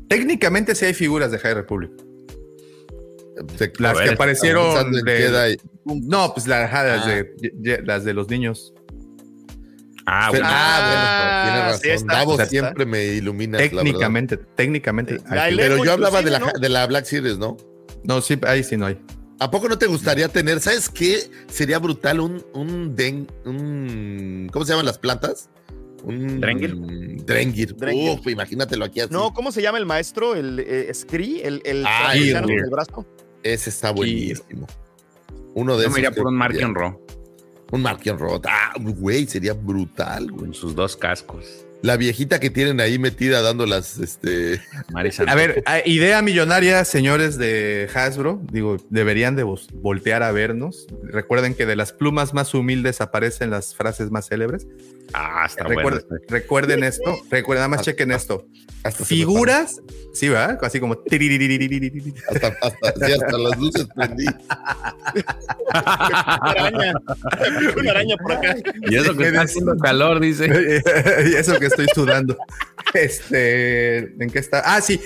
técnicamente sí hay figuras de High Republic. Se- Las que aparecieron de- No, pues las, Ah. de, las de los niños. Ah, bueno. ah, Ah, bueno, sí, tiene razón. Davos está. siempre me ilumina. Técnicamente, técnicamente. Ahí figuras. le- Pero yo hablaba de la, ¿no? de la Black Series, ¿no? No, sí, ahí sí no hay. ¿A poco no te gustaría tener? ¿Sabes qué? Sería brutal un, un den, un, ¿cómo se llaman las plantas? Un ¿Drengir? Drengir. Drengir. Uf, imagínatelo aquí así. No, ¿cómo se llama el maestro? El eh, Scree, el, el Ah, Gear. con el brazo. Ese está buenísimo. Uno de Yo esos. me iría que- por un Markion Raw Un Markion Rot. Ah, güey, sería brutal, güey. con sus dos cascos. La viejita que tienen ahí metida dando las, este... Marisa. A ver, ah, idea millonaria, señores de Hasbro. Digo, deberían de vos- voltear a vernos. Recuerden que de las plumas más humildes aparecen las frases más célebres. Ah, está Recuerden, bueno. recuerden esto, recuerden, nada más ah, chequen esto. Ah, hasta Figuras, sí, ¿verdad? Así como. Hasta, hasta, sí, hasta las luces prendí. una araña. Una araña por acá. Y eso que está haciendo calor, dice. y eso que estoy sudando. Este, ¿en qué está? Ah, sí.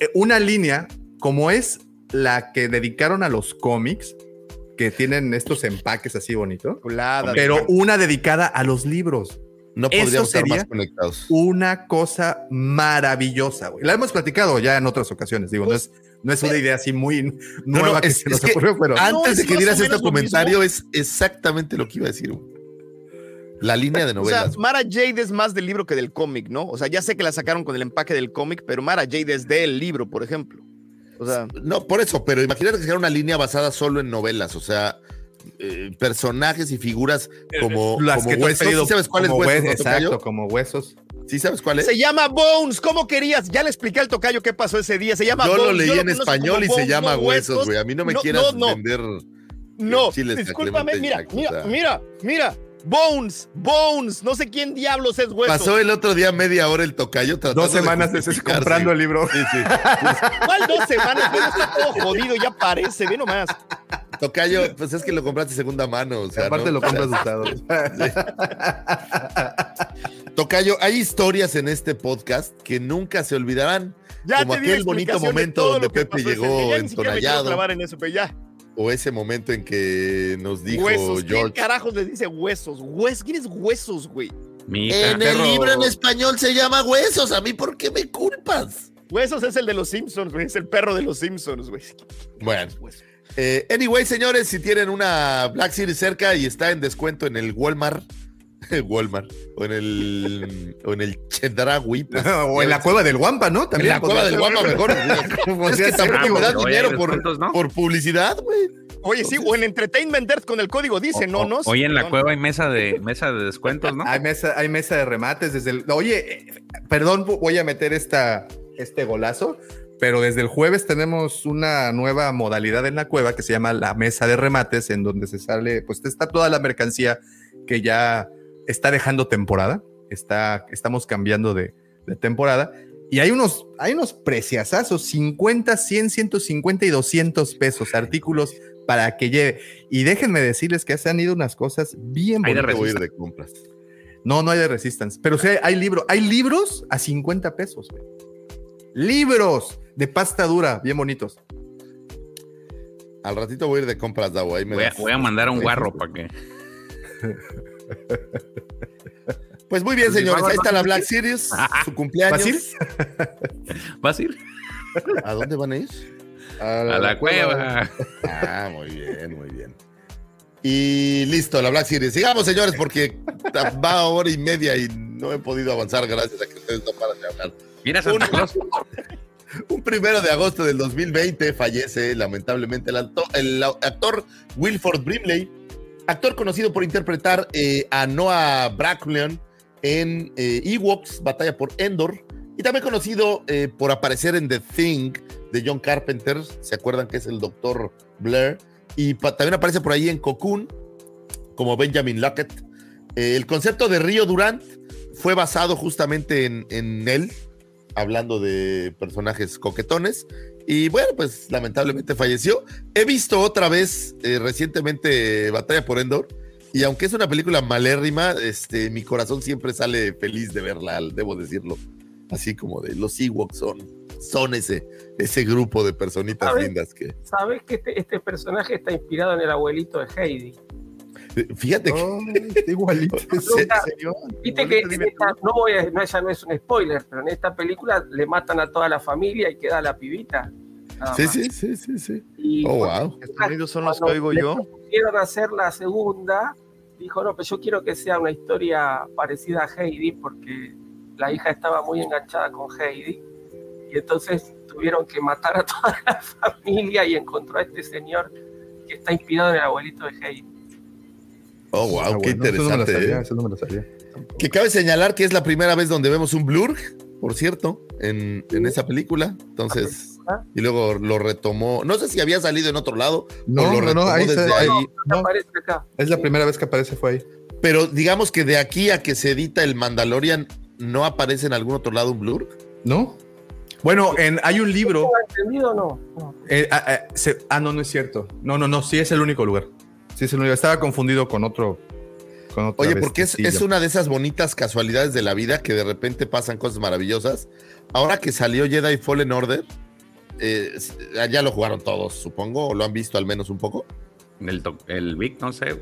Eh, una línea, como es la que dedicaron a los cómics, que tienen estos empaques así bonitos, Chulada. pero una dedicada a los libros. No podríamos estar más conectados. Una cosa maravillosa, güey. La hemos platicado ya en otras ocasiones, digo, no es, no es una idea así muy No, nueva no, que es, se es nos que ocurrió, pero antes de que dieras este comentario es exactamente lo que iba a decir. güey. La línea de O sea, novelas. Mara Jade es más del libro que del cómic, ¿no? O sea, ya sé que la sacaron con el empaque del cómic, pero Mara Jade es del libro, por ejemplo. O sea, no, por eso, pero imagínate que sea una línea basada solo en novelas, o sea, eh, personajes y figuras como, las como que huesos. pedido ¿Sí sabes cuál es como huesos? exacto, Tocayo? como huesos. ¿Sí sabes cuál es? se llama Bones. ¿Cómo querías? Ya le expliqué al tocayo qué pasó ese día. Se llama Yo lo Bones. leí lo en conozco español y se Bones, llama no huesos, güey. A mí no me No, quieras no, no. vender. No, a discúlpame, mira, mira, mira, mira. Bones, Bones, no sé quién diablos es hueso. Pasó el otro día media hora el tocayo tratando Dos semanas de comprando el libro. Sí, sí. ¿Cuál dos semanas? Bueno, está todo jodido, ya parece, ve nomás. Tocayo, pues es que lo compraste segunda mano. O sea, Aparte ¿no? lo compras usado. Tocayo, hay historias en este podcast que nunca se olvidarán. Ya como aquel bonito momento donde Pepe llegó entonallado. en eso, pero ya. O ese momento en que nos dijo huesos. ¿Quién George. carajos le dice huesos? Hues, ¿Quién es huesos, güey? En el perro. libro en español se llama huesos. A mí, ¿por qué me culpas? Huesos es el de los Simpsons, güey. Es el perro de los Simpsons, güey. Bueno. Eh, anyway, señores, si tienen una Black Series cerca y está en descuento en el Walmart, Walmart, o en el, o en el Chedraui. pues, o en la cueva del Guampa, ¿no? en la cueva del Guampa, mejor. es que tampoco me das dinero por, descuentos, ¿no? por publicidad, güey. Oye, sí, o en Entertainment Earth con el código dice, no, no. Hoy en la cueva hay mesa de mesa de descuentos, ¿no? Hay mesa, hay mesa de remates desde el. Oye, perdón, voy a meter esta, este golazo, pero desde el jueves tenemos una nueva modalidad en la cueva que se llama la mesa de remates, en donde se sale, pues está toda la mercancía que ya está dejando temporada. Está, estamos cambiando de, de temporada. Y hay unos, hay unos preciazazos, 50, 100, 150 y 200 pesos, artículos para que lleve. Y déjenme decirles que se han ido unas cosas bien Hay de bonitas. De compras. No, no hay de Resistance. Pero sí hay, hay libros. Hay libros a 50 pesos, güey. Libros de pasta dura, bien bonitos. Al ratito voy a ir de compras. Ahí me Voy a, voy a mandar a un guarro para que. Pues muy bien, Pues, señores. ¿va- Ahí está la Black Series, su cumpleaños. ¿Vas a ir? ¿Vas a ir? ¿A dónde van a ir? A la cueva. Ah, muy bien, muy bien. Y listo, la Black Series. Sigamos, señores, porque va a hora y media y no he podido avanzar gracias a que ustedes no paran de hablar. Mira Santa Un- Claus. Un primero de agosto del 2020 fallece lamentablemente el, alto- el actor Wilford Brimley, actor conocido por interpretar eh, a Noah Brackleon en eh, Ewoks, Batalla por Endor, y también conocido eh, por aparecer en The Thing de John Carpenter, ¿se acuerdan que es el doctor Blair? Y también aparece por ahí en Cocoon, como Benjamin Lockett. El concepto de Río Durant fue basado justamente en, en él, hablando de personajes coquetones. Y bueno, pues lamentablemente falleció. He visto otra vez eh, recientemente Batalla por Endor. Y aunque es una película malérrima, este, mi corazón siempre sale feliz de verla, debo decirlo. Así como de los Ewoks son, son ese, ese grupo de personitas ¿Sabes? lindas que. ¿Sabes que este, este personaje está inspirado en el abuelito de Heidi? Fíjate que. Está igualito. Viste que en esta- no voy a, no, ya no es un spoiler, pero en esta película le matan a toda la familia y queda la pibita. sí, sí, sí, sí, sí. Y Oh, wow. Estos sonidos son los que oigo yo. hacer la segunda, dijo, no, pero yo quiero que sea una historia parecida a Heidi, porque la hija estaba muy enganchada con Heidi, y entonces tuvieron que matar a toda la familia y encontró a este señor que está inspirado en el abuelito de Heidi. Oh, wow, Ah, qué bueno, eso no me lo interesante. sabía, ¿eh? eso no me lo sabía. Que cabe señalar que es la primera vez donde vemos un blur, por cierto, en, en esa película. Entonces, y luego lo retomó. No sé si había salido en otro lado. No, o lo no, no, retomó ahí desde está, ahí. no, Aparece acá. es la primera vez que aparece, fue ahí. Pero digamos que de aquí a que se edita el Mandalorian, ¿no aparece en algún otro lado un blur? ¿No? Bueno, en, hay un libro. ¿Tengo entendido o no? No. eh, ah, ah, se- ah, no, no es cierto. No, no, no, sí es el único lugar. Sí es el único. Estaba confundido con otro. Con otra Oye, porque es, es una de esas bonitas casualidades de la vida que de repente pasan cosas maravillosas. Ahora que salió Jedi Fallen Order, eh, ya lo jugaron todos, supongo, o lo han visto al menos un poco. El, el Vic, no sé.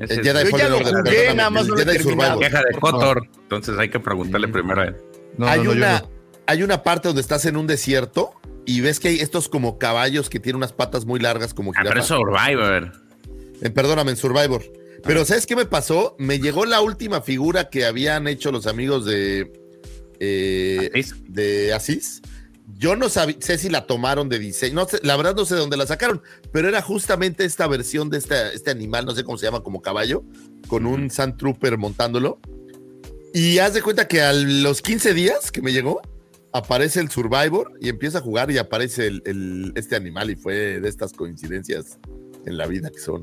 Ese El es- Jedi Fallen lo Order, jugué, nada más el no lo Jedi. Survivor. queja de Cotor. Entonces hay que preguntarle primero a él. No, hay, no, no, yo una, no. hay una parte donde estás en un desierto y ves que hay estos como caballos que tienen unas patas muy largas como Ah, pero es. Survivor. Eh, perdóname, en Survivor. Pero ¿sabes qué me pasó? Me llegó la última figura que habían hecho los amigos de, eh, Asís. de Asís. Yo no sé si la tomaron de diseño, no sé, la verdad no sé de dónde la sacaron, pero era justamente esta versión de este, este animal, no sé cómo se llama, como caballo, con un Sand Trooper montándolo. Y haz de cuenta que a los 15 días que me llegó, aparece el Survivor y empieza a jugar y aparece el, el- este animal y fue de estas coincidencias en la vida que son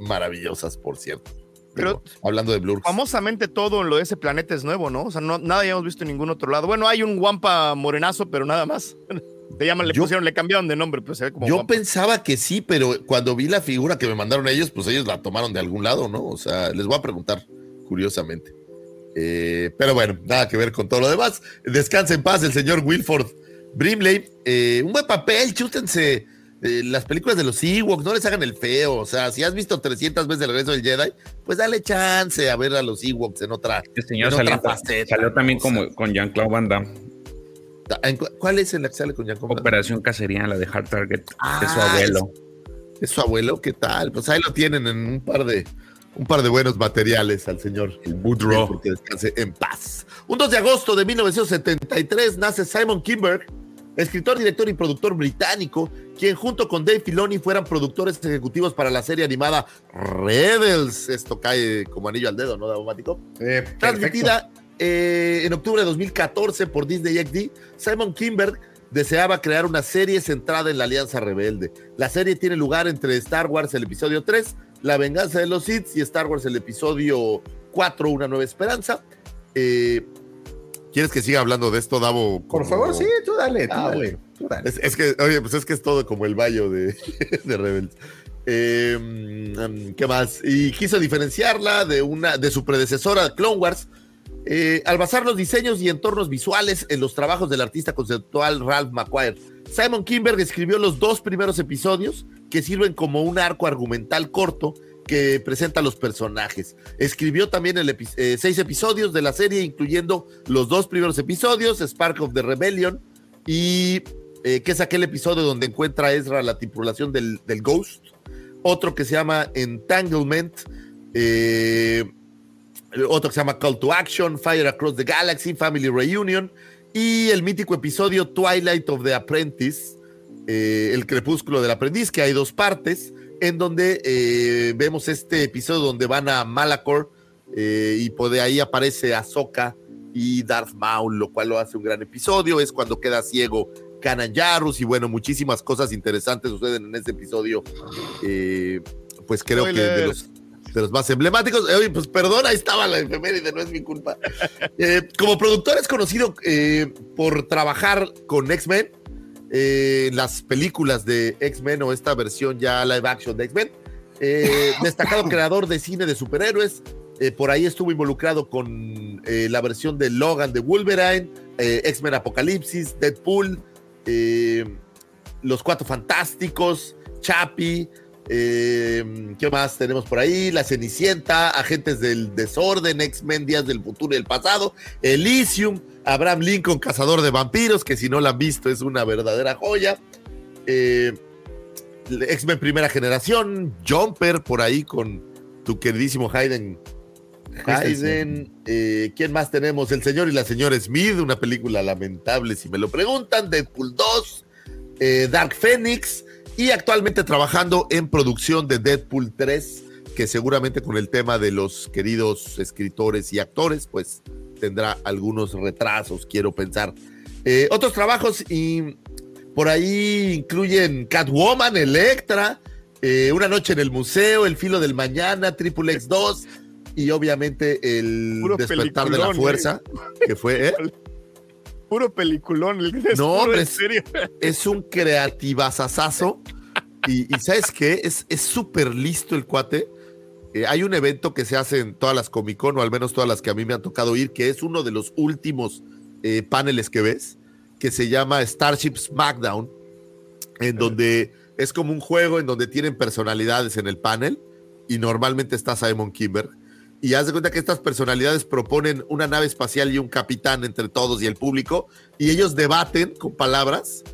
maravillosas, por cierto. Pero- hablando de Blur. Famosamente todo lo de ese planeta es nuevo, ¿no? O sea, no, nada hayamos visto en ningún otro lado. Bueno, hay un guampa morenazo, pero nada más. Le llaman, le Yo- pusieron, le cambiaron de nombre, pues se ve como Yo guampa. pensaba que sí, pero cuando vi la figura que me mandaron ellos, pues ellos la tomaron de algún lado, ¿no? O sea, les voy a preguntar, curiosamente. Eh, pero bueno, nada que ver con todo lo demás. Descanse en paz el señor Wilford Brimley. Eh, un buen papel, chútense. Eh, las películas de los Ewoks, no les hagan el feo. O sea, si has visto 300 veces el regreso del Jedi, pues dale chance a ver a los Ewoks en otra. Este señor en otra salió, faceta, salió también o sea. como con Jean-Claude Van Damme. ¿Cuál es en la que sale con Giancomo? Operación Cacería, la de Hard Target, ah, es su abuelo. Es, su abuelo, ¿qué tal? Pues ahí lo tienen en un par de un par de buenos materiales al señor el Woodrow. Que descanse en paz. Un 2 de agosto de 1973 nace Simon Kimberg, escritor, director y productor británico, quien junto con Dave Filoni fueran productores ejecutivos para la serie animada Rebels. Esto cae como anillo al dedo, ¿no, Daumático? Eh, Transmitida eh, en octubre de 2014 por Disney XD, Simon Kimberg deseaba crear una serie centrada en la Alianza Rebelde. La serie tiene lugar entre Star Wars el episodio 3, La venganza de los Sith y Star Wars el episodio 4, Una nueva esperanza. Eh, ¿Quieres que siga hablando de esto, Davo? Por favor, sí, tú dale, tú, ah, dale, Es, que, oye, pues es que es todo como el baño de, de Rebels. Em, ¿Qué más? Y quiso diferenciarla de, una, de su predecesora, Clone Wars, eh, al basar los diseños y entornos visuales en los trabajos del artista conceptual Ralph McQuire. Simon Kimberg escribió los dos primeros episodios que sirven como un arco argumental corto que presenta a los personajes. Escribió también el eh, seis episodios de la serie, incluyendo los dos primeros episodios, Spark of the Rebellion, y eh, que es aquel episodio donde encuentra Ezra la tripulación del, Ghost. Otro que se llama Entanglement, eh, otro que se llama Call to Action, Fire Across the Galaxy, Family Reunion, y el mítico episodio Twilight of the Apprentice, el crepúsculo del aprendiz, que hay dos partes en donde eh, vemos este episodio donde van a Malacor eh, y por de ahí aparece Ahsoka y Darth Maul, lo cual lo hace un gran episodio. Es cuando queda ciego Kanan Jarrus y bueno, muchísimas cosas interesantes suceden en ese episodio. Eh, pues creo que de los, de los, más emblemáticos. Oye, pues perdón, ahí estaba la efeméride, no es mi culpa. como productor es conocido por trabajar con X-Men eh, las películas de X-Men o esta versión ya live action de X-Men. Eh, destacado creador de cine de superhéroes. Eh, por ahí estuvo involucrado con la versión de Logan de Wolverine, X-Men Apocalipsis, Deadpool, Los Cuatro Fantásticos, Chappie. ¿Qué más tenemos por ahí? La Cenicienta, Agentes del Desorden, X-Men Días del Futuro y el Pasado, Elysium, Abraham Lincoln, cazador de vampiros, que si no la han visto es una verdadera joya. Eh, X-Men Primera Generación, Jumper, por ahí con tu queridísimo Hayden. Hayden, eh, ¿quién más tenemos? El señor y la señora Smith, una película lamentable si me lo preguntan. Deadpool 2, eh, Dark Phoenix y actualmente trabajando en producción de Deadpool 3, que seguramente con el tema de los queridos escritores y actores, pues tendrá algunos retrasos, quiero pensar. Eh, otros trabajos y por ahí incluyen Catwoman, Electra, eh, Una noche en el museo, El filo del mañana, Triple X 2 y obviamente el despertar de la fuerza, que fue... Puro peliculón. no, es, serio. es un creativazazazo. Y, y ¿sabes qué? Es súper listo el cuate eh, hay un evento que se hace en todas las Comic Con, o al menos todas las que a mí me han tocado ir, que es uno de los últimos eh, paneles que ves, que se llama Starship SmackDown, en donde es como un juego en donde tienen personalidades en el panel, y normalmente está Simon Kimber. Y haz de cuenta que estas personalidades proponen una nave espacial y un capitán entre todos y el público, y ellos debaten con palabras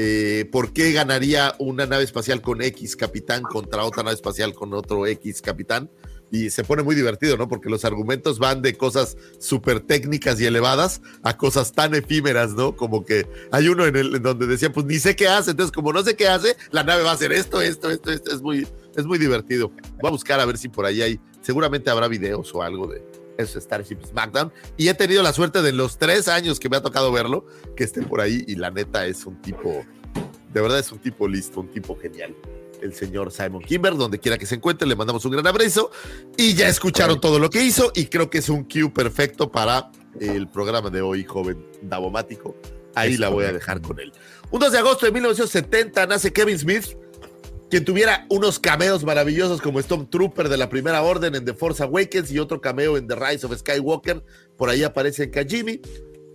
eh, por qué ganaría una nave espacial con X capitán contra otra nave espacial con otro X capitán. Y se pone muy divertido, ¿no? Porque los argumentos van de cosas súper técnicas y elevadas a cosas tan efímeras, ¿no? Como que hay uno en, el, donde decía, pues ni sé qué hace, entonces como no sé qué hace, la nave va a hacer esto, esto, esto, esto, es muy, es muy divertido. Voy a buscar a ver si por ahí hay, seguramente habrá videos o algo de, es Starship SmackDown. Y he tenido la suerte de los tres años que me ha tocado verlo, que esté por ahí. Y la neta es un tipo, de verdad es un tipo listo, un tipo genial. El señor Simon Kimber, donde quiera que se encuentre, le mandamos un gran abrazo. Y ya escucharon todo lo que hizo. Y creo que es un cue perfecto para el programa de hoy, joven Davomático. Ahí la voy a dejar con él. Un 2 de agosto de 1970 nace Kevin Smith quien tuviera unos cameos maravillosos como Stormtrooper de la Primera Orden en The Force Awakens y otro cameo en The Rise of Skywalker. Por ahí aparece en Kajimi.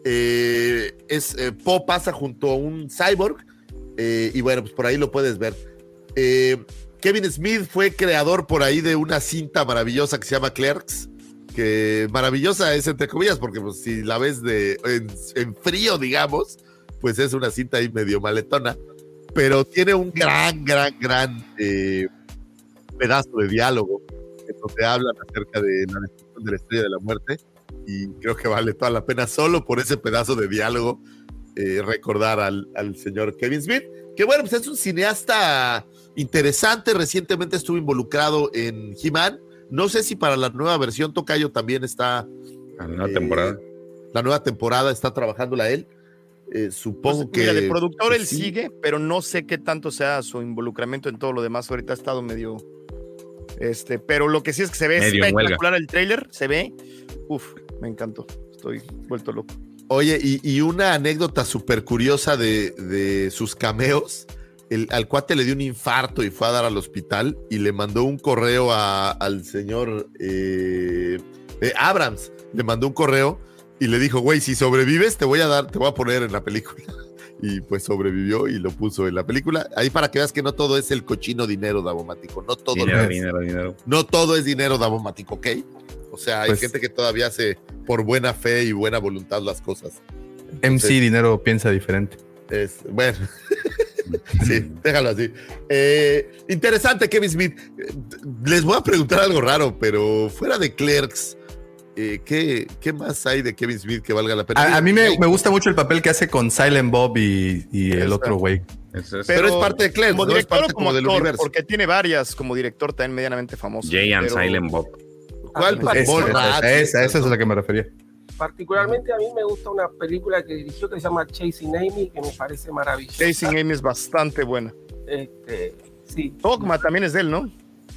Eh, es, eh, Poe pasa junto a un cyborg eh, y bueno, pues por ahí lo puedes ver. Kevin Smith fue creador por ahí de una cinta maravillosa que se llama Clerks, que maravillosa es entre comillas porque pues, si la ves de, en, frío, digamos, pues es una cinta ahí medio maletona, pero tiene un gran, gran, gran eh, pedazo de diálogo en donde hablan acerca de la destrucción de la estrella de la muerte y creo que vale toda la pena solo por ese pedazo de diálogo eh, recordar al, al, señor Kevin Smith, que bueno, pues es un cineasta interesante, recientemente estuvo involucrado en He-Man, no sé si para la nueva versión Tocayo también está... La nueva eh, temporada. La nueva temporada está trabajándola él. Eh, supongo pues, que. Mira, de productor él sigue, pero no sé qué tanto sea su involucramiento en todo lo demás. Ahorita ha estado medio. Este, pero lo que sí es que se ve espectacular el trailer, se ve. Uf, me encantó. Estoy vuelto loco. Oye, y, una anécdota súper curiosa de, sus cameos. El, al cuate le dio un infarto y fue a dar al hospital y le mandó un correo al señor eh, eh, Abrams. Le mandó un correo y le dijo, güey, si sobrevives, te voy a dar, te voy a poner en la película. Y pues sobrevivió y lo puso en la película. Ahí para que veas que no todo es el cochino dinero davomático. No todo dinero, dinero, dinero. No todo es dinero davomático, ¿ok? O sea, hay pues gente que todavía hace por buena fe y buena voluntad las cosas. MC Dinero piensa diferente. Es, bueno, sí, déjalo así. Eh, interesante, Kevin Smith. Les voy a preguntar algo raro, pero fuera de Clerks, eh, ¿qué, ¿qué, más hay de Kevin Smith que valga la pena? A, mí me, me, gusta mucho el papel que hace con Silent Bob y, y el otro güey. Pero, es parte de Clerks, como director es parte como, del universo. Porque tiene varias como director también medianamente famoso. Jay and Silent Bob. ¿Cuál? Ah, esa, esa, esa, es a la que me refería. Particularmente a mí me gusta una película que dirigió que se llama Chasing Amy, que me parece maravillosa. Chasing Amy es bastante buena. Este, sí. Dogma también es de él, ¿no?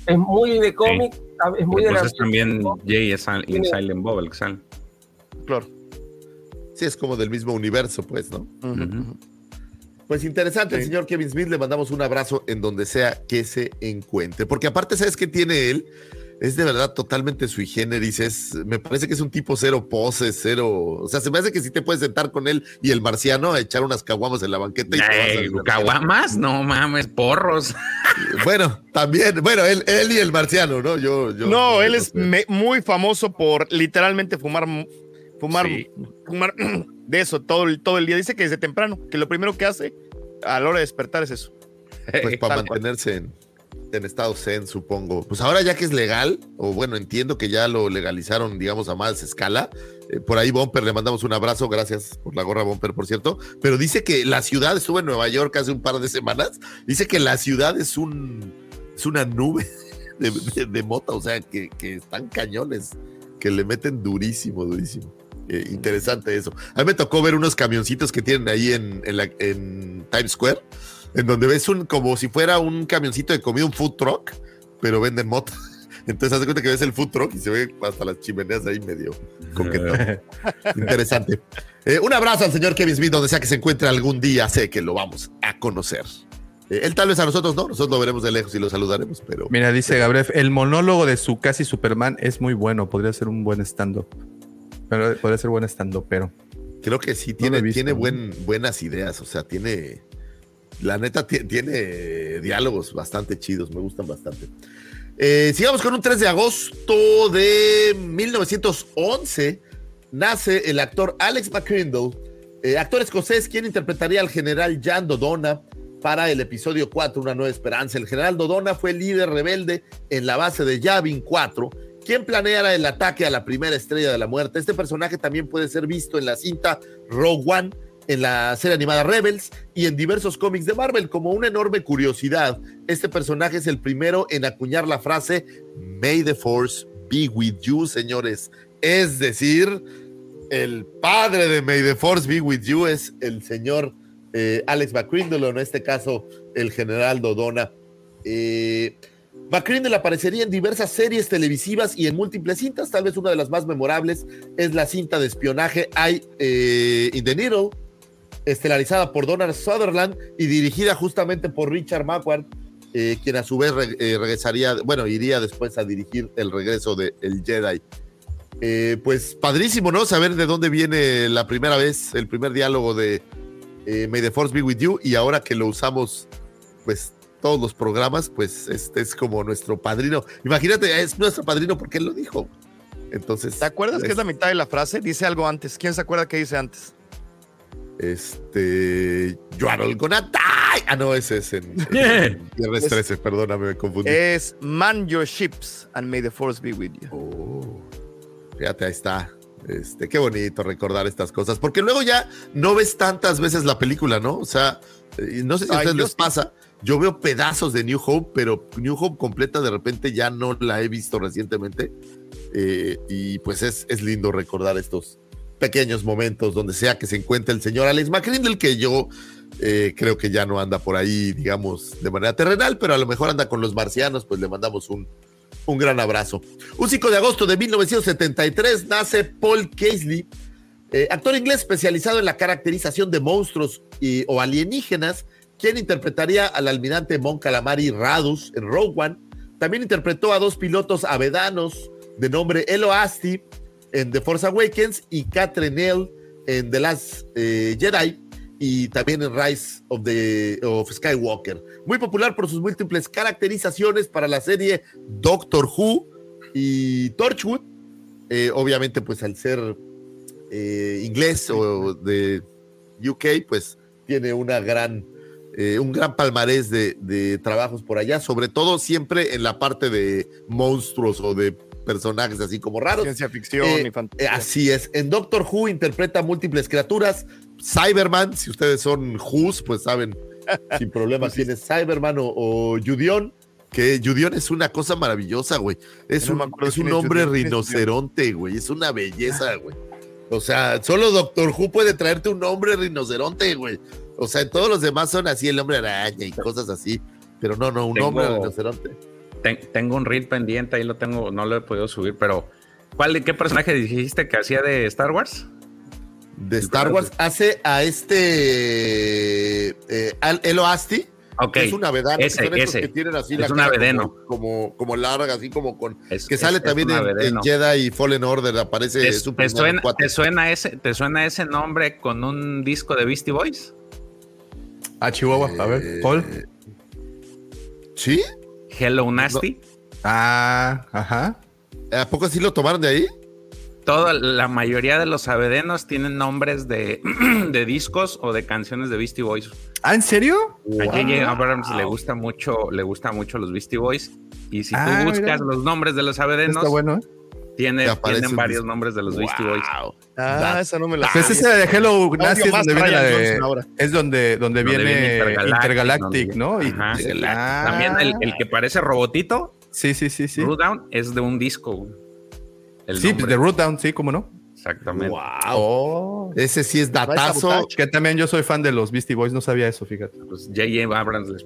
Es muy de cómic, es muy de la... también Jay es Silent Bob, el Claro. Sí, es como del mismo universo, pues, ¿no? Pues interesante, el señor Kevin Smith, le mandamos un abrazo en donde sea que se encuentre, porque aparte, ¿sabes qué tiene él? Es de verdad totalmente sui generis, es, me parece que es un tipo cero pose, cero, o sea, se me hace que si te puedes sentar con él y el marciano a echar unas caguamas en la banqueta. Y ¿Caguamas? No mames, porros. Bueno, también, bueno, él, él y el marciano, ¿no? Yo, yo no, él es muy famoso por literalmente fumar, fumar, fumar de eso todo el, todo el día. Dice que desde temprano, que lo primero que hace a la hora de despertar es eso. Pues para mantenerse en, en estado zen, supongo. Pues ahora ya que es legal, o bueno, entiendo que ya lo legalizaron, digamos, a más escala. Eh, por ahí, Bomper, le mandamos un abrazo. Gracias por la gorra, Bomper, por cierto. Pero dice que la ciudad, estuvo en Nueva York hace un par de semanas, dice que la ciudad es un es una nube de, mota, o sea, que, están cañones, que le meten durísimo, durísimo. Eh, interesante eso. A mí me tocó ver unos camioncitos que tienen ahí en, en Times Square en donde ves un, como si fuera un camioncito de comida, un food truck, pero venden moto. Entonces, haz cuenta que ves el food truck y se ve hasta las chimeneas ahí medio coqueto. Interesante. Eh, un abrazo al señor Kevin Smith, donde sea que se encuentre algún día, sé que lo vamos a conocer. Eh, él tal vez a nosotros no, nosotros lo veremos de lejos y lo saludaremos, pero. Mira, dice Gabriel, el monólogo de su casi Superman es muy bueno, podría ser un buen stand-up. Podría ser buen stand-up, pero. Creo que sí, tiene, tiene buen, buenas ideas, o sea, tiene la neta tiene diálogos bastante chidos, me gustan bastante. Eh, sigamos con un 3 de agosto de 1911. Nace el actor Alex McCrindle, eh, actor escocés, quien interpretaría al general Jan Dodona para el episodio 4, Una Nueva Esperanza. El general Dodona fue líder rebelde en la base de Yavin 4, quien planeara el ataque a la primera estrella de la muerte. Este personaje también puede ser visto en la cinta Rogue One en la serie animada Rebels y en diversos cómics de Marvel. Como una enorme curiosidad, este personaje es el primero en acuñar la frase May the Force be with you, señores. Es decir, el padre de May the Force be with you es el señor eh, Alex McCrindle, en este caso el general Dodona. Eh, McCrindle aparecería en diversas series televisivas y en múltiples cintas. Tal vez una de las más memorables es la cinta de espionaje I eh, in the Needle, estelarizada por Donald Sutherland y dirigida justamente por Richard Marquardt, eh, quien a su vez eh, regresaría, bueno, iría después a dirigir el regreso de El Jedi. Eh, pues padrísimo, ¿no? Saber de dónde viene la primera vez, el primer diálogo de May the Force be with you y ahora que lo usamos, pues todos los programas, pues este es como nuestro padrino. Imagínate, es nuestro padrino porque él lo dijo. Entonces. ¿Te acuerdas que es la mitad de la frase? Dice algo antes. ¿Quién se acuerda qué dice antes? Este. You are all gonna die. Ah, no, ese es en, en Viernes 13, perdóname, me confundí. Es Man Your Ships and May the Force be with you. Oh, fíjate, ahí está. Este, qué bonito recordar estas cosas, porque luego ya no ves tantas veces la película, ¿no? O sea, eh, no sé si a ustedes les pasa. Yo veo pedazos de New Hope, pero New Hope completa de repente ya no la he visto recientemente. Eh, y pues es, es lindo recordar estos pequeños momentos donde sea que se encuentre el señor Alex McCrindle, que yo eh, creo que ya no anda por ahí, digamos, de manera terrenal, pero a lo mejor anda con los marcianos, pues le mandamos un, un gran abrazo. Un 5 de agosto de 1973 nace Paul Casey, eh, actor inglés especializado en la caracterización de monstruos y, o alienígenas, quien interpretaría al almirante Mon Calamari Radus en Rogue One. También interpretó a dos pilotos avedanos de nombre Elo Asti en The Force Awakens y Catherine Nell en The Last eh, Jedi y también en Rise of, the, of Skywalker. Muy popular por sus múltiples caracterizaciones para la serie Doctor Who y Torchwood. Eh, obviamente, pues al ser eh, inglés o de UK, pues tiene una gran, un gran palmarés de, de trabajos por allá, sobre todo siempre en la parte de monstruos o de personajes así como raros. Ciencia ficción Eh, y eh, fantasía. así es. En Doctor Who interpreta múltiples criaturas. Cyberman, si ustedes son Who's, pues saben sin problema quién es Cyberman o, o Yudion. Que Yudion es una cosa maravillosa, güey. Es No un, es un hombre Yudion. ¿Quién es rinoceronte, güey. Es una belleza, güey. O sea, solo Doctor Who puede traerte un hombre rinoceronte, güey. O sea, todos los demás son así, el hombre araña y cosas así. Pero no, no, un Tengo- hombre rinoceronte. Ten- tengo un reel pendiente, ahí lo tengo, no lo he podido subir, pero ¿cuál, ¿qué personaje dijiste que hacía de Star Wars? de Star Wars hace a este eh, Al- Elo Asti. Ok, que es un avedano. que ese, son estos ese. que tienen así Es la cara. Como, como, como larga, así como con. Es- que sale es- es también en, en. Jedi y Fallen Order. Aparece ¿Te, Superman te suena, 4. te suena ese, ¿Te suena ese nombre con un disco de Beastie Boys? Ah, Chihuahua, a ver, Paul. ¿Sí? Hello Nasty. Ah, ajá. ¿A poco sí lo tomaron de ahí? Toda la mayoría de los abedenos tienen nombres de, de discos o de canciones de Beastie Boys. ¿Ah, en serio? A J.J. Abrams le gusta mucho, le gusta mucho los Beastie Boys. Y si Ah, tú buscas mira. los nombres de los abedenos, Está bueno, ¿eh? Tiene, tienen varios disco. nombres de los Beastie Boys. Ah, esa no me la Pues sabía. esa de Hello Nasty es donde viene la Ryan de. Johnson ahora. Es donde, donde, Donde viene Intergalactic, donde- ¿no? Y- Ajá. Ah. También el, el que parece robotito, Sí, sí, sí, sí. Root Down, es de un disco. El Sí, nombre. de Root Down, sí, cómo no. Exactamente. Wow. Oh. Ese sí es datazo. Que también yo soy fan de los Beastie Boys, no sabía eso, fíjate. Pues J.J. Abrams les,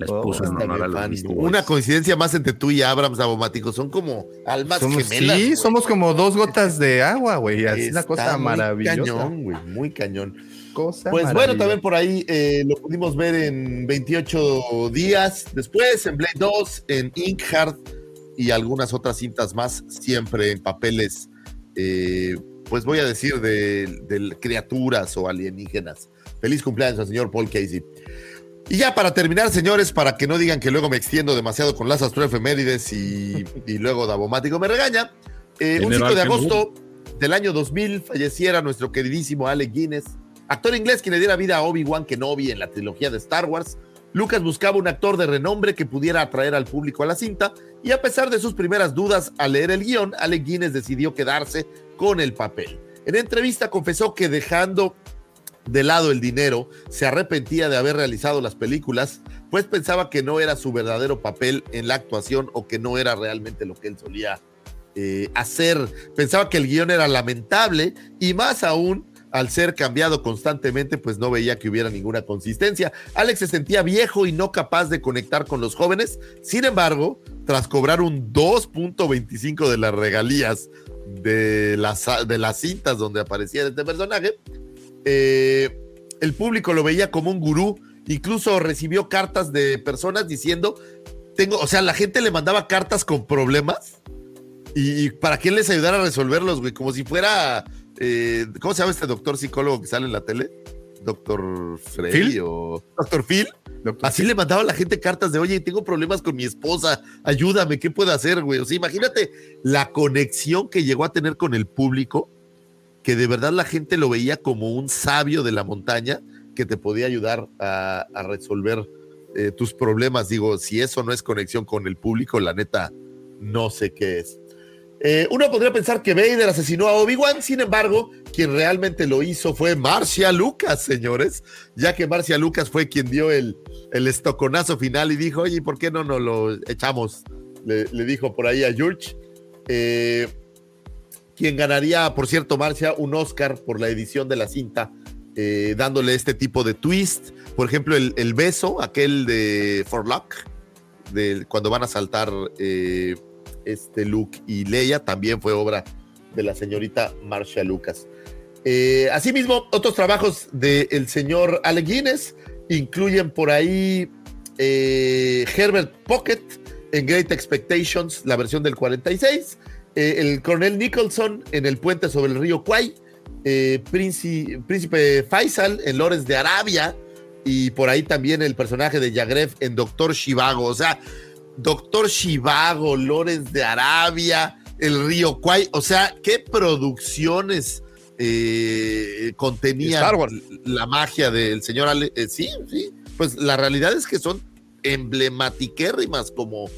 les Oh, puso en Está honor bien a los fan. Beastie Boys. Una coincidencia más entre tú y Abrams Abomático. Son como almas Somos, gemelas. sí, somos como dos gotas de agua, güey. Es una Está cosa muy maravillosa. Cañón, güey, muy cañón. Cosa Pues bueno, también por ahí eh, lo pudimos ver en 28 días después, en Blade 2, en Inkheart y algunas otras cintas más, siempre en papeles, eh, pues voy a decir, de, de criaturas o alienígenas. Feliz cumpleaños al señor Paul Casey. Y ya para terminar, señores, para que no digan que luego me extiendo demasiado con las astroefemérides y, y luego Davomático me regaña, eh, un 5 General de agosto del año 2000 falleciera nuestro queridísimo Alec Guinness, actor inglés quien le diera vida a Obi-Wan Kenobi en la trilogía de Star Wars. Lucas buscaba un actor de renombre que pudiera atraer al público a la cinta y a pesar de sus primeras dudas al leer el guion, Alec Guinness decidió quedarse con el papel. En entrevista confesó que dejando de lado el dinero, se arrepentía de haber realizado las películas, pues pensaba que no era su verdadero papel en la actuación o que no era realmente lo que él solía eh, hacer. Pensaba que el guion era lamentable y más aún al ser cambiado constantemente, pues no veía que hubiera ninguna consistencia. Alex se sentía viejo y no capaz de conectar con los jóvenes. Sin embargo, tras cobrar un 2.25 de las regalías de las, de las cintas donde aparecía este personaje, eh, el público lo veía como un gurú. Incluso recibió cartas de personas diciendo, tengo, o sea, la gente le mandaba cartas con problemas y, y para que él les ayudara a resolverlos, güey, como si fuera, eh, ¿cómo se llama este doctor psicólogo que sale en la tele? Doctor Frey ¿Phil? o Doctor Phil. Doctor Así le mandaba a la gente cartas de, oye, tengo problemas con mi esposa, ayúdame, ¿qué puedo hacer, güey? O sea, imagínate la conexión que llegó a tener con el público que de verdad la gente lo veía como un sabio de la montaña que te podía ayudar a, resolver eh, tus problemas. Digo, si eso no es conexión con el público, la neta, no sé qué es. Eh, uno podría pensar que Vader asesinó a Obi-Wan, sin embargo, quien realmente lo hizo fue Marcia Lucas, señores, ya que Marcia Lucas fue quien dio el, el estoconazo final y dijo, oye, ¿por qué no nos lo echamos? Le, dijo por ahí a George. Eh, quien ganaría, por cierto, Marcia, un Oscar por la edición de la cinta, eh, dándole este tipo de twist. Por ejemplo, el, beso, aquel de For Luck, de, cuando van a saltar eh, este Luke y Leia, también fue obra de la señorita Marcia Lucas. Eh, asimismo, otros trabajos del señor Alec Guinness incluyen por ahí Herbert Pocket en Great Expectations, la versión del 46, eh, el coronel Nicholson en el puente sobre el río Kwai, eh, príncipe, Faisal en Lores de Arabia y por ahí también el personaje de Yagrev en Doctor Shivago. O sea, Doctor Shivago, Lores de Arabia, el río Kwai. O sea, qué producciones eh, contenía la magia del señor Ale. sí, sí. Pues la realidad es que son emblematiquérrimas como,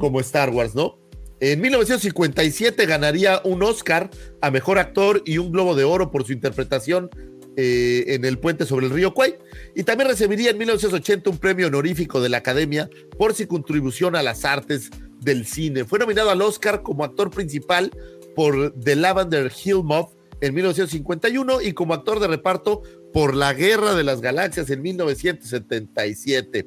como Star Wars, ¿no? En 1957 ganaría un Oscar a Mejor Actor y un Globo de Oro por su interpretación eh, en El Puente sobre el Río Kwai. Y también recibiría en 1980 un premio honorífico de la Academia por su contribución a las artes del cine. Fue nominado al Oscar como actor principal por The Lavender Hill Moth en 1951 y como actor de reparto por La Guerra de las Galaxias en 1977.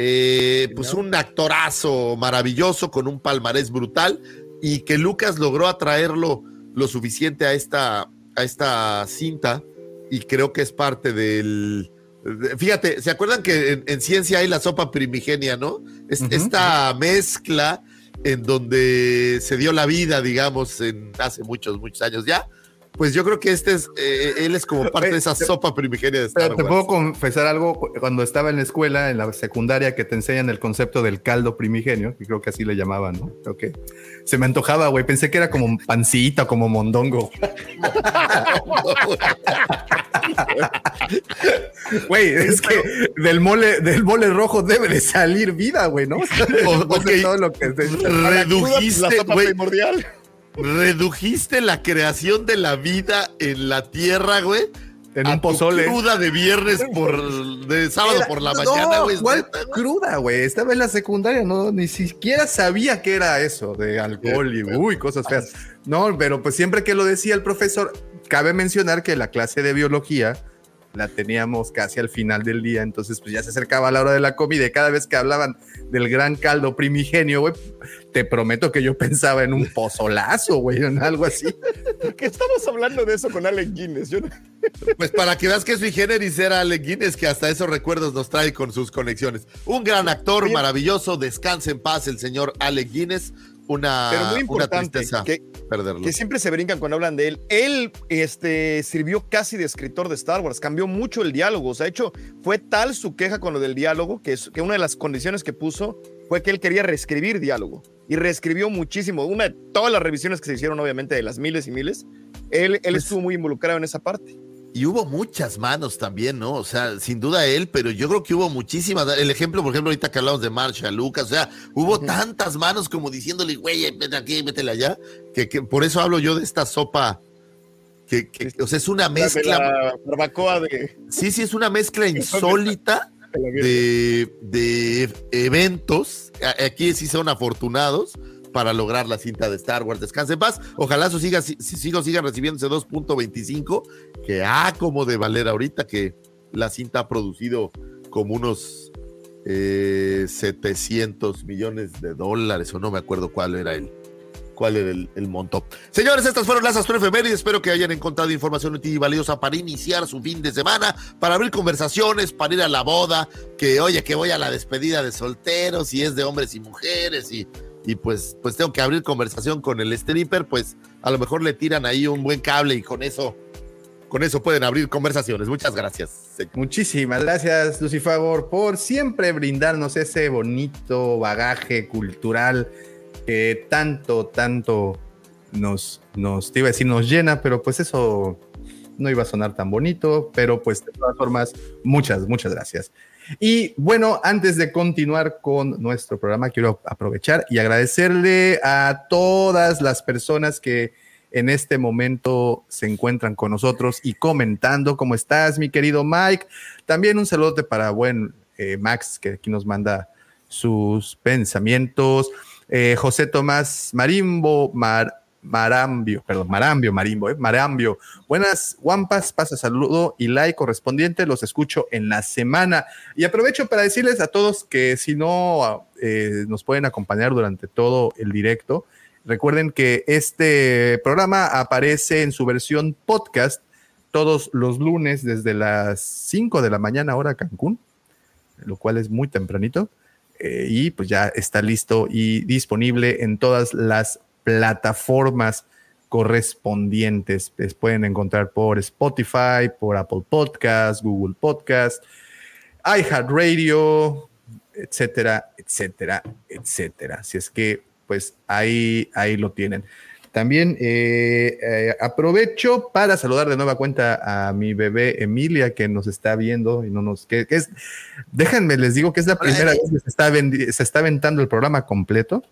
Eh, pues un actorazo maravilloso con un palmarés brutal y que Lucas logró atraerlo lo suficiente a esta, a esta cinta y creo que es parte del... Fíjate, ¿se acuerdan que en, ciencia hay la sopa primigenia, no? Esta mezcla en donde se dio la vida, digamos, en hace muchos, muchos años ya, pues yo creo que este es, eh, él es como parte de esa sopa primigenia de Star Te puedo confesar algo, cuando estaba en la escuela, en la secundaria, que te enseñan el concepto del caldo primigenio, y creo que así le llamaban, ¿no? Creo que se me antojaba, güey, pensé que era como pancita, como mondongo. Güey, es que del mole, del mole rojo debe de salir vida, güey, ¿no? todo lo que redujiste, güey, primordial redujiste la creación de la vida en la tierra, güey. En un pozole. Cruda de viernes por de sábado por la mañana, güey. cruda, güey? Estaba en la secundaria, no, ni siquiera sabía que era eso de alcohol y uy, cosas feas. No, pero pues siempre que lo decía el profesor, cabe mencionar que la clase de biología la teníamos casi al final del día, entonces pues ya se acercaba la hora de la comida y cada vez que hablaban del gran caldo primigenio, güey, te prometo que yo pensaba en un pozolazo, güey, en algo así. qué estamos hablando de eso con Alec Guinness? Pues para que veas que su generis era Alec Guinness, que hasta esos recuerdos nos trae con sus conexiones. Un gran actor, maravilloso, descanse en paz el señor Alec Guinness, una, Pero muy importante que, perderlo. que siempre se brincan cuando hablan de él. Él este, sirvió casi de escritor de Star Wars, cambió mucho el diálogo. O sea, de hecho, fue tal su queja con lo del diálogo que, es, que una de las condiciones que puso fue que él quería reescribir diálogo y reescribió muchísimo. Una de todas las revisiones que se hicieron, obviamente, de las miles y miles, él, él pues estuvo muy involucrado en esa parte. Y hubo muchas manos también, ¿no? O sea, sin duda él, pero yo creo que hubo muchísimas. El ejemplo, por ejemplo, ahorita que hablamos de Marshall Lucas, o sea, hubo tantas manos como diciéndole, güey, vete aquí, métele allá, que, por eso hablo yo de esta sopa. Que, o sea, es una mezcla. La barbacoa de. Sí, sí, es una mezcla insólita de, de eventos. Aquí sí son afortunados para lograr la cinta de Star Wars. Descanse en paz. Ojalá sus hijos, sigan recibiendo ese 2.25, que ha como de valer ahorita que la cinta ha producido como unos 700 eh, millones de dólares, o no me acuerdo cuál era el, cuál era el, el, monto. Señores, estas fueron las astroefemérides. Espero que hayan encontrado información útil y valiosa para iniciar su fin de semana, para abrir conversaciones, para ir a la boda, que oye, que voy a la despedida de solteros, y es de hombres y mujeres, y y pues, pues tengo que abrir conversación con el stripper, pues a lo mejor le tiran ahí un buen cable y con eso, con eso pueden abrir conversaciones. Muchas gracias. Muchísimas gracias, Lucifagor, por siempre brindarnos ese bonito bagaje cultural que tanto, tanto nos, nos, te iba a decir, nos llena, pero pues eso no iba a sonar tan bonito, pero pues de todas formas, muchas, muchas gracias. Y bueno, antes de continuar con nuestro programa, quiero aprovechar y agradecerle a todas las personas que en este momento se encuentran con nosotros y comentando. ¿Cómo estás, mi querido Mike? También un saludote para buen eh, Max, que aquí nos manda sus pensamientos. Eh, José Tomás Marimbo, Mar, Marambio, perdón, Marambio, Marimbo, eh, Marambio. Buenas, Guampas, pasa saludo y like correspondiente, los escucho en la semana. Y aprovecho para decirles a todos que si no eh, nos pueden acompañar durante todo el directo, recuerden que este programa aparece en su versión podcast todos los lunes desde las 5 de la mañana hora Cancún, lo cual es muy tempranito. Eh, y pues ya está listo y disponible en todas las plataformas correspondientes. Les pueden encontrar por Spotify, por Apple Podcast, Google Podcast, iHeartRadio, etcétera, etcétera, etcétera. Así es que, pues ahí, ahí lo tienen. También eh, eh, aprovecho para saludar de nueva cuenta a mi bebé Emilia que nos está viendo y no nos que, es déjenme les digo que es la primera vez que se está, se está aventando el programa completo.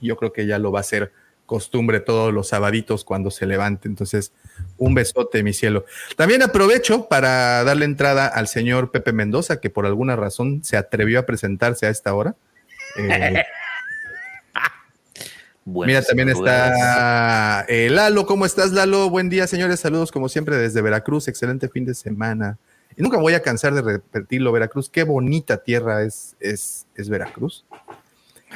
Yo creo que ya lo va a ser costumbre todos los sabaditos cuando se levante. Entonces, un besote, mi cielo. También aprovecho para darle entrada al señor Pepe Mendoza, que por alguna razón se atrevió a presentarse a esta hora. Eh, Mira, también está eh, Lalo. ¿Cómo estás, Lalo? Buen día, señores. Saludos, como siempre, desde Veracruz. Excelente fin de semana. Y nunca voy a cansar de repetirlo, Veracruz. Qué bonita tierra es, es, es Veracruz.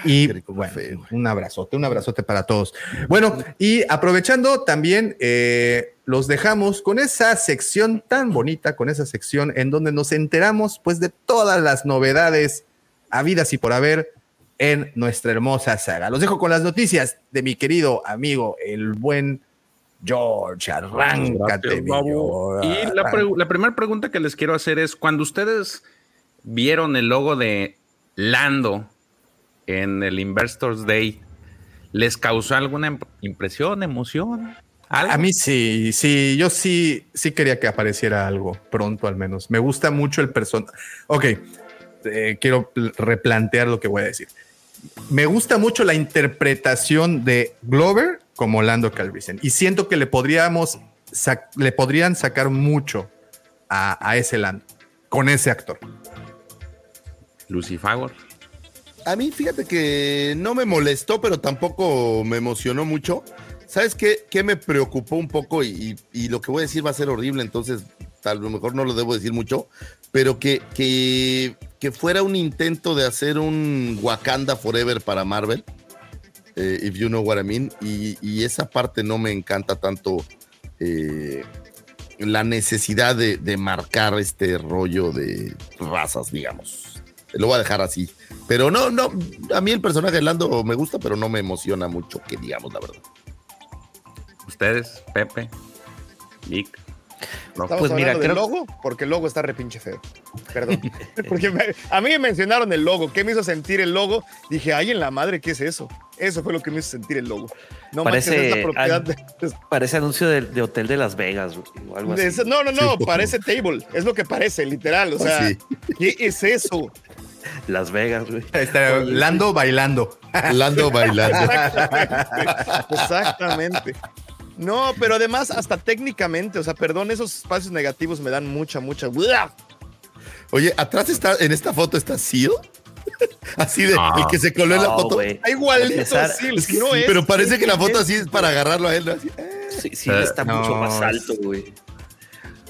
Y bueno, un abrazote, un abrazote para todos. Bueno, y aprovechando también, eh, los dejamos con esa sección tan bonita, con esa sección en donde nos enteramos pues de todas las novedades habidas y por haber en nuestra hermosa saga. Los dejo con las noticias de mi querido amigo, el buen George. Arráncate, Y la, la primera pregunta que les quiero hacer es: cuando ustedes vieron el logo de Lando en el Investors Day, ¿les causó alguna impresión, emoción? A mí sí, sí, yo sí, sí quería que apareciera algo pronto al menos. Me gusta mucho el personaje. Ok, eh, quiero replantear lo que voy a decir me gusta mucho la interpretación de Glover como Lando Calrissian y siento que le podríamos le podrían sacar mucho a, ese Lando con ese actor. Lucy Fagor. A mí, fíjate que no me molestó, pero tampoco me emocionó mucho. ¿Sabes qué, qué me preocupó un poco? Y, y, lo que voy a decir va a ser horrible, entonces a lo mejor no lo debo decir mucho, pero que, que, que fuera un intento de hacer un Wakanda Forever para Marvel, eh, if you know what I mean, y, esa parte no me encanta tanto eh, la necesidad de, de, marcar este rollo de razas, digamos. Lo voy a dejar así. Pero no, no, a mí el personaje de Lando me gusta, pero no me emociona mucho, que digamos la verdad. Ustedes, Pepe, Nick. No, pues mira, del logo, porque el logo está repinche feo. Perdón. porque a mí me mencionaron el logo. ¿Qué me hizo sentir el logo? Dije, ay, en la madre, ¿qué es eso? Eso fue lo que me hizo sentir el logo. No parece, parece anuncio de, Hotel de Las Vegas o algo así. no, no, no, parece table. Es lo que parece, literal. O sea, ¿qué es eso? Las Vegas, güey. Está Lando bailando. Lando bailando. Exactamente. No, pero además, hasta técnicamente, o sea, perdón, esos espacios negativos me dan mucha, mucha. Oye, atrás está, en esta foto está Seal. Así de el que se coló en la foto. Igualito Seal, sí, pero parece que la foto así es para agarrarlo a él. Así. Sí, sí, está mucho más alto, güey.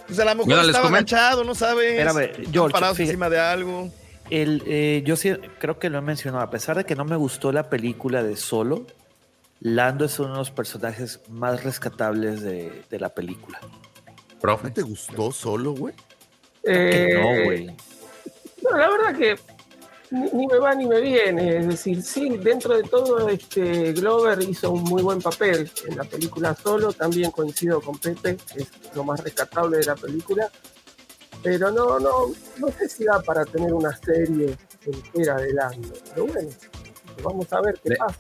Pues a lo mejor estaba agachado, no sabes. Espérame, George, parado encima de algo. El, eh, yo sí creo que lo he mencionado, a pesar de que no me gustó la película de Solo, Lando es uno de los personajes más rescatables de, la película. ¿Profe? ¿Te gustó solo, güey? Eh, no, güey. No, la verdad que ni, me va ni me viene. Es decir, sí, dentro de todo, este Glover hizo un muy buen papel en la película solo. También coincido con Pepe, es lo más rescatable de la película. Pero no, no, no sé si da para tener una serie entera de Lando. Pero bueno, vamos a ver qué pasa.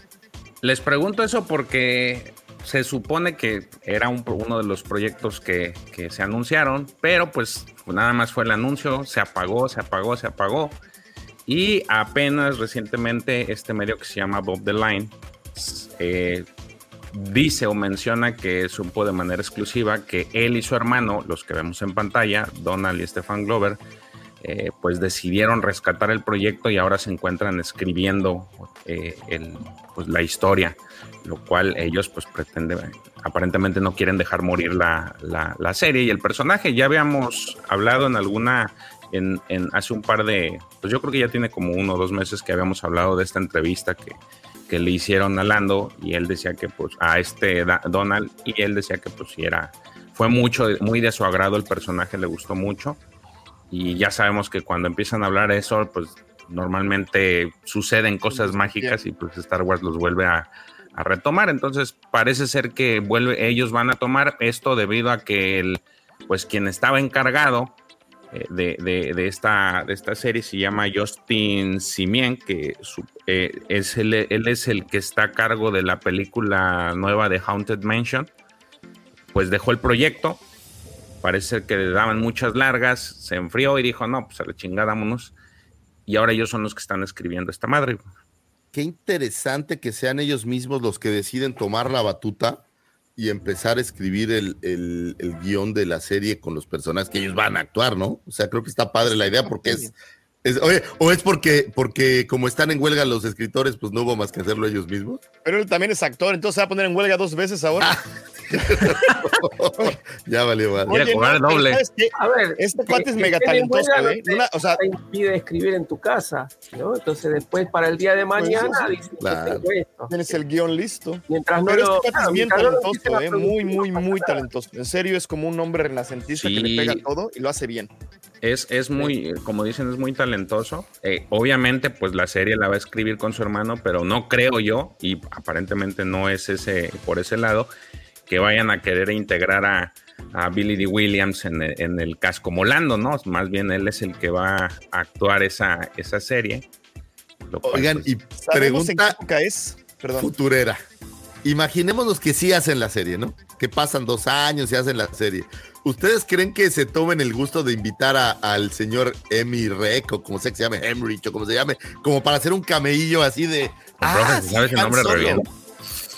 Les pregunto eso porque se supone que era uno de los proyectos que, se anunciaron, pero pues nada más fue el anuncio, se apagó, se apagó, se apagó. Y apenas recientemente este medio que se llama Bob the Line eh, dice o menciona que supo de manera exclusiva que él y su hermano, los que vemos en pantalla, Donald y Stefan Glover, eh, pues decidieron rescatar el proyecto y ahora se encuentran escribiendo eh, pues la historia, lo cual ellos pues pretenden, aparentemente no quieren dejar morir la, serie y el personaje. Ya habíamos hablado en alguna, en, hace un par de, pues yo creo que ya tiene como uno o dos meses que habíamos hablado de esta entrevista que, que le hicieron a Lando y él decía que pues a este Donald y él decía que pues si era, fue mucho, muy de su agrado el personaje, le gustó mucho y ya sabemos que cuando empiezan a hablar eso, pues normalmente suceden cosas mágicas y pues Star Wars los vuelve a, retomar. Entonces parece ser que vuelve, ellos van a tomar esto debido a que el, pues quien estaba encargado eh, de, esta, de esta serie se llama Justin Simien, que eh, es él es el que está a cargo de la película nueva de Haunted Mansion. Pues dejó el proyecto parece que le daban muchas largas, se enfrió y dijo, no, pues a la chingada, vámonos. Y ahora ellos son los que están escribiendo esta madre. Qué interesante que sean ellos mismos los que deciden tomar la batuta y empezar a escribir el, el, guion de la serie con los personajes que ellos van a actuar, ¿no? O sea, creo que está padre la idea porque es, oye, o es porque, porque como están en huelga los escritores, pues no hubo más que hacerlo ellos mismos. Pero él también es actor, entonces se va a poner en huelga dos veces ahora. ya valió, vale. cobrar doble. A ver, este cuate es mega talentoso, ¿eh? o sea, te impide escribir en tu casa, ¿no? Entonces después para el día de pues mañana Tienes el guion listo. Mientras no Pero este cuate es bien talentoso, ¿eh? Muy, muy, muy talentoso. En serio, es como un hombre renacentista que le pega todo y lo hace bien. Es, es muy, como dicen, es muy talentoso. Eh, obviamente, pues la serie la va a escribir con su hermano, pero no creo yo, y aparentemente no es ese por ese lado, que vayan a querer integrar a, Billy D. Williams en el, en el casco molando, ¿no? Más bien él es el que va a actuar esa, esa serie. Oigan, pues, y pregunta es? Perdón. futurera. Imaginémonos que sí hacen la serie, ¿no? Que pasan dos años y hacen la serie. ¿Ustedes creen que se tomen el gusto de invitar al señor Emi Rec o como sea que se llame, Emrich o como se llame, como para hacer un cameillo así de. Ah, ¿sabes el nombre re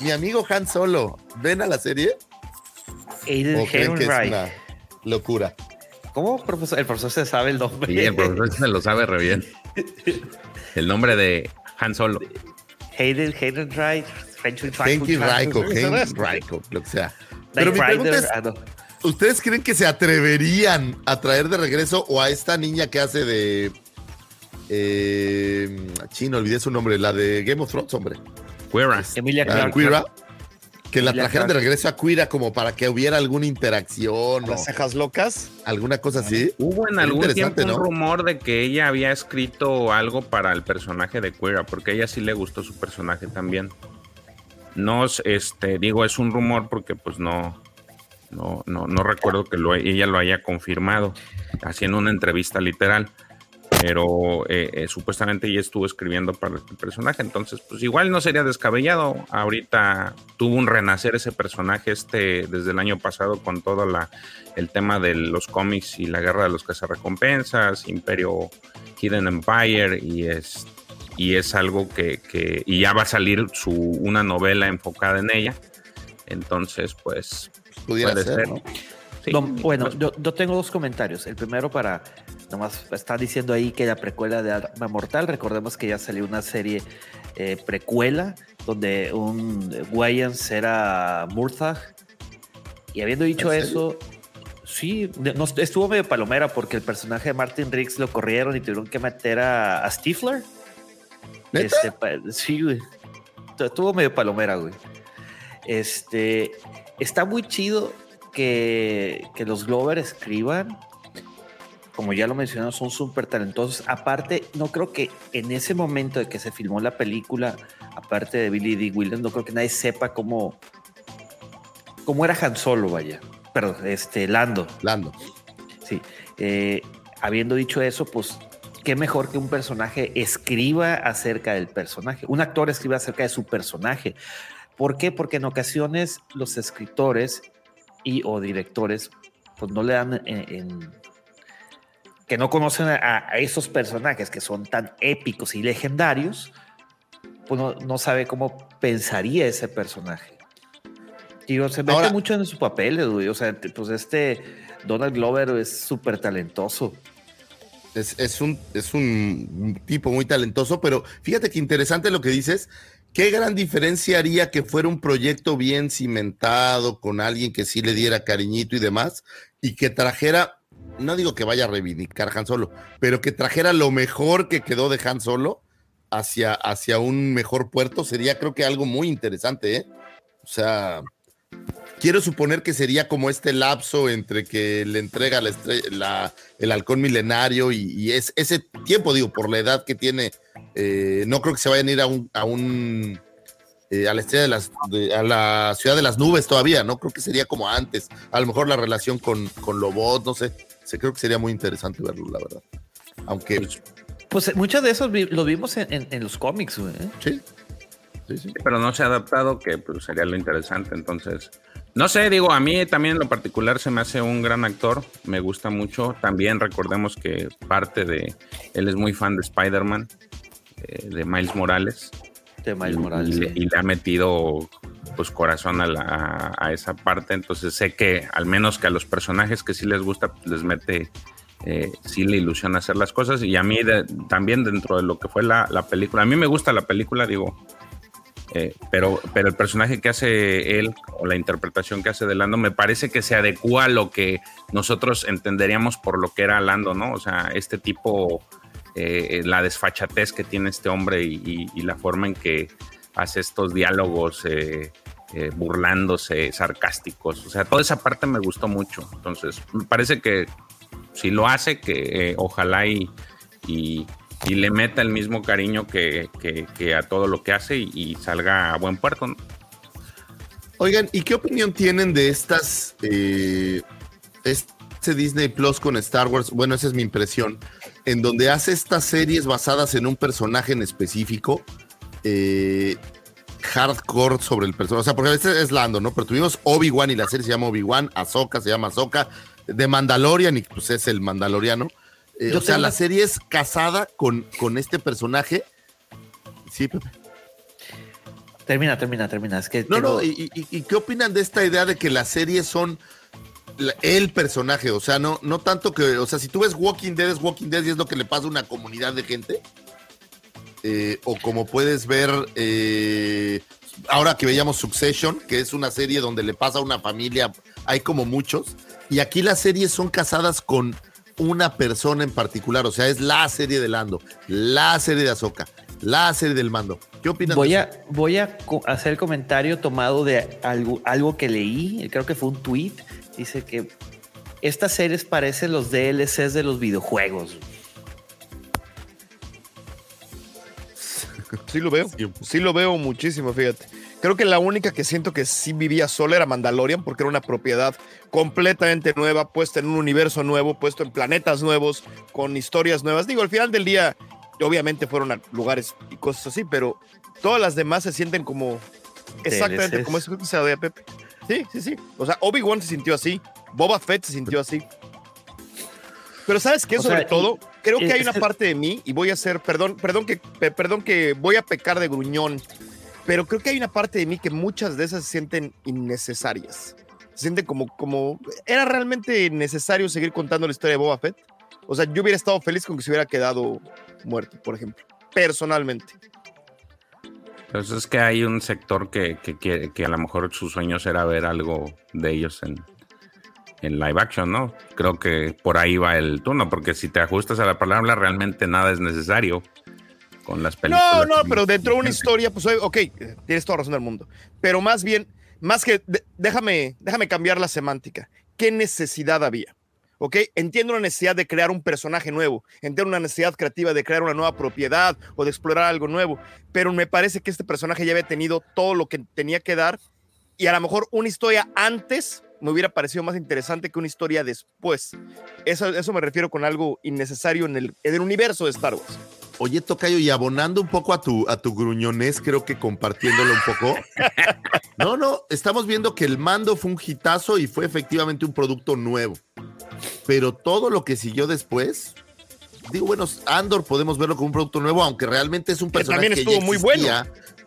mi amigo Han Solo, ¿ven a la serie? Aiden ¿O creen que es una locura? ¿Cómo, profesor? El profesor se sabe el nombre. Sí, el profesor se lo sabe re bien. El nombre de Han Solo. Hayden, Hayden Wright, Henry Raiko, Henry Raiko, lo que sea. Pero mi pregunta es, ah, ¿ustedes creen que se atreverían a traer de regreso o a esta niña que hace de... Eh, chino, olvidé su nombre, la de Game of Thrones, hombre. Quira. Emilia ah. Que la trajeron de regreso a Quira como para que hubiera alguna interacción. ¿Las cejas locas? ¿Alguna cosa así? Hubo en algún tiempo un rumor de que ella había escrito algo para el personaje de Quira, porque a ella sí le gustó su personaje también. No, este, digo, es un rumor porque pues no, no, no, no recuerdo que lo, ella lo haya confirmado, haciendo una entrevista literal pero eh, eh, supuestamente ella estuvo escribiendo para el personaje, entonces pues igual no sería descabellado. Ahorita tuvo un renacer ese personaje este desde el año pasado con todo la, el tema de los cómics y la guerra de los cazarrecompensas, Imperio Hidden Empire y es y es algo que, que y ya va a salir su una novela enfocada en ella. Entonces, pues pudiera ser. bueno, yo, yo tengo dos comentarios. El primero para Nomás está diciendo ahí que la precuela de Arma Mortal, recordemos que ya salió una serie eh, precuela donde un Wayans era Murtagh. Y habiendo dicho eso, sí, estuvo medio palomera porque el personaje de Martin Riggs lo corrieron y tuvieron que meter a, Stifler. Este, sí, güey. Estuvo medio palomera, güey. Este, está muy chido que, que los Glover escriban como ya lo mencionamos, son súper talentosos. Aparte, no creo que en ese momento de que se filmó la película, aparte de Billy D. Williams, no creo que nadie sepa cómo, cómo era Han Solo, vaya. Perdón, este, Lando. Lando. Sí. Eh, habiendo dicho eso, pues, qué mejor que un personaje escriba acerca del personaje. Un actor escriba acerca de su personaje. ¿Por qué? Porque en ocasiones los escritores y o directores pues no le dan en, que no conocen a, esos personajes que son tan épicos y legendarios, pues no, sabe cómo pensaría ese personaje. Digo, se mete mucho en su papel, o sea, pues este Donald Glover es súper talentoso. Es, un, es un tipo muy talentoso, pero fíjate que interesante lo que dices. ¿Qué gran diferencia haría que fuera un proyecto bien cimentado, con alguien que sí le diera cariñito y demás, y que trajera, no digo que vaya a reivindicar Han Solo, pero que trajera lo mejor que quedó de Han Solo hacia, hacia un mejor puerto? Sería creo que algo muy interesante, ¿eh? O sea, quiero suponer que sería como este lapso entre que le entrega la, el halcón milenario y, es ese tiempo, digo, por la edad que tiene, eh, no creo que se vayan a ir a un, a un eh, a la estrella de las, a la ciudad de las nubes todavía, no creo que sería como antes, a lo mejor la relación con, con Lobot, no sé, se creo que sería muy interesante verlo, la verdad. Aunque... Pues, pues muchos de esos lo vimos en, en, los cómics, ¿eh? Sí. Sí, sí. Pero no se ha adaptado, que pues, sería lo interesante. Entonces, no sé, digo, a mí también en lo particular se me hace un gran actor, me gusta mucho. También recordemos que parte de, él es muy fan de Spider-Man, eh, de Miles Morales. De Miles Morales. Y, le ha metido pues corazón a, esa parte, entonces sé que al menos que a los personajes que sí les gusta, pues, les mete, eh, sí le ilusiona hacer las cosas. Y a mí también dentro de lo que fue la, la película, a mí me gusta la película, digo, eh, pero, pero el personaje que hace él o la interpretación que hace de Lando me parece que se adecua a lo que nosotros entenderíamos por lo que era Lando, ¿no? O sea, este tipo, eh, la desfachatez que tiene este hombre y, la forma en que hace estos diálogos eh, burlándose, sarcásticos. O sea, toda esa parte me gustó mucho. Entonces, me parece que si lo hace, que ojalá y le meta el mismo cariño que, a todo lo que hace y, salga a buen puerto. Oigan, ¿y qué opinión tienen de estas, eh, este Disney Plus con Star Wars? Bueno, esa es mi impresión, en donde hace estas series basadas en un personaje en específico, eh, hardcore sobre el personaje. O sea, porque a veces es Lando, ¿no? Pero tuvimos Obi-Wan y la serie se llama Obi-Wan, Ahsoka se llama Ahsoka, de Mandalorian y pues es el Mandaloriano. Eh, o sea, la serie es casada con, con este personaje. Sí, Pepe. Termina, termina, termina. Es que no, no, y, qué opinan de esta idea de que las series son el personaje? O sea, no, no tanto que, o sea, si tú ves Walking Dead, es Walking Dead y es lo que le pasa a una comunidad de gente. Eh, o como puedes ver, eh, ahora que veíamos Succession, que es una serie donde le pasa a una familia, hay como muchos. Y aquí las series son casadas con una persona en particular, o sea, es la serie de Lando, la serie de Azoka, la serie del mando. ¿Qué opinas? Voy, a, voy a hacer el comentario tomado de algo, algo que leí, creo que fue un tweet, dice que estas series parecen los DLCs de los videojuegos. Sí lo veo, sí lo veo muchísimo, fíjate. Creo que la única que siento que sí vivía sola era Mandalorian, porque era una propiedad completamente nueva, puesta en un universo nuevo, puesto en planetas nuevos, con historias nuevas. Digo, al final del día, obviamente fueron a lugares y cosas así, pero todas las demás se sienten como exactamente como eso que se de Pepe. Sí, sí, sí. O sea, Obi-Wan se sintió así, Boba Fett se sintió así. Pero sabes qué, sobre todo, creo que hay una parte de mí y voy a hacer, perdón, perdón que, perdón que voy a pecar de gruñón pero creo que hay una parte de mí que muchas de esas se sienten innecesarias. Se sienten como, como, ¿era realmente necesario seguir contando la historia de Boba Fett? O sea, yo hubiera estado feliz con que se hubiera quedado muerto, por ejemplo, personalmente. Pues es que hay un sector que, que, que, a lo mejor sus sueños era ver algo de ellos en, en live action, ¿no? Creo que por ahí va el turno, porque si te ajustas a la palabra, realmente nada es necesario con las películas. No, no, pero dentro de una historia, pues, ok, tienes toda razón del mundo. Pero más bien, más que, déjame, déjame cambiar la semántica. ¿Qué necesidad había? ¿ok? Entiendo una necesidad de crear un personaje nuevo, entiendo una necesidad creativa de crear una nueva propiedad o de explorar algo nuevo, pero me parece que este personaje ya había tenido todo lo que tenía que dar y a lo mejor una historia antes me hubiera parecido más interesante que una historia después. Eso, eso me refiero con algo innecesario en el, en el universo de Star Wars. Oye, Tocayo, y abonando un poco a tu, a tu gruñones, creo que compartiéndolo un poco. No, no, estamos viendo que el mando fue un hitazo y fue efectivamente un producto nuevo. Pero todo lo que siguió después, digo, bueno, Andor podemos verlo como un producto nuevo, aunque realmente es un personaje que, estuvo muy bueno.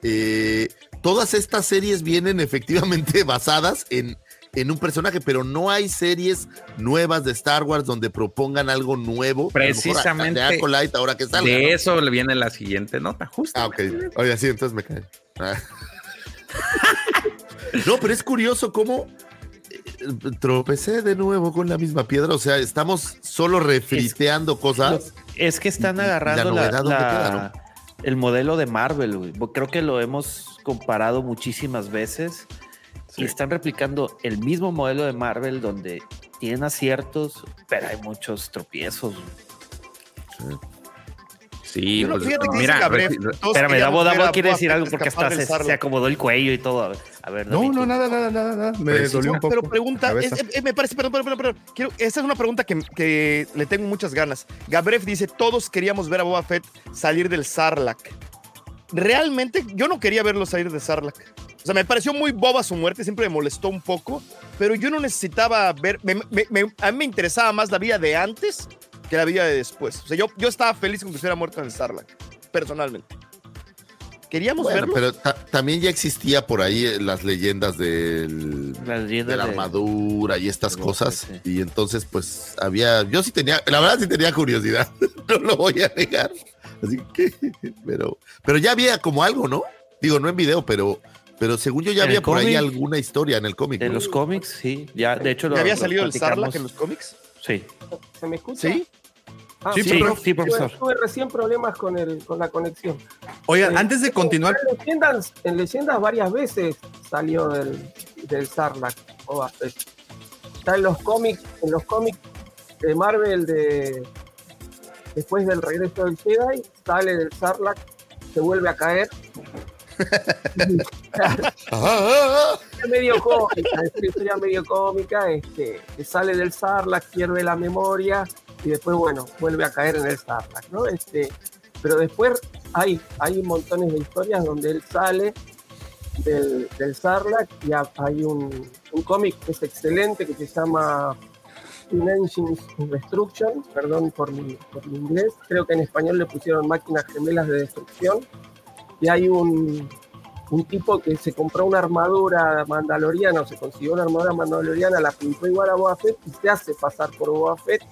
Eh, todas estas series vienen efectivamente basadas en, en un personaje, pero no hay series nuevas de Star Wars donde propongan algo nuevo. Precisamente. De ahora que salga, De eso le viene la siguiente nota, justo. Ah, ok. Oye, sí, entonces me cae. Ah. no, pero es curioso cómo eh, tropecé de nuevo con la misma piedra. O sea, estamos solo refriteando cosas. Es que están agarrando la, el modelo de Marvel. Creo que lo hemos comparado muchísimas veces y están replicando el mismo modelo de Marvel donde tienen aciertos, pero hay muchos tropiezos. Sí, pues, mira, espérame, Davo, Davo quiere decir algo porque hasta se, acomodó el cuello y todo. A ver, no, no, nada, nada, nada, nada. Me dolió un poco. Pero pregunta, me parece, perdón, perdón, perdón, quiero, esa es una pregunta que, que, le tengo muchas ganas. Gabref dice, todos queríamos ver a Boba Fett salir del Sarlacc. Realmente, yo no quería verlo salir de Sarlacc. O sea, me pareció muy boba su muerte, siempre me molestó un poco, pero yo no necesitaba ver, a mí me interesaba más la vida de antes que la vida de después. O sea, yo, yo estaba feliz con que estuviera muerto en el Starlight, personalmente. Queríamos verlo. Pero también ya existía por ahí eh, las leyendas del, de la armadura y estas cosas. Y entonces, pues había. Yo sí tenía, la verdad sí tenía curiosidad. no lo voy a negar. Así que, pero, pero ya había como algo, ¿no? Digo, no en video, pero pero según yo ya había por ahí alguna historia en el cómic. En los cómics, sí. Ya, de hecho, lo, había salido el Sarlacc en los cómics? Sí. ¿Se me escucha? Sí. Ah, sí, sí, profesor. Tuve, recién problemas con, el, con la conexión. Oigan, eh, antes de continuar. En leyendas, en leyendas, varias veces salió del, del Sarlacc o Está en los cómics, en los cómics de Marvel de después del regreso del Jedi, sale del Sarlacc, se vuelve a caer es medio cómica, es una historia medio cómica, este, que sale del Sarlacc, pierde la memoria y después, bueno, vuelve a caer en el Sarlacc, ¿no? Este, pero después hay, hay montones de historias donde él sale del, del Sarlacc y hay un, un cómic que es excelente que se llama Engines Destruction, perdón por mi, por mi inglés, creo que en español le pusieron máquinas gemelas de destrucción y hay un, un tipo que se compró una armadura mandaloriana o se consiguió una armadura mandaloriana, la pintó igual a Boba Fett y se hace pasar por Boba Fett.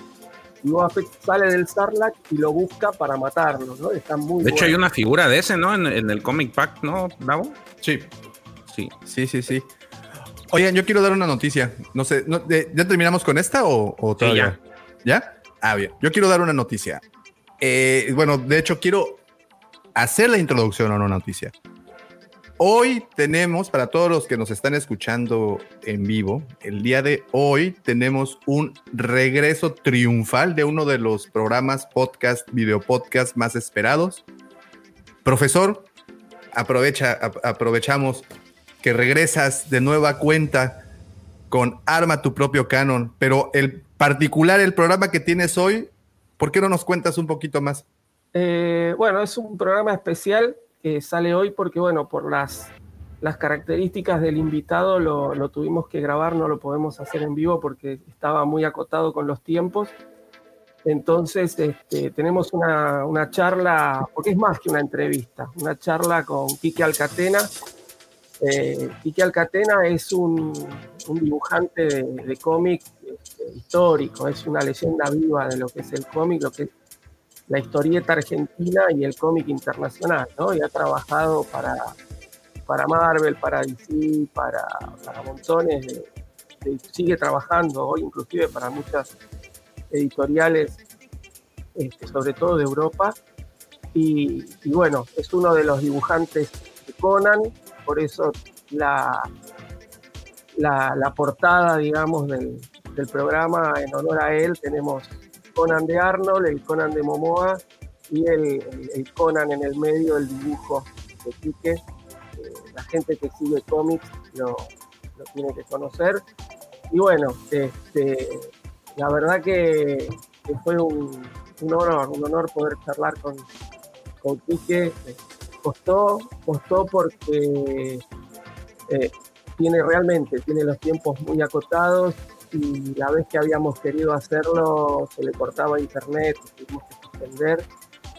Y Boba Fett sale del Sarlacc y lo busca para matarlo, ¿no? Está muy De hecho, hay una figura de ese, ¿no? En, el comic pack, ¿no, Bravo? Sí. Sí. Sí, sí, sí. Oigan, yo quiero dar una noticia. No sé, ¿ya terminamos con esta o, todavía? ya. Ah, bien. Yo quiero dar una noticia. Eh, bueno, de hecho, quiero hacer la introducción a una noticia. Hoy tenemos, para todos los que nos están escuchando en vivo, el día de hoy tenemos un regreso triunfal de uno de los programas podcast, video podcast más esperados. Profesor, aprovecha, aprovechamos regresas de nueva cuenta con Arma tu propio canon, pero el particular, el programa que tienes hoy, ¿por qué no nos cuentas un poquito más? Eh, bueno, es un programa especial que sale hoy porque, bueno, por las, las características del invitado lo, tuvimos que grabar, no lo podemos hacer en vivo porque estaba muy acotado con los tiempos. Entonces, este, tenemos una, charla, porque es más que una entrevista, una charla con Quique Alcatena. Eh, Quique Alcatena es un, dibujante de, cómic este, histórico, es una leyenda viva de lo que es el cómic, lo que es la historieta argentina y el cómic internacional, ¿no? Y ha trabajado para, para Marvel, para DC, para, montones sigue trabajando hoy inclusive para muchas editoriales, este, sobre todo de Europa. Y, bueno, es uno de los dibujantes de Conan, por eso la, la, portada, digamos, del, programa en honor a él tenemos Conan de Arnold, el Conan de Momoa y el, Conan en el medio del dibujo de Quique. Eh, la gente que sigue cómics lo, tiene que conocer. Y bueno, este, la verdad que, fue un, honor, un honor poder charlar con, con Quique. Costó, costó porque eh, tiene realmente, tiene los tiempos muy acotados y la vez que habíamos querido hacerlo se le cortaba internet, tuvimos que suspender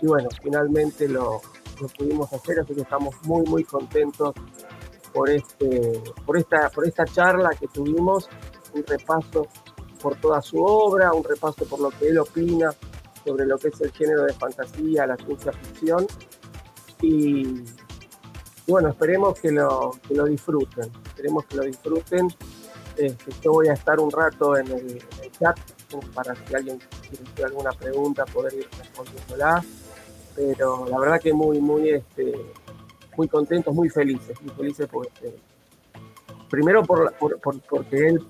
y bueno, finalmente lo, lo pudimos hacer, así que estamos muy muy contentos por, este, por, esta, por esta charla que tuvimos, un repaso por toda su obra, un repaso por lo que él opina sobre lo que es el género de fantasía, la ciencia ficción. Y, bueno, esperemos que lo, que lo disfruten, esperemos que lo disfruten. Este, yo voy a estar un rato en el, chat para si alguien tiene alguna pregunta poder ir respondiéndola. Pero la verdad que muy, muy, este, muy contentos, muy felices, muy felices porque, primero por, porque él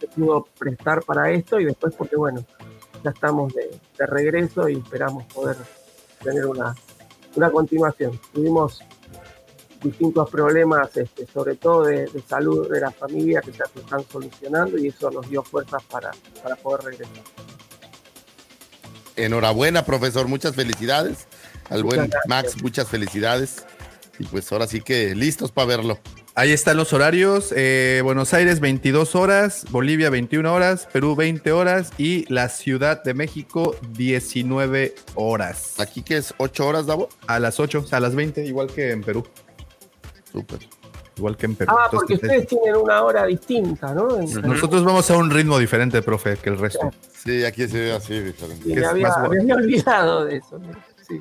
se pudo prestar para esto y después porque, bueno, ya estamos de, regreso y esperamos poder tener una, una continuación. Tuvimos distintos problemas, este, sobre todo de, salud de la familia, que ya se están solucionando y eso nos dio fuerzas para, para poder regresar. Enhorabuena, profesor, muchas felicidades. Al buen Max, muchas felicidades. Y pues ahora sí que listos para verlo. Ahí están los horarios. Eh, Buenos Aires 22 horas, Bolivia 21 horas, Perú 20 horas y la Ciudad de México 19 horas. ¿Aquí que es 8 horas, Davo? A las 8, a las 20, igual que en Perú. Súper. Igual que en Perú. Ah, porque ustedes tienen una hora distinta, ¿no? Nosotros vamos a un ritmo diferente, profe, que el resto. Sí, aquí se ve así diferente. me, había, olvidado de eso. Sí.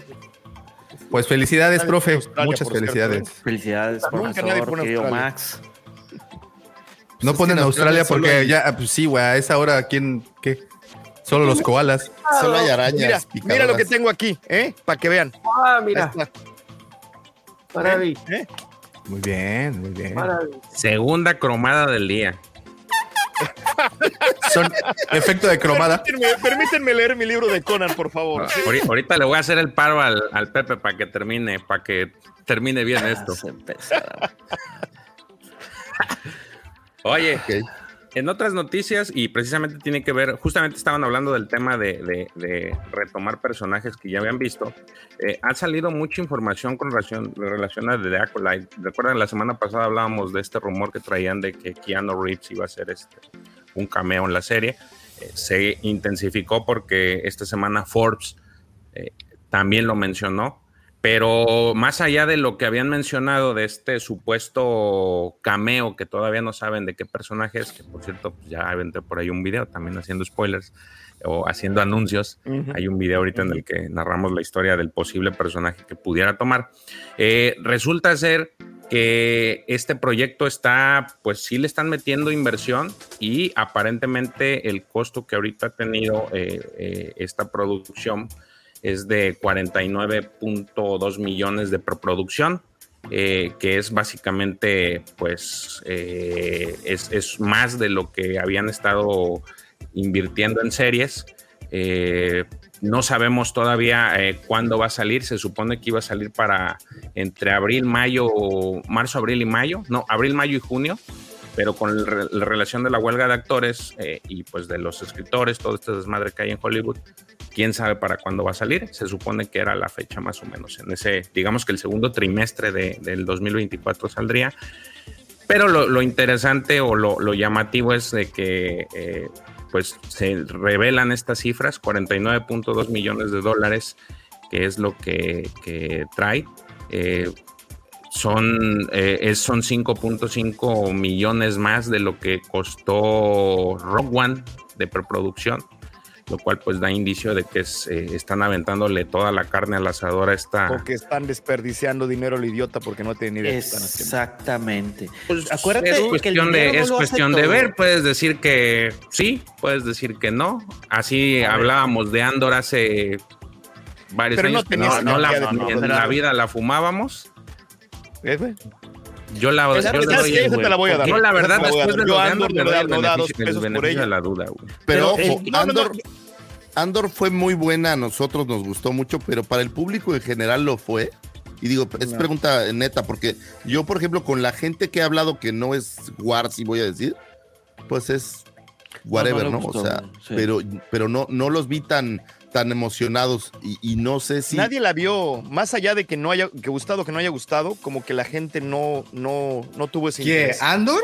Pues felicidades, profe. Muchas felicidades. Felicidades, profesor, querido Max. No ponen Australia porque ya, pues sí, güey, a esa hora, ¿quién, qué? Solo los koalas. Solo hay arañas. Mira, mira lo que tengo aquí, ¿eh? Para que vean. Ah, mira. Maravilla. ¿Eh? Muy bien, muy bien. Segunda cromada del día. Son efecto de cromada. Permítanme, leer mi libro de Conan, por favor. ahorita, le voy a hacer el paro al, Pepe para que termine, para que termine bien ah, esto. Oye, en otras noticias, y precisamente tiene que ver, justamente estaban hablando del tema de, retomar personajes que ya habían visto. Eh, ha salido mucha información con relación, relación a The Acolyte. Recuerdan, la semana pasada hablábamos de este rumor que traían de que Keanu Reeves iba a ser este, un cameo en la serie. Eh, se intensificó porque esta semana Forbes eh, también lo mencionó. Pero más allá de lo que habían mencionado de este supuesto cameo, que todavía no saben de qué personaje es, que por cierto, pues ya aventé por ahí un video también haciendo spoilers o haciendo anuncios. Hay un video ahorita en el que narramos la historia del posible personaje que pudiera tomar. Eh, resulta ser que este proyecto está, pues sí le están metiendo inversión y aparentemente el costo que ahorita ha tenido eh, eh, esta producción es de 49.2 millones de preproducción, eh, que es básicamente, pues, es, es, más de lo que habían estado invirtiendo en series. No sabemos todavía eh, cuándo va a salir. Se supone que iba a salir para entre abril, mayo, marzo, abril y mayo. No, abril, mayo y junio. Pero con la relación de la huelga de actores eh, y pues de los escritores, todo este desmadre que hay en Hollywood, quién sabe para cuándo va a salir. Se supone que era la fecha más o menos en ese, digamos que el segundo trimestre de, del 2024 saldría. Pero lo, interesante o lo, llamativo es de que eh, pues se revelan estas cifras, 49.2 millones de dólares, que es lo que, trae. Eh, son eh, son 5.5 millones más de lo que costó Rock One de preproducción lo cual pues da indicio de que eh, están aventándole toda la carne al asador a esta... Porque están desperdiciando dinero el idiota porque no tienen idea. Exactamente. Pues, Acuérdate es cuestión, de, es cuestión de ver, puedes decir que sí, puedes decir que no. Así hablábamos de Andor hace varios años, no, no, la, en la vida la fumábamos. ¿Eh, yo la, yo, te la voy a dar. Yo la verdad después de lo de Andor, no da dos pesos por ella. la duda, Pero, ojo, Andor, Andor fue muy buena, a nosotros nos gustó mucho, pero para el público en general lo fue. Y digo, es pregunta neta, porque yo, por ejemplo, con la gente que he hablado que no es War, si voy a decir, pues es whatever, ¿no? o sea, pero, pero no, no los vi tan, tan emocionados y, no sé si... Nadie la vio, más allá de que no haya que gustado que no haya gustado, como que la gente no, no, no tuvo ese ¿Qué? ¿Andor?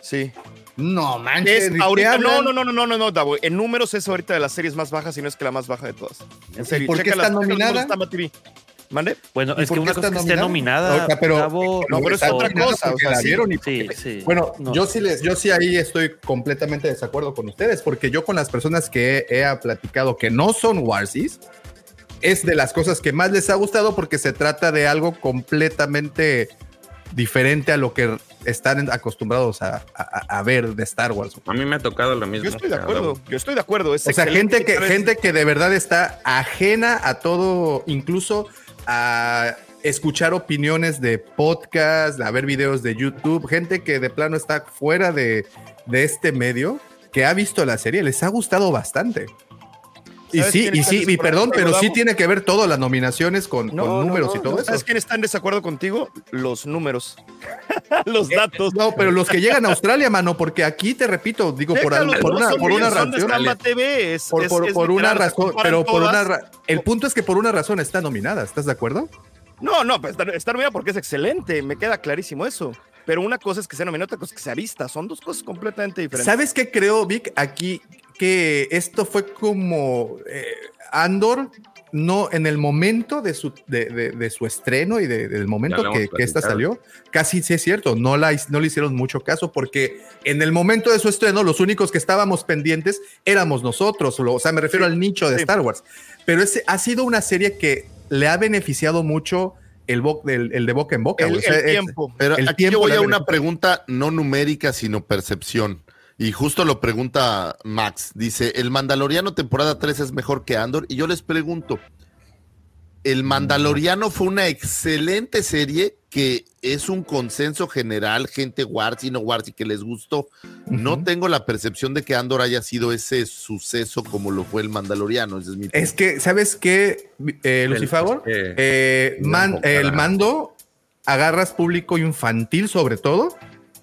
Sí. No manches. Es ahorita, no, no, no, no, no, no, no, Davo. En números es ahorita de las series más bajas, y no es que la más baja de todas. En serio. ¿Por qué está nominada? TV. ¿Mande? Bueno, es que una cosa que esté nominada. O sea, pero, no, pero es otra cosa. O sea, la sí, vieron y sí, sí. Bueno, No. yo sí les, yo sí ahí estoy completamente de desacuerdo con ustedes, porque yo con las personas que he, he platicado que no son Warsis, es de las cosas que más les ha gustado porque se trata de algo completamente diferente a lo que están acostumbrados a, a- a ver de Star Wars. A mí me ha tocado lo mismo. Yo estoy de acuerdo. Yo estoy de acuerdo. Es O sea, gente que, gente que de verdad está ajena a todo, incluso a escuchar opiniones de podcast, a ver videos de YouTube, gente que de plano está fuera de, de este medio, que ha visto la serie, les ha gustado bastante. Y ¿Sabes sí, y sí, y perdón, pero sí tiene que ver todas las nominaciones con, No, con no, números no, y todo eso. ¿Sabes quién está en desacuerdo contigo? Los números. Los datos. No, pero los que llegan a Australia, mano, porque aquí te repito, digo, por, Déjalos, por una, por una razón. Es, por, es- por- es por una razón, pero por todas. el punto es que por una razón está nominada, ¿estás de acuerdo? No, no, pues, está, está nominada porque es excelente. Me queda clarísimo eso. Pero una cosa es que sea nominada, otra cosa es que sea vista. Son dos cosas completamente diferentes. ¿Sabes qué creo, Vic? Aquí que esto fue como eh, Andor, no en el momento de su, de, de- de su estreno y de- del momento que, esta salió, casi sí es cierto, no, la, no le hicieron mucho caso porque en el momento de su estreno los únicos que estábamos pendientes éramos nosotros, o sea, me refiero al nicho de sí. Star Wars. Pero ese ha sido una serie que le ha beneficiado mucho el, bo- el, el de boca en boca. El, o sea, el es- tiempo. Pero El aquí tiempo yo voy a una pregunta no numérica, sino percepción. Y justo lo pregunta Max. Dice, ¿el Mandaloriano temporada 3 es mejor que Andor? Y yo les pregunto, el Mandaloriano fue una excelente serie que es un consenso general, gente Warsi, no Warsi, que les gustó. No tengo la percepción de que Andor haya sido ese suceso como lo fue el Mandaloriano. Ese es mi Es que, ¿sabes qué, eh, que- Eh, man- el mando agarras público infantil sobre todo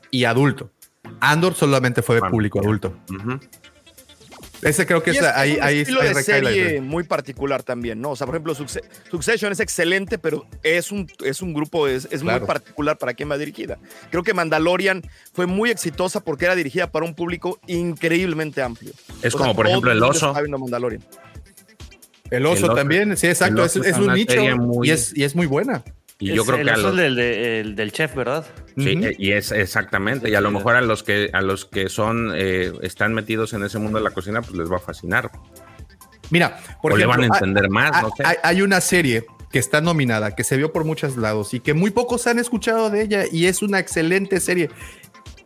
y adulto. Andor solamente fue de público adulto. Ese creo que Y es, es ahí, un ahí, estilo ahí de serie muy particular también, ¿no? O sea, por ejemplo, Succe- Succession es excelente, pero es un, es un grupo, es, es Claro. muy particular para quien va dirigida. Creo que Mandalorian fue muy exitosa porque era dirigida para un público increíblemente amplio. Es O como, sea, por ejemplo, el oso. está viendo Mandalorian. El oso El oso- también, sí, exacto. Es, oso es es un nicho y, es, y es muy buena. Y yo Es creo el que a los, del, de- el del chef, ¿verdad? Sí, eh, y es exactamente. Y a lo mejor a los que a los que son eh, están metidos en ese mundo de la cocina, pues les va a fascinar. Mira, por o le ejemplo, van a hay- entender más, hay, no sé. hay- hay una serie que está nominada, que se vio por muchos lados y que muy pocos han escuchado de ella y es una excelente serie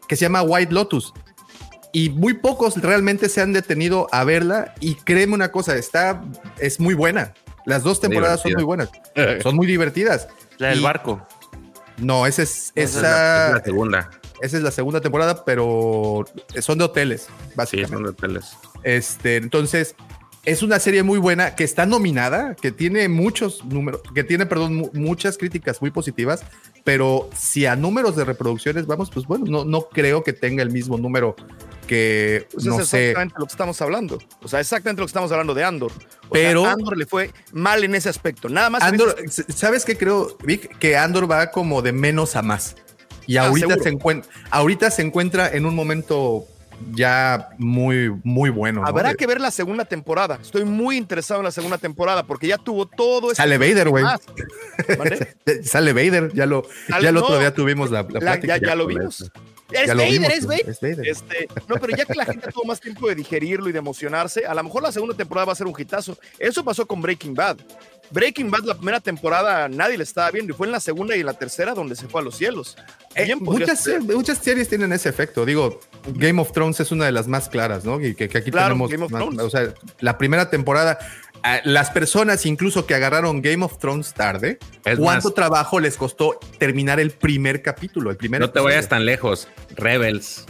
que se llama White Lotus. Y muy pocos realmente se han detenido a verla y créeme una cosa, está, es muy buena. Las dos temporadas son muy buenas, son muy divertidas. La del Y- barco. No, esa es, Esa es la, esa, es la segunda. esa es la segunda temporada, pero son de hoteles, Sí, básicamente. son de hoteles. Este, entonces, es una serie muy buena que está nominada, que tiene muchos números, que tiene, perdón, mu- muchas críticas muy positivas, pero si a números de reproducciones vamos, pues bueno, no, no creo que tenga el mismo número que, Pues no es sé, exactamente lo que estamos hablando. O sea, exactamente lo que estamos hablando de Andor. O Pero- sea, Andor le fue mal en ese aspecto. Nada más. Andor, ese- ¿sabes qué creo, Vic? Que Andor va como de menos a más. Y Ah, ahorita, seguro. se encuentra, ahorita se encuentra en un momento ya muy, muy bueno. ¿no? Habrá De- que ver la segunda temporada. Estoy muy interesado en la segunda temporada porque ya tuvo todo ese. Sale Vader, güey. Sale Vader, ya lo, Sale- ya el no, otro día tuvimos la, la La- plática. ya, ya lo con vimos. eso. Es Vader, vimos, es Vader. es Vader. Este, no, pero ya que la gente tuvo más tiempo de digerirlo y de emocionarse, a lo mejor la segunda temporada va a ser un hitazo. Eso pasó con Breaking Bad. Breaking Bad, la primera temporada, nadie le estaba viendo y fue en la segunda y en la tercera donde se fue a los cielos. Eh, muchas, ser. muchas series tienen ese efecto. Digo, Game of Thrones es una de las más claras, ¿no? Y que, que aquí Claro, tenemos. Game of más- Thrones. o sea, la primera temporada, las personas incluso que agarraron Game of Thrones tarde, Es ¿cuánto más- trabajo les costó terminar el primer capítulo? El primer No te episodio? vayas tan lejos. Rebels.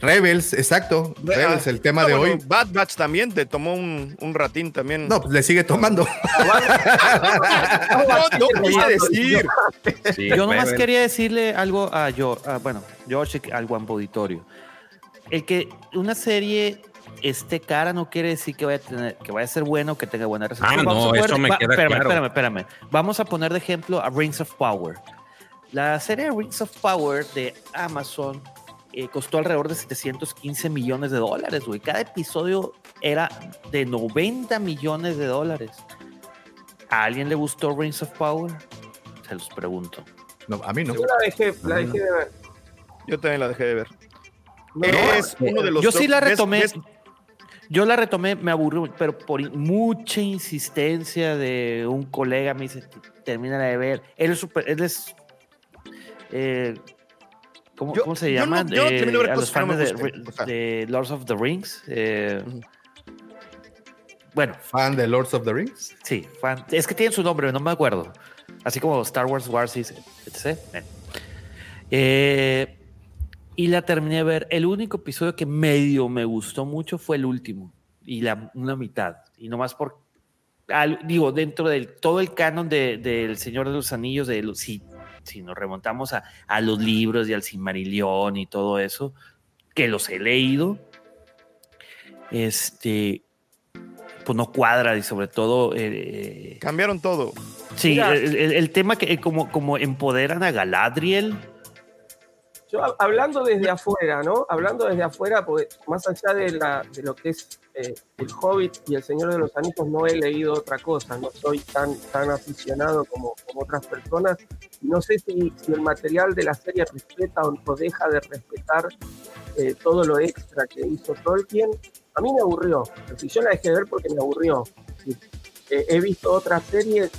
Rebels, exacto. Rebels, el tema Ah, de bueno, hoy. Bad Batch también te tomó un, un ratín también. No, pues le sigue tomando. no, no quise decir. Sí, Yo nomás Rebels. quería decirle algo a yo, a, bueno, George, al Juan Auditorio. El que una serie esté cara no quiere decir que vaya a tener, que vaya a ser bueno, que tenga buena recepción. Ah, no, Vamos a poner- eso me queda espérame, claro. espérame, espérame. Vamos a poner de ejemplo a Rings of Power. La serie Rings of Power de Amazon eh, costó alrededor de 715 millones de dólares, güey. Cada episodio era de 90 millones de dólares. ¿A alguien le gustó Rings of Power? Se los pregunto. No, a mí no. Yo la dejé, la dejé de ver. Yo también la dejé de ver. No, es uno de los yo sí la ¿ves- retomé. Yo la retomé, me aburrió, pero por mucha insistencia de un colega me dice, termina de ver. Él es super, él es eh, ¿cómo, Yo- cómo se yo no- ver a los no fans de, o sea. de Lords of the Rings. eh, Bueno, ¿Fan de Lords of the Rings? sí, fan- es que tienen su nombre, no me acuerdo. Así como Star Wars, Wars, etc. Eh, y la terminé de ver. El único episodio que medio me gustó mucho fue el último y la una mitad. Y nomás por al- digo, dentro del todo el canon de- del Señor de los Anillos, de los, si, si nos remontamos a, a los libros y al Silmarillion y todo eso, que los he leído, este, pues no cuadra y sobre todo eh, Cambiaron todo. Sí, el, el- el tema que como, como empoderan a Galadriel. Yo hab- hablando desde afuera, ¿no? Hablando desde afuera, porque más allá de, la, de lo que es eh, el Hobbit y el Señor de los Anillos, no he leído otra cosa, no soy tan, tan aficionado como, como otras personas. No sé si, si el material de la serie respeta o, o deja de respetar eh, todo lo extra que hizo Tolkien. A mí me aburrió, si yo la dejé de ver porque me aburrió. Eh, he visto otras series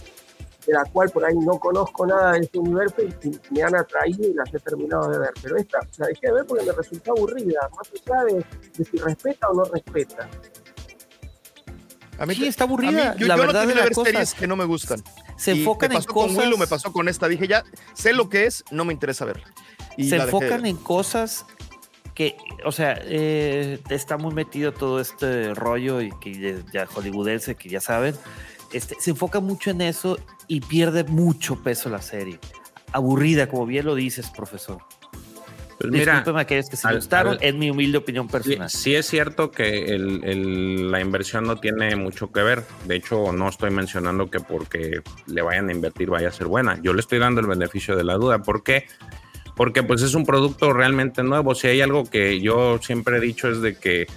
de la cual por ahí no conozco nada de este universo y me han atraído y las he terminado de ver. Pero esta la dejé de ver porque me resultó aburrida, más allá de, de si respeta o no respeta. A mí, Sí, está a mí- aburrida. yo, la yo no verdad termino de de la ver cosa. series que no me gustan. Se Y enfocan me en pasó con cosas. Willow, me pasó con esta. Dije, ya sé lo que es, no me interesa verla. Y se de enfocan en cosas que, o sea, eh, está muy metido todo este rollo y que ya, ya hollywoodense, que ya saben. Este, se enfoca mucho en eso y pierde mucho peso la serie. Aburrida, como bien lo dices, profesor. Pues mira, a aquellos que se al- gustaron, al- en mi humilde opinión Sí, personal. sí es cierto que el- el- la inversión no tiene mucho que ver. De hecho, no estoy mencionando que porque le vayan a invertir vaya a ser buena. Yo le estoy dando el beneficio de la duda. ¿Por qué? Porque pues es un producto realmente nuevo. Si hay algo que yo siempre he dicho es de que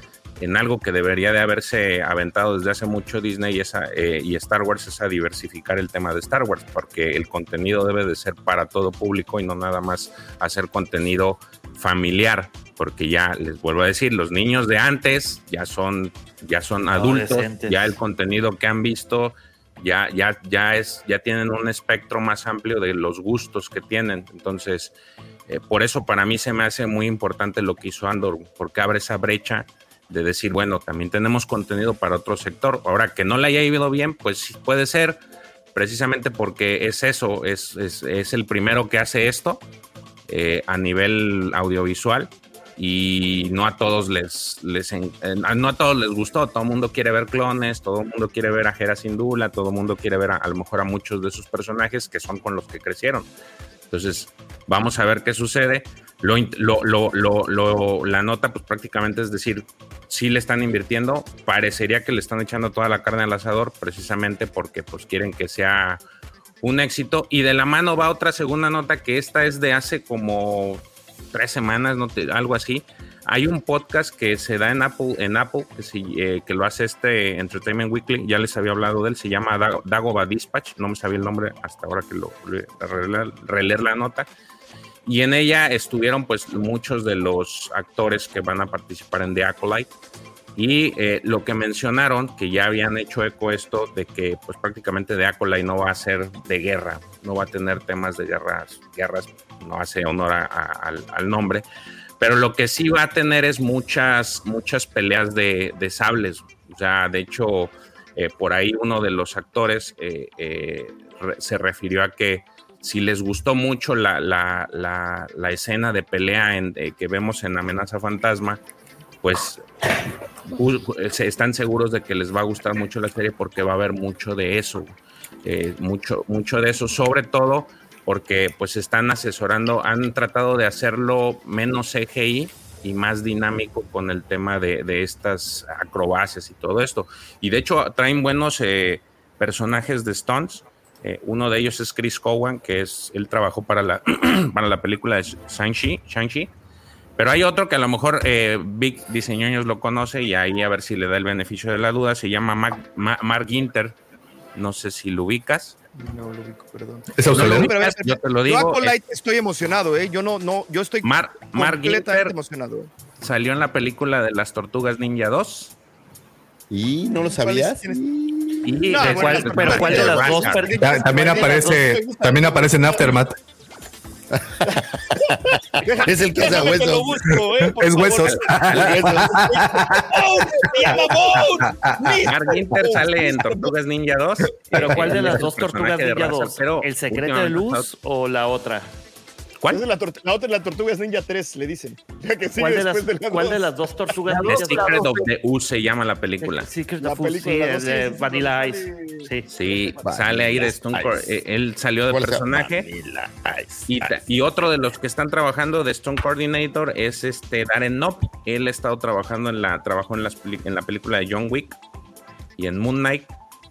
en algo que debería de haberse aventado desde hace mucho Disney y, esa, eh, y Star Wars es a diversificar el tema de Star Wars, porque el contenido debe de ser para todo público y no nada más hacer contenido familiar, porque ya les vuelvo a decir, los niños de antes ya son, ya son adultos, ya el contenido que han visto ya, ya, ya, es, ya tienen un espectro más amplio de los gustos que tienen. Entonces, eh, por eso para mí se me hace muy importante lo que hizo Andor, porque abre esa brecha de decir, bueno, también tenemos contenido para otro sector. Ahora que no le haya ido bien, pues puede ser, precisamente porque es eso, es, es, es el primero que hace esto eh, a nivel audiovisual y no a todos les, les no a todos les gustó, todo el mundo quiere ver clones, todo el mundo quiere ver a Hera Syndulla, todo el mundo quiere ver a, a lo mejor a muchos de sus personajes que son con los que crecieron. Entonces, vamos a ver qué sucede. Lo, lo- lo- la nota, pues prácticamente es decir, si le están invirtiendo, parecería que le están echando toda la carne al asador, precisamente porque pues quieren que sea un éxito. Y de la mano va otra segunda nota, que esta es de hace como tres semanas, no algo así. Hay un podcast que se da en Apple, en Apple que, eh, que lo hace este Entertainment Weekly, ya les había hablado de él, se llama Dag- Dagoba Dispatch, no me sabía el nombre hasta ahora que lo releer, releer la nota. Y en ella estuvieron pues muchos de los actores que van a participar en The Acolyte. Y eh, lo que mencionaron, que ya habían hecho eco esto, de que pues prácticamente The Acolyte no va a ser de guerra, no va a tener temas de guerras, guerras no hace honor a- al, nombre, pero lo que sí va a tener es muchas, muchas peleas de, de sables. O sea, de hecho, eh, por ahí uno de los actores eh, se refirió a que si les gustó mucho la, la- la- escena de pelea en- eh, que vemos en Amenaza Fantasma, pues están seguros de que les va a gustar mucho la serie porque va a haber mucho de eso, eh, mucho, mucho de eso, sobre todo porque pues están asesorando, han tratado de hacerlo menos CGI y más dinámico con el tema de, de estas acrobacias y todo esto. Y de hecho traen buenos eh, personajes de stunts. Eh, uno de ellos es Chris Cowan, que es, él trabajó para la, para la película de Shang-Chi, Shang-Chi Pero hay otro que a lo mejor eh, Big Diseñoños lo conoce y ahí a ver si le da el beneficio de la duda. Se llama Mark Ginter. No sé si lo ubicas. No lo ubico, perdón. ¿Es No, no, pero yo te lo digo. Yo Acolyte estoy emocionado, ¿eh? Yo no, no, yo estoy Mar- completamente Ginter emocionado. ¿eh? salió en la película de las Tortugas Ninja 2. ¿Y no lo sabías? Pero ¿cuál de las dos? También aparece, también aparece en Aftermath. Es el que hace Déjame que lo hueso. busco, ¿eh? Es favor. huesos. ¡Oh, se llama Bones! Mark Ginter sale en Tortugas Ninja 2. Pero ¿cuál de las dos tortugas ninja raza, 2? pero ¿El secreto de luz o la otra? ¿Cuál? Es la, la otra es la Tortugas Ninja 3, le dicen. Que ¿Cuál de, las, de la cuál de dos. las dos tortugas The ninjas? Secret of the Ooze se llama la película. Secret La of Ooze, película, sí, es de Vanilla Ice. Sí. Sí, sale ahí de Stone Cold. eh, Él salió de personaje. Y, ta- y otro de los que están trabajando de Stone Coordinator es este Darren Knopf. Él ha estado trabajando en la, trabajó en, las en la película de John Wick y en Moon Knight,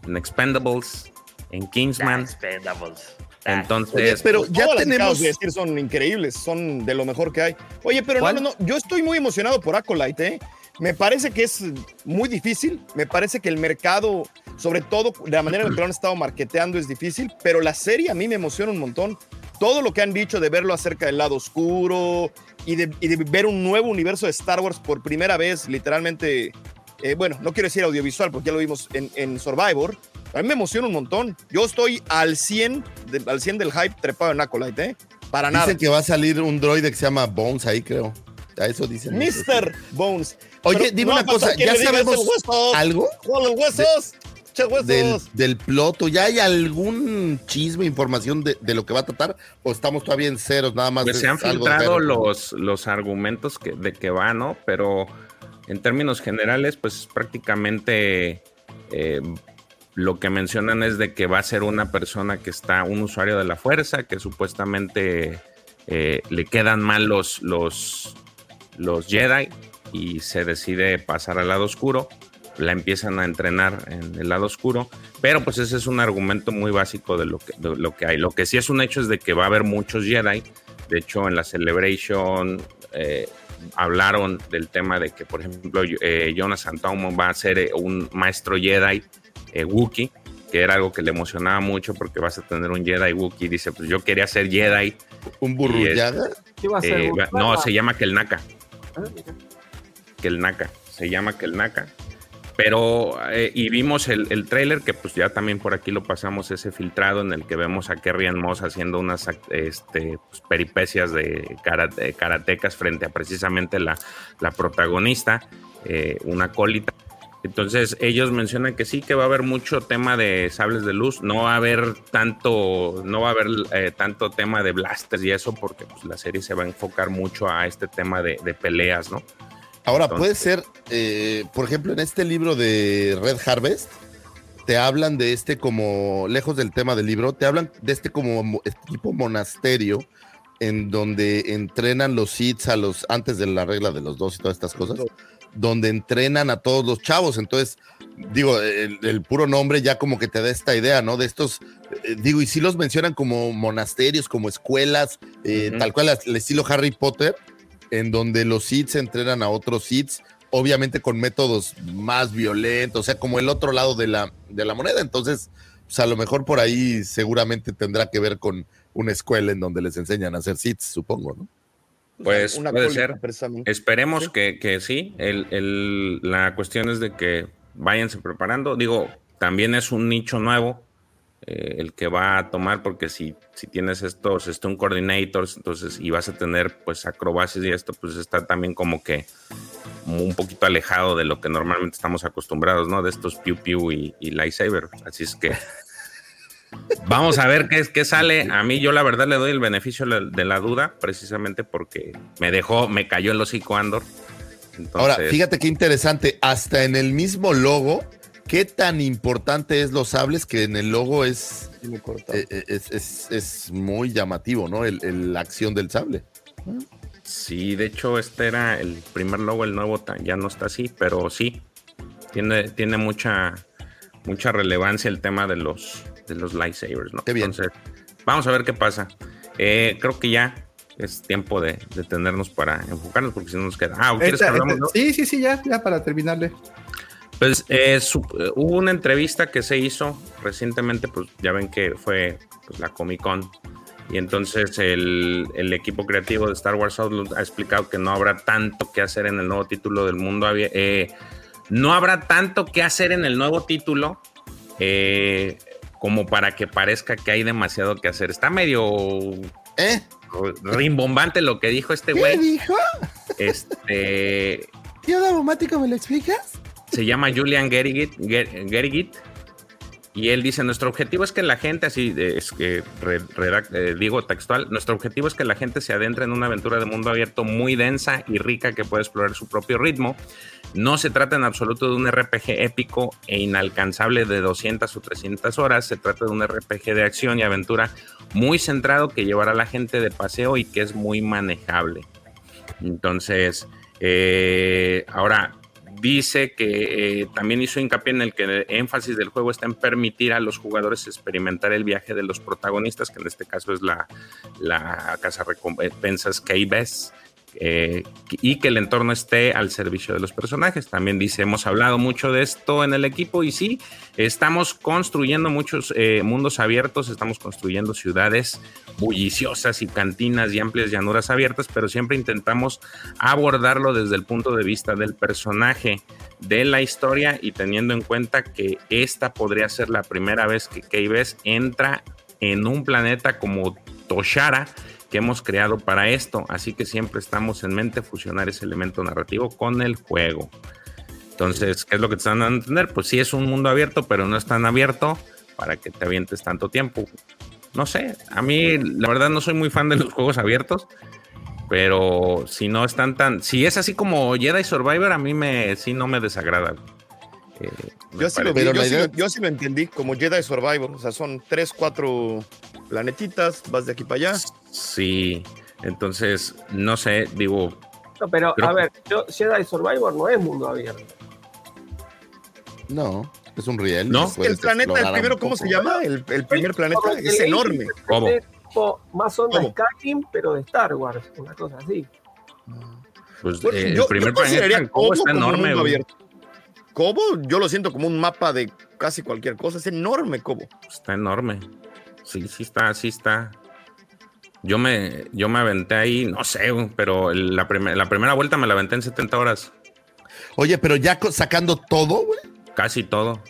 en Expendables, en Kingsman. Expendables. Entonces, Oye, pero ya las que tenemos. de decir son increíbles, son de lo mejor que hay. Oye, pero no, ¿Cuál? no, no, yo estoy muy emocionado por Acolyte, ¿eh? Me parece que es muy difícil, me parece que el mercado, sobre todo de la manera en que lo han estado marketeando, es difícil, pero la serie a mí me emociona un montón. Todo lo que han dicho de verlo acerca del lado oscuro y de, y de ver un nuevo universo de Star Wars por primera vez, literalmente, eh, bueno, no quiero decir audiovisual porque ya lo vimos en, en Survivor, a mí me emociona un montón. Yo estoy al 100, de- al 100 del hype trepado en Acolyte, ¿eh? Para nada. Dicen que va a salir un droide que se llama Bones ahí, creo. A eso dicen. Mr. Bones. Oye, Pero dime no una cosa, ¿ya sabemos algo ¡Con los huesos! ¡Che huesos! del, del ploto? ¿Ya hay algún chisme, información de, de lo que va a tratar? ¿O estamos todavía en ceros? Nada más. pues es se han de filtrado los, los argumentos que, de que va, ¿no? Pero en términos generales, pues prácticamente eh, lo que mencionan es de que va a ser una persona que está, un usuario de la fuerza, que supuestamente eh, le quedan mal los, los, los Jedi y se decide pasar al lado oscuro. La empiezan a entrenar en el lado oscuro, pero pues ese es un argumento muy básico de lo que, de lo que hay. Lo que sí es un hecho es de que va a haber muchos Jedi. De hecho, en la Celebration eh, hablaron del tema de que, por ejemplo, eh, Jonas Antomo va a ser eh, un maestro Jedi eh, Wookiee, que era algo que le emocionaba mucho porque vas a tener un Jedi Wookiee. Dice, pues yo quería ser Jedi. ¿Un burrullaga? ¿Qué va a ser? eh, ¿Un va- no, se llama Kelnaka. Ah. Kelnaka. Se llama Kelnaka. Pero, eh, y vimos el, el trailer que pues ya también por aquí lo pasamos, ese filtrado en el que vemos a Kerry Ann Moss haciendo unas este, pues, peripecias de karate- karatecas frente a precisamente la, la protagonista, eh, una acólita. Entonces ellos mencionan que sí, que va a haber mucho tema de sables de luz, no va a haber tanto, no va a haber eh, tanto tema de blasters y eso, porque pues, la serie se va a enfocar mucho a este tema de, de peleas, ¿no? Ahora, Entonces- puede ser, eh, por ejemplo, en este libro de Red Harvest, te hablan de este como, lejos del tema del libro, te hablan de este como mo- este tipo monasterio en donde entrenan los Sith a los, antes de la regla de los dos y todas estas cosas, donde entrenan a todos los chavos. Entonces, digo, el, el puro nombre ya como que te da esta idea, ¿no? De estos, eh, digo, y sí los mencionan como monasterios, como escuelas, eh, Ujú. tal cual al estilo Harry Potter, en donde los Sith entrenan a otros Sith, obviamente con métodos más violentos, o sea, como el otro lado de la, de la moneda. Entonces, pues a lo mejor por ahí seguramente tendrá que ver con una escuela en donde les enseñan a hacer Sith, supongo, ¿no? Pues Una puede ser. Esperemos Sí. que, que sí. El, el- la cuestión es de que váyanse preparando. Digo, también es un nicho nuevo eh, el que va a tomar, porque si, si tienes estos Stone Coordinators, entonces, y vas a tener pues acrobacias y esto, pues está también como que un poquito alejado de lo que normalmente estamos acostumbrados, ¿no? De estos Pew Pew y, y Lightsaber. Así es que vamos a ver qué, qué sale. A mí yo la verdad le doy el beneficio de la- duda, precisamente porque me dejó, me cayó el hocico Andor. Entonces, Ahora, fíjate qué interesante, hasta en el mismo logo, qué tan importante es los sables que en el logo es, eh, eh, es, es- es muy llamativo, ¿no? El, el- la acción del sable. Sí, de hecho, este era el primer logo, el nuevo ya no está así, pero sí, tiene, tiene mucha, mucha relevancia el tema de los, de los lightsabers, ¿no? Qué bien. Entonces, vamos a ver qué pasa. Eh, creo que ya es tiempo de detenernos para enfocarnos porque si no nos queda. Ah, ¿quieres que hablamos, Sí, sí, sí, ya, ya para terminarle. Pues eh, hubo una entrevista que se hizo recientemente, pues ya ven que fue pues, la Comic Con. Y entonces el, el, equipo creativo de Star Wars Outlook ha explicado que no habrá tanto que hacer en el nuevo título del mundo. Eh, no habrá tanto que hacer en el nuevo título eh, como para que parezca que hay demasiado que hacer. Está medio ¿Eh? rimbombante lo que dijo este güey. ¿Qué dijo? Este. Tío Daumático, ¿me lo explicas? Se llama Julian Gerigit. Y él dice, nuestro objetivo es que la gente, así es que eh, digo textual, nuestro objetivo es que la gente se adentre en una aventura de mundo abierto muy densa y rica que puede explorar su propio ritmo. No se trata en absoluto de un RPG épico e inalcanzable de 200 o 300 horas, se trata de un RPG de acción y aventura muy centrado que llevará a la gente de paseo y que es muy manejable. Entonces, eh, ahora, dice que eh, también hizo hincapié en el que el énfasis del juego está en permitir a los jugadores experimentar el viaje de los protagonistas, que en este caso es la, la casa recompensas Keybes, eh, y que el entorno esté al servicio de los personajes. También dice, hemos hablado mucho de esto en el equipo y sí, estamos construyendo muchos eh, mundos abiertos, estamos construyendo ciudades bulliciosas y cantinas y amplias llanuras abiertas, pero siempre intentamos abordarlo desde el punto de vista del personaje, de la historia y teniendo en cuenta que esta podría ser la primera vez que Keybes entra en un planeta como Toshara que hemos creado para esto, así que siempre estamos en mente fusionar ese elemento narrativo con el juego. Entonces, ¿qué es lo que te están dando a entender? Pues sí es un mundo abierto, pero no es tan abierto para que te avientes tanto tiempo. No sé, a mí la verdad no soy muy fan de los juegos abiertos, pero si no están tan, si es así como Jedi Survivor, a mí me sí no me desagrada. Eh, yo, sí lo, yo, sí lo, entendí como Jedi Survivor, o sea, son tres, cuatro planetitas, vas de aquí para allá. Sí, entonces, no sé, digo. No, pero a ver, yo, Jedi Survivor no es mundo abierto. No, es un riel. No, el planeta, el primero, ¿cómo se llama? El, primer planeta es enorme. ¿Cómo? Más onda Skyrim, pero de Star Wars, una cosa así. Pues eh, el primer planeta Cobo está enorme. Cobo, yo lo siento como un mapa de casi cualquier cosa. Es enorme, Cobo. Está enorme. Sí, sí está, sí está. Yo me, yo me aventé ahí, no sé, pero la, la primera vuelta me la aventé en 70 horas. Oye, pero ya sacando todo, güey. Casi todo.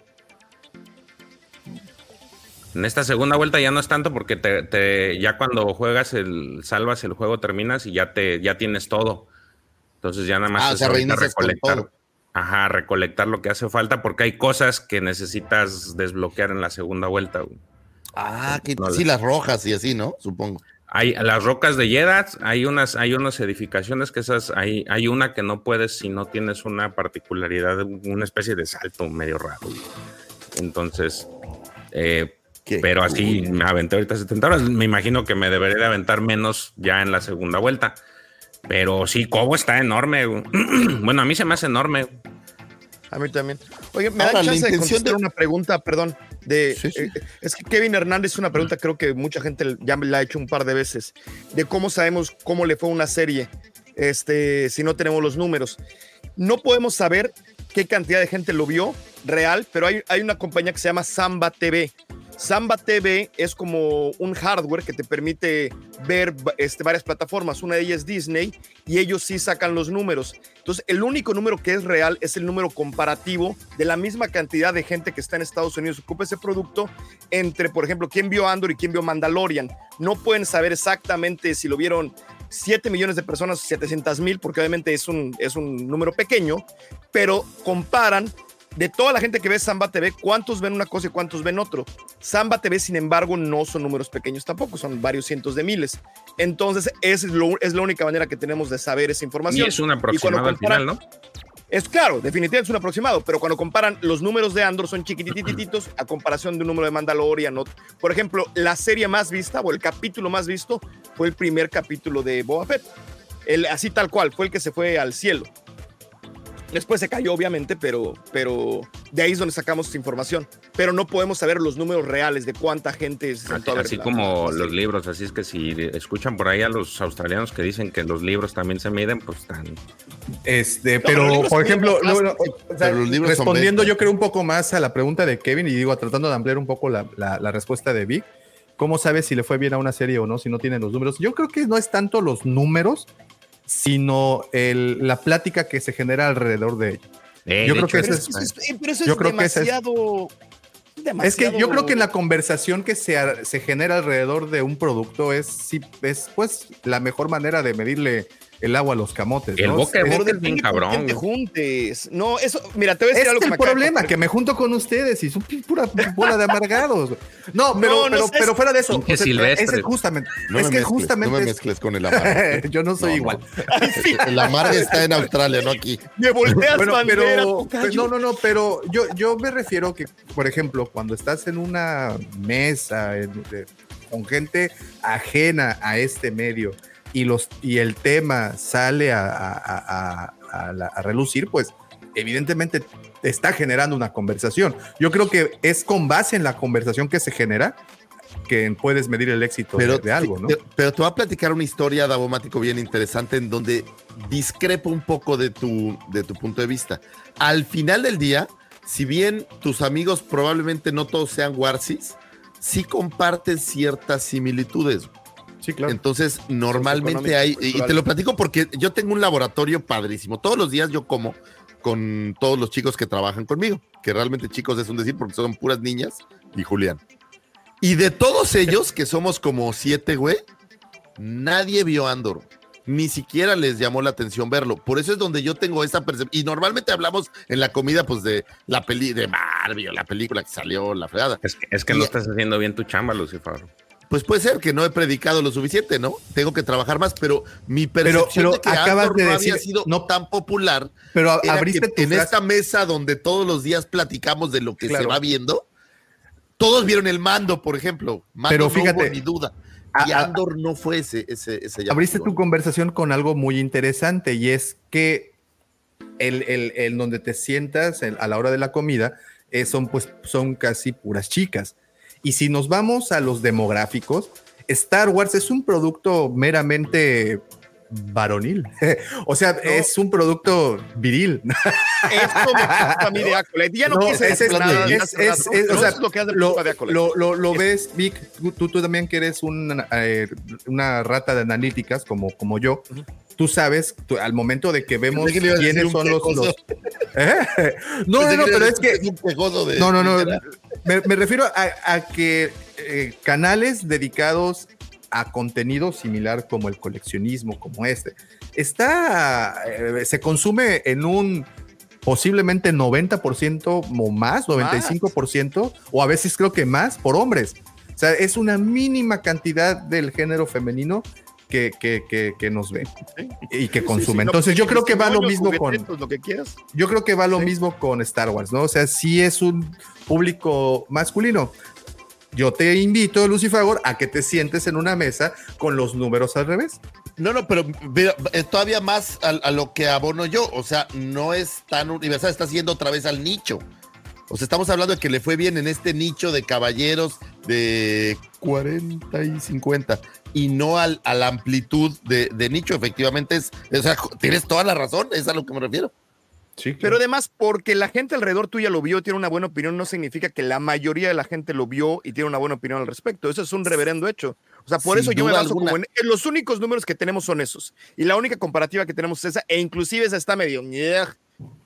En esta segunda vuelta ya no es tanto porque te, ya cuando juegas el salvas el juego terminas y ya te ya tienes todo. Entonces ya nada más ah, recolectar. Ajá, recolectar lo que hace falta porque hay cosas que necesitas desbloquear en la segunda vuelta. Güey. Ah, que sí, las rojas y así, ¿no? Supongo. Hay las rocas de Yedas, hay unas, hay unas edificaciones que esas, hay, hay una que no puedes si no tienes una particularidad, una especie de salto medio raro. Entonces, eh, pero así me aventé ahorita 70 horas. Me imagino que me debería de aventar menos ya en la segunda vuelta. Pero sí, Cobo está enorme. bueno, a mí se me hace enorme. A mí también. Oye, me da chance de de una pregunta, perdón. De, eh, es que Kevin Hernández es una pregunta, creo que mucha gente ya me la ha hecho un par de veces, de cómo sabemos cómo le fue una serie este, si no tenemos los números. No podemos saber qué cantidad de gente lo vio real, pero hay, hay una compañía que se llama Samba TV Samba TV es como un hardware que te permite ver este, varias plataformas. Una de ellas es Disney y ellos sí sacan los números. Entonces, el único número que es real es el número comparativo de la misma cantidad de gente que está en Estados Unidos ocupa ese producto entre, por ejemplo, quién vio Andor y quién vio Mandalorian. No pueden saber exactamente si lo vieron 7 millones de personas, 700 mil, porque obviamente es un, es un número pequeño, pero comparan de toda la gente que ve Samba TV, ¿cuántos ven una cosa y cuántos ven otro? Samba TV, sin embargo, no son números pequeños tampoco, son varios cientos de miles. Entonces, es, es la única manera que tenemos de saber esa información. Y es un aproximado al final, ¿no? Es claro, definitivamente es un aproximado, pero cuando comparan los números de Andor son chiquitititos a comparación de un número de Mandalorian. Por ejemplo, la serie más vista o el capítulo más visto fue el primer capítulo de Boba Fett. El, así tal cual, fue el que se fue al cielo. Después se cayó, obviamente, pero, pero de ahí es donde sacamos esta información. pero no podemos saber los números reales de cuánta gente se Así, así como los libros, así es que si escuchan por ahí a los australianos que dicen que los libros también se miden, pues están. Este, pero por ejemplo, respondiendo yo creo un poco más a la pregunta de Kevin y digo, tratando de ampliar un poco la, la respuesta de Vic, ¿cómo sabes si le fue bien a una serie o no si no tienen los números? Yo creo que no es tanto los números, sino el, la plática que se genera alrededor de ello. yo creo que eso es, pero eso es demasiado es que yo creo que la conversación que se, se genera alrededor de un producto es, sí, es pues la mejor manera de medirle el agua a los camotes. El boca de boca es bien cabrón. te juntes. No, eso, mira, te voy a decir es algo que el problema, que me junto con ustedes y son pura bola de amargados. No, pero, no, pero, pero, fuera de eso. Es ese justamente. No es que mezcles, justamente. No me mezcles con el amargo. Yo no soy igual. el amargo está en Australia, no aquí. Me volteas bueno, bandera, pero, No, no, no, pero yo, yo me refiero que, por ejemplo, cuando estás en una mesa en, de, con gente ajena a este medio y, los, y el tema sale a, a, a, a, relucir, pues evidentemente está generando una conversación. Yo creo que es con base en la conversación que se genera que puedes medir el éxito pero, de, de, algo, ¿no? Pero te voy a platicar una historia, Davomático, bien interesante, en donde discrepo un poco de tu, de tu punto de vista. Al final del día, si bien tus amigos probablemente no todos sean Warsis, sí comparten ciertas similitudes. Sí, claro. Entonces, normalmente hay, y te lo platico porque yo tengo un laboratorio padrísimo. Todos los días yo como con todos los chicos que trabajan conmigo, que realmente chicos es un decir porque son puras niñas y Julián. Y de todos ellos, que somos como siete, güey, nadie vio Andor. Ni siquiera les llamó la atención verlo. Por eso es donde yo tengo esa percepción. Y normalmente hablamos en la comida, pues, de la peli de o la película que salió, la fregada. Es que, es que no estás haciendo bien tu chamba, Lucifer pues puede ser que no he predicado lo suficiente, ¿no? Tengo que trabajar más, pero mi percepción pero, de que acabas de no decir, había sido no tan popular. Pero abriste en esta mesa donde todos los días platicamos de lo que claro. se va viendo, todos vieron el mando, por ejemplo. Mando pero fíjate, no hubo ni duda. Y Andor no fue ese, ese, ese. Abriste tu conversación con algo muy interesante y es que el, el, el donde te sientas el, a la hora de la comida eh, son pues son casi puras chicas. Y si nos vamos a los demográficos, Star Wars es un producto meramente varonil. o sea, no. es un producto viril. es como familia Ya no, no quise es, nada, es, es, es, o sea, lo que lo, lo, lo, lo ves, Vic, tú, tú, también que eres una, eh, una rata de analíticas como, como yo. Uh -huh. Tú sabes, tú, al momento de que vemos quiénes son los, los... ¿Eh? No, no, no, pero es que... De, no, no, no. Me, me refiero a, a que eh, canales dedicados a contenido similar como el coleccionismo, como este, está, eh, se consume en un posiblemente 90% o más, 95%, más. o a veces creo que más por hombres. O sea, es una mínima cantidad del género femenino que, que, que, que nos ve y que consume. Sí, sí, Entonces, yo creo que va lo mismo con. Lo que quieras. Yo creo que va lo mismo con Star Wars, ¿no? O sea, sí es un público masculino. Yo te invito, Lucifagor, a que te sientes en una mesa con los números al revés. No, no, pero mira, todavía más a, a, lo que abono yo. O sea, no es tan universal, está yendo otra vez al nicho. O sea, estamos hablando de que le fue bien en este nicho de caballeros de 40 y 50 y no al, a la amplitud de, de, nicho. Efectivamente, es, o sea, tienes toda la razón, es a lo que me refiero. Sí, claro. Pero además, porque la gente alrededor tuya lo vio, tiene una buena opinión, no significa que la mayoría de la gente lo vio y tiene una buena opinión al respecto. Eso es un reverendo hecho. O sea, por Sin eso yo me baso alguna. como en, en, los únicos números que tenemos son esos. Y la única comparativa que tenemos es esa, e inclusive esa está medio.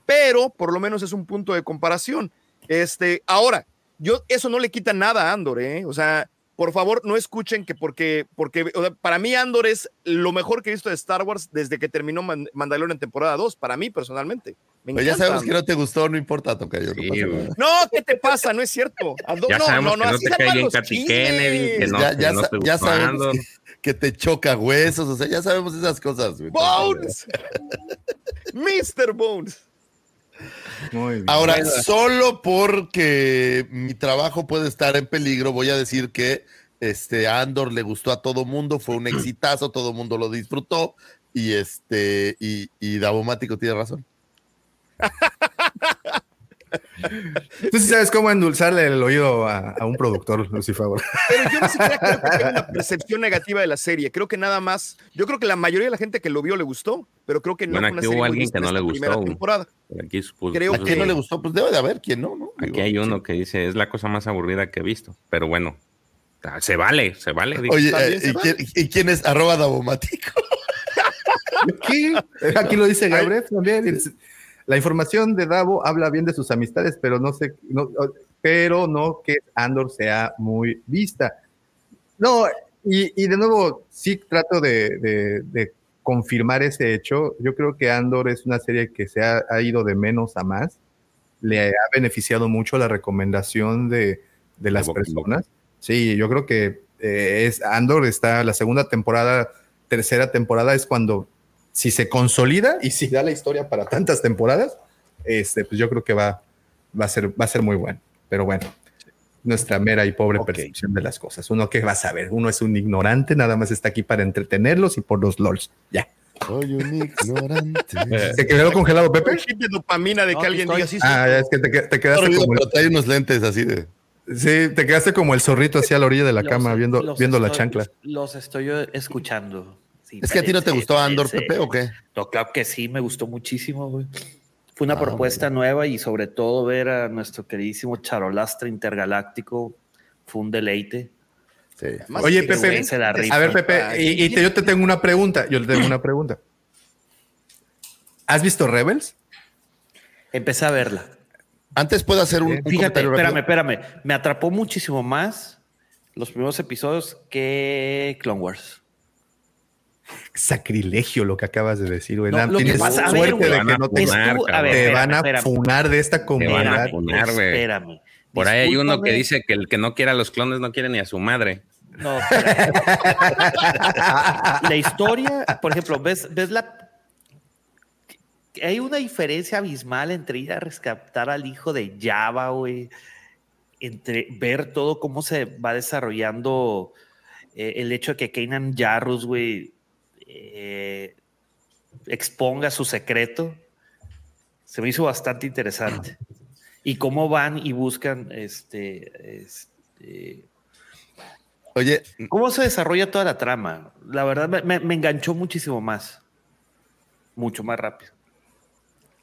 Pero por lo menos es un punto de comparación. Este, ahora, yo eso no le quita nada a Andor, ¿eh? O sea, por favor, no escuchen que porque, porque o sea, para mí Andor es lo mejor que he visto de Star Wars desde que terminó Mandalorian en temporada 2, para mí personalmente. Me pues ya sabemos que no te gustó, no importa, Tocayo. Sí, no, no, ¿qué te pasa? No es cierto. ya no, sabemos no, que no, te cae bien Katy Kennedy, que no, ya, ya, que no te ya sabemos que, que, te choca huesos, o sea, ya sabemos esas cosas. Güey. Bones. Mr. Bones. Ahora, solo porque mi trabajo puede estar en peligro, voy a decir que este Andor le gustó a todo mundo, fue un exitazo, todo mundo lo disfrutó y este y, y Davomático tiene razón. Tú sí sabes cómo endulzarle el oído a, un productor, Lucifer. Pero yo no siquiera creo que tenga una percepción negativa de la serie. Creo que nada más. Yo creo que la mayoría de la gente que lo vio le gustó, pero creo que no bueno, aquí hubo alguien que no le gustó. Temporada. Aquí creo que no le gustó, pues debe de haber quien no, ¿no? Aquí hay uno que dice es la cosa más aburrida que he visto, pero bueno, se vale, se vale. Oye, eh, ¿y, quién, es arroba Dabomático? Aquí, aquí lo dice Gabriel también. La información de Davo habla bien de sus amistades, pero no sé, no, pero no que Andor sea muy vista. No, y, de nuevo, sí trato de, confirmar ese hecho. Yo creo que Andor es una serie que se ha, ido de menos a más. Le ha beneficiado mucho la recomendación de, las personas. Sí, yo creo que eh, es Andor está la segunda temporada, tercera temporada es cuando si se consolida y si da la historia para tantas temporadas, este, pues yo creo que va, va, a, ser, va a ser muy bueno. Pero bueno, nuestra mera y pobre percepción de las cosas. Uno que va a saber, uno es un ignorante, nada más está aquí para entretenerlos y por los LOLs. Ya. Soy un ignorante. ¿Se quedó congelado, Pepe? de dopamina de que alguien diga así. Ah, es que te, quedaste como. hay unos lentes así de. Sí, te quedaste como el zorrito así a la orilla de la cama viendo, viendo la chancla. Los estoy escuchando. ¿Es que a ti no te gustó Andor, Pepe, o qué? No, claro que sí, me gustó muchísimo, güey. Fue una ah, propuesta nueva y sobre todo ver a nuestro queridísimo charolastre intergaláctico fue un deleite. Sí. Oye, Pepe, a ver, Pepe, y, yo te tengo una pregunta. Yo te tengo una pregunta. ¿Has visto Rebels? Empecé a verla. Antes puedo hacer un. Fíjate, espérame, espérame. Me atrapó muchísimo más los primeros episodios que Clone Wars sacrilegio lo que acabas de decir, güey. No, Tienes suerte de que no te, te van a funar de esta comunidad. Espérame. Por ahí hay uno que dice que el que no quiera a los clones no quiere ni a su madre. No. la historia, por ejemplo, ves, ves la. Hay una diferencia abismal entre ir a rescatar al hijo de Java, güey. Entre ver todo cómo se va desarrollando eh, el hecho de que Kanan Jarrus, güey, eh, exponga su secreto, se me hizo bastante interesante. Y cómo van y buscan este, este Oye, ¿cómo se desarrolla toda la trama? La verdad me, enganchó muchísimo más. Mucho más rápido.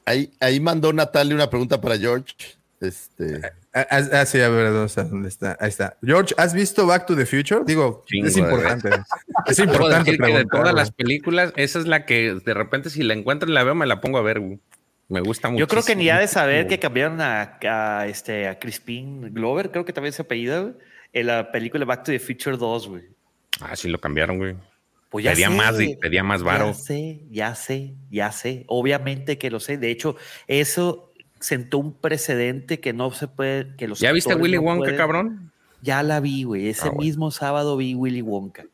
Ahí, ahí mandó Natalia una pregunta para George. Este. Ah, ah, ah, sí, a ver, ¿dónde está? Ahí está. George, ¿has visto Back to the Future? Digo, es importante. es importante. que de todas las películas, esa es la que de repente si la encuentro y la veo, me la pongo a ver. Me gusta mucho. Yo creo que ni ha de saber que cambiaron a, este, a Crispin Glover, creo que también se apellida, en la película Back to the Future 2, güey. Ah, sí, lo cambiaron, güey. Pues ya pedía más, pedía más varo. Ya sé, ya sé, ya sé. Obviamente que lo sé. De hecho, eso sentó un precedente que no se puede. Que los ¿Ya viste Willy Wonka, cabrón? Ya la vi, güey. Ese ah, mismo sábado vi Willy Wonka.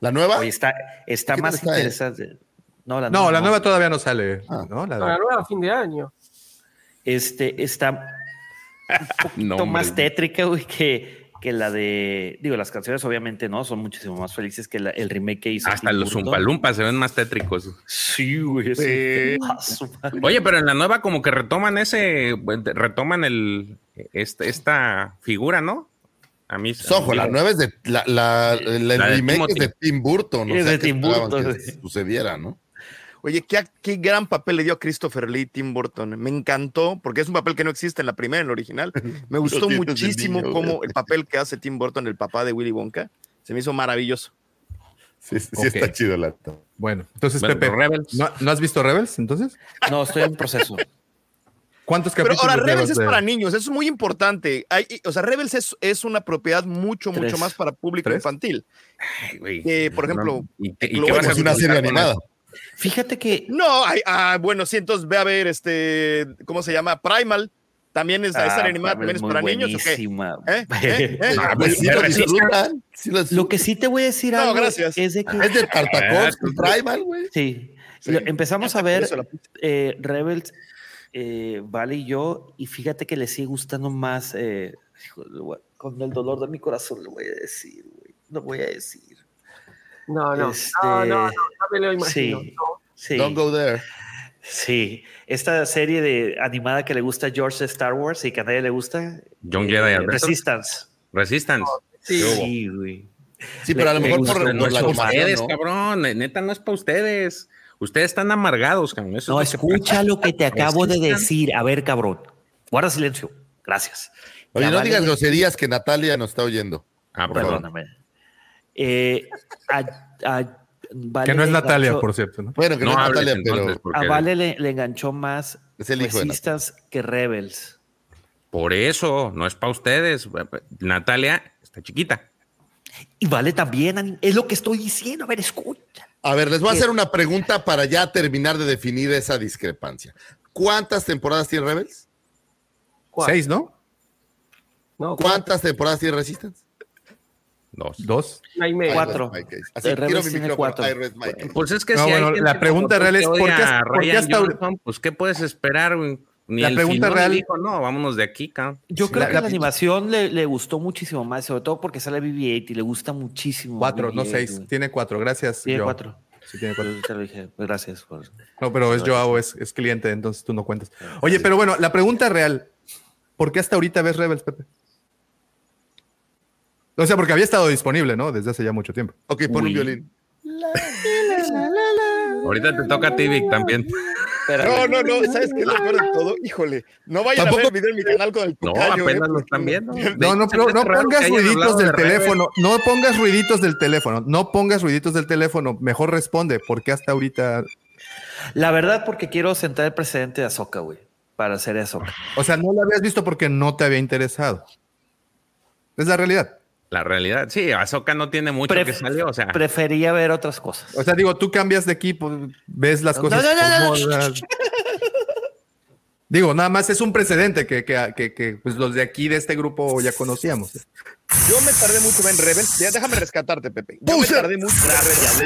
¿La nueva? está está más interesante. No, la, nueva, todavía no sale. Ah. ¿no? La, nueva a fin de año. Este está un poquito más tétrica, güey, que, que la de, digo, las canciones obviamente no, son muchísimo más felices que el remake que hizo. Hasta los Zumpalumpas se ven más tétricos. Sí, güey. Oye, pero en la nueva como que retoman ese, retoman el, este, esta figura, ¿no? A mí. Ojo, la nueva es de, la, la, el remake es de Tim Burton. ¿no? Es de Tim Burton. sucediera, ¿no? Oye, ¿qué, qué, gran papel le dio a Christopher Lee Tim Burton. Me encantó, porque es un papel que no existe en la primera, en el original. Me gustó muchísimo cómo el papel que hace Tim Burton, el papá de Willy Wonka, se me hizo maravilloso. Sí, sí, está chido la. Bueno, entonces, Pepe, ¿no, has visto Rebels entonces? No, estoy en proceso. ¿Cuántos capítulos? Pero ahora, Rebels es para niños, eso es muy importante. o sea, Rebels es, es, una propiedad mucho, mucho más para público infantil. por ejemplo, ¿y, qué va a ser una serie animada? Fíjate que. No, ah, bueno, sí, entonces ve a ver este, ¿cómo se llama? Primal. También es, ah, animada, también es para niños. Ah, pues lo que sí te voy a decir no, gracias. es de que. Es de Tartacos, Primal, güey. Sí. Empezamos a ver eh, Rebels, eh, Vale y yo, y fíjate que le sigue gustando más. Eh, con el dolor de mi corazón, lo voy a decir, güey. Lo voy a decir. No, no, no, no, no, me lo imagino. Sí, Don't go there. Sí, esta serie de animada que le gusta a George de Star Wars y que a nadie le gusta. John Jedi eh, Alberto. Resistance. Resistance. Sí, güey. Sí, pero a lo mejor por, No por es la ustedes, ¿no? cabrón. Neta, no es para ustedes. Ustedes están amargados, cabrón. Eso No, es escucha lo que te acabo de decir. A ver, cabrón. Guarda silencio. Gracias. Oye, no vale- digas groserías que Natalia nos está oyendo. Ah, perdón. Perdóname. Eh, a- a- Vale que no es Natalia, enganchó- por cierto, ¿no? Bueno, que no, No es hables Natalia, entonces, pero porque A Vale le, le enganchó más Resistance que Rebels. por eso no es para ustedes. Natalia está chiquita. Y Vale también, es lo que estoy diciendo. A ver, escucha. A ver, les voy a hacer una pregunta para ya terminar de definir esa discrepancia. ¿Cuántas temporadas tiene Rebels? Seis, ¿no? No, ¿Cuántas temporadas tiene Resistance? Dos. Dos. Cuatro. Así, quiero mi tiene cuatro. Mike. Pues es que No, si bueno, la pregunta real es, ¿por qué- por hasta ahora- Johnson, Pues qué puedes esperar, güey? Ni La pregunta real- dijo, no, vámonos de aquí, cabrón. Yo Sí, creo la- que la- la, animación le, le gustó muchísimo más, sobre todo porque sale BB-8 y le gusta muchísimo. Cuatro, no BB-8, seis. güey. Tiene cuatro, gracias. Tiene cuatro. Sí, tiene cuatro. Yo te lo dije. Pues Gracias. por- No, pero es Joao, es, es cliente, entonces tú no cuentas. Oye, pero bueno, la pregunta real: ¿por qué hasta ahorita ves Rebels, Pepe? O sea, porque había estado disponible, ¿no? Desde hace ya mucho tiempo. Ok, pon un violín. Ahorita te toca a ti, Vic, también. No, no, no, ¿sabes qué es lo peor de todo? Híjole, no vayan a ver el video en mi canal con el No, tocayo, apenas eh, lo porque están viendo. No, no, Se no, no pongas ruiditos del de teléfono. No pongas ruiditos del teléfono. No pongas ruiditos del teléfono. Mejor responde. ¿Por qué hasta ahorita? La verdad, porque quiero sentar el precedente de Ahsoka, güey. Para hacer Ahsoka. O sea, no lo habías visto porque no te había interesado. Es la realidad. La realidad, sí, Ahsoka no tiene mucho Pref- que salió, o sea. Prefería ver otras cosas. O sea, digo, tú cambias de equipo, ves las No, cosas. no, no, no. Digo, nada más es un precedente que, que, que- que, pues los de aquí de este grupo ya conocíamos. Yo me tardé mucho en Rebels. Ya, déjame rescatarte, Pepe. Yo me tardé mucho en Rebels.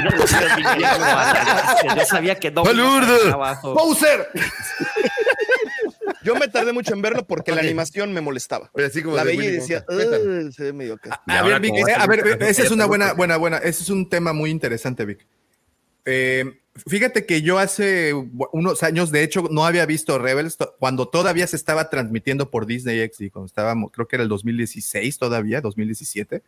Yo sabía que no. me. ¡Bowser! Yo me tardé mucho en verlo porque la animación me molestaba. Oye, así como La veía y decía, Wonka. Cuéntame. "Ugh, se ve medio A ver, Vic, eh, a ver, ahorita, esa es una buena, buena, buena. Ese es un tema muy interesante, Vic. Eh, fíjate que yo hace unos años, de hecho, no había visto Rebels cuando todavía se estaba transmitiendo por Disney XD, cuando estábamos, creo que era el 2016 todavía, 2017.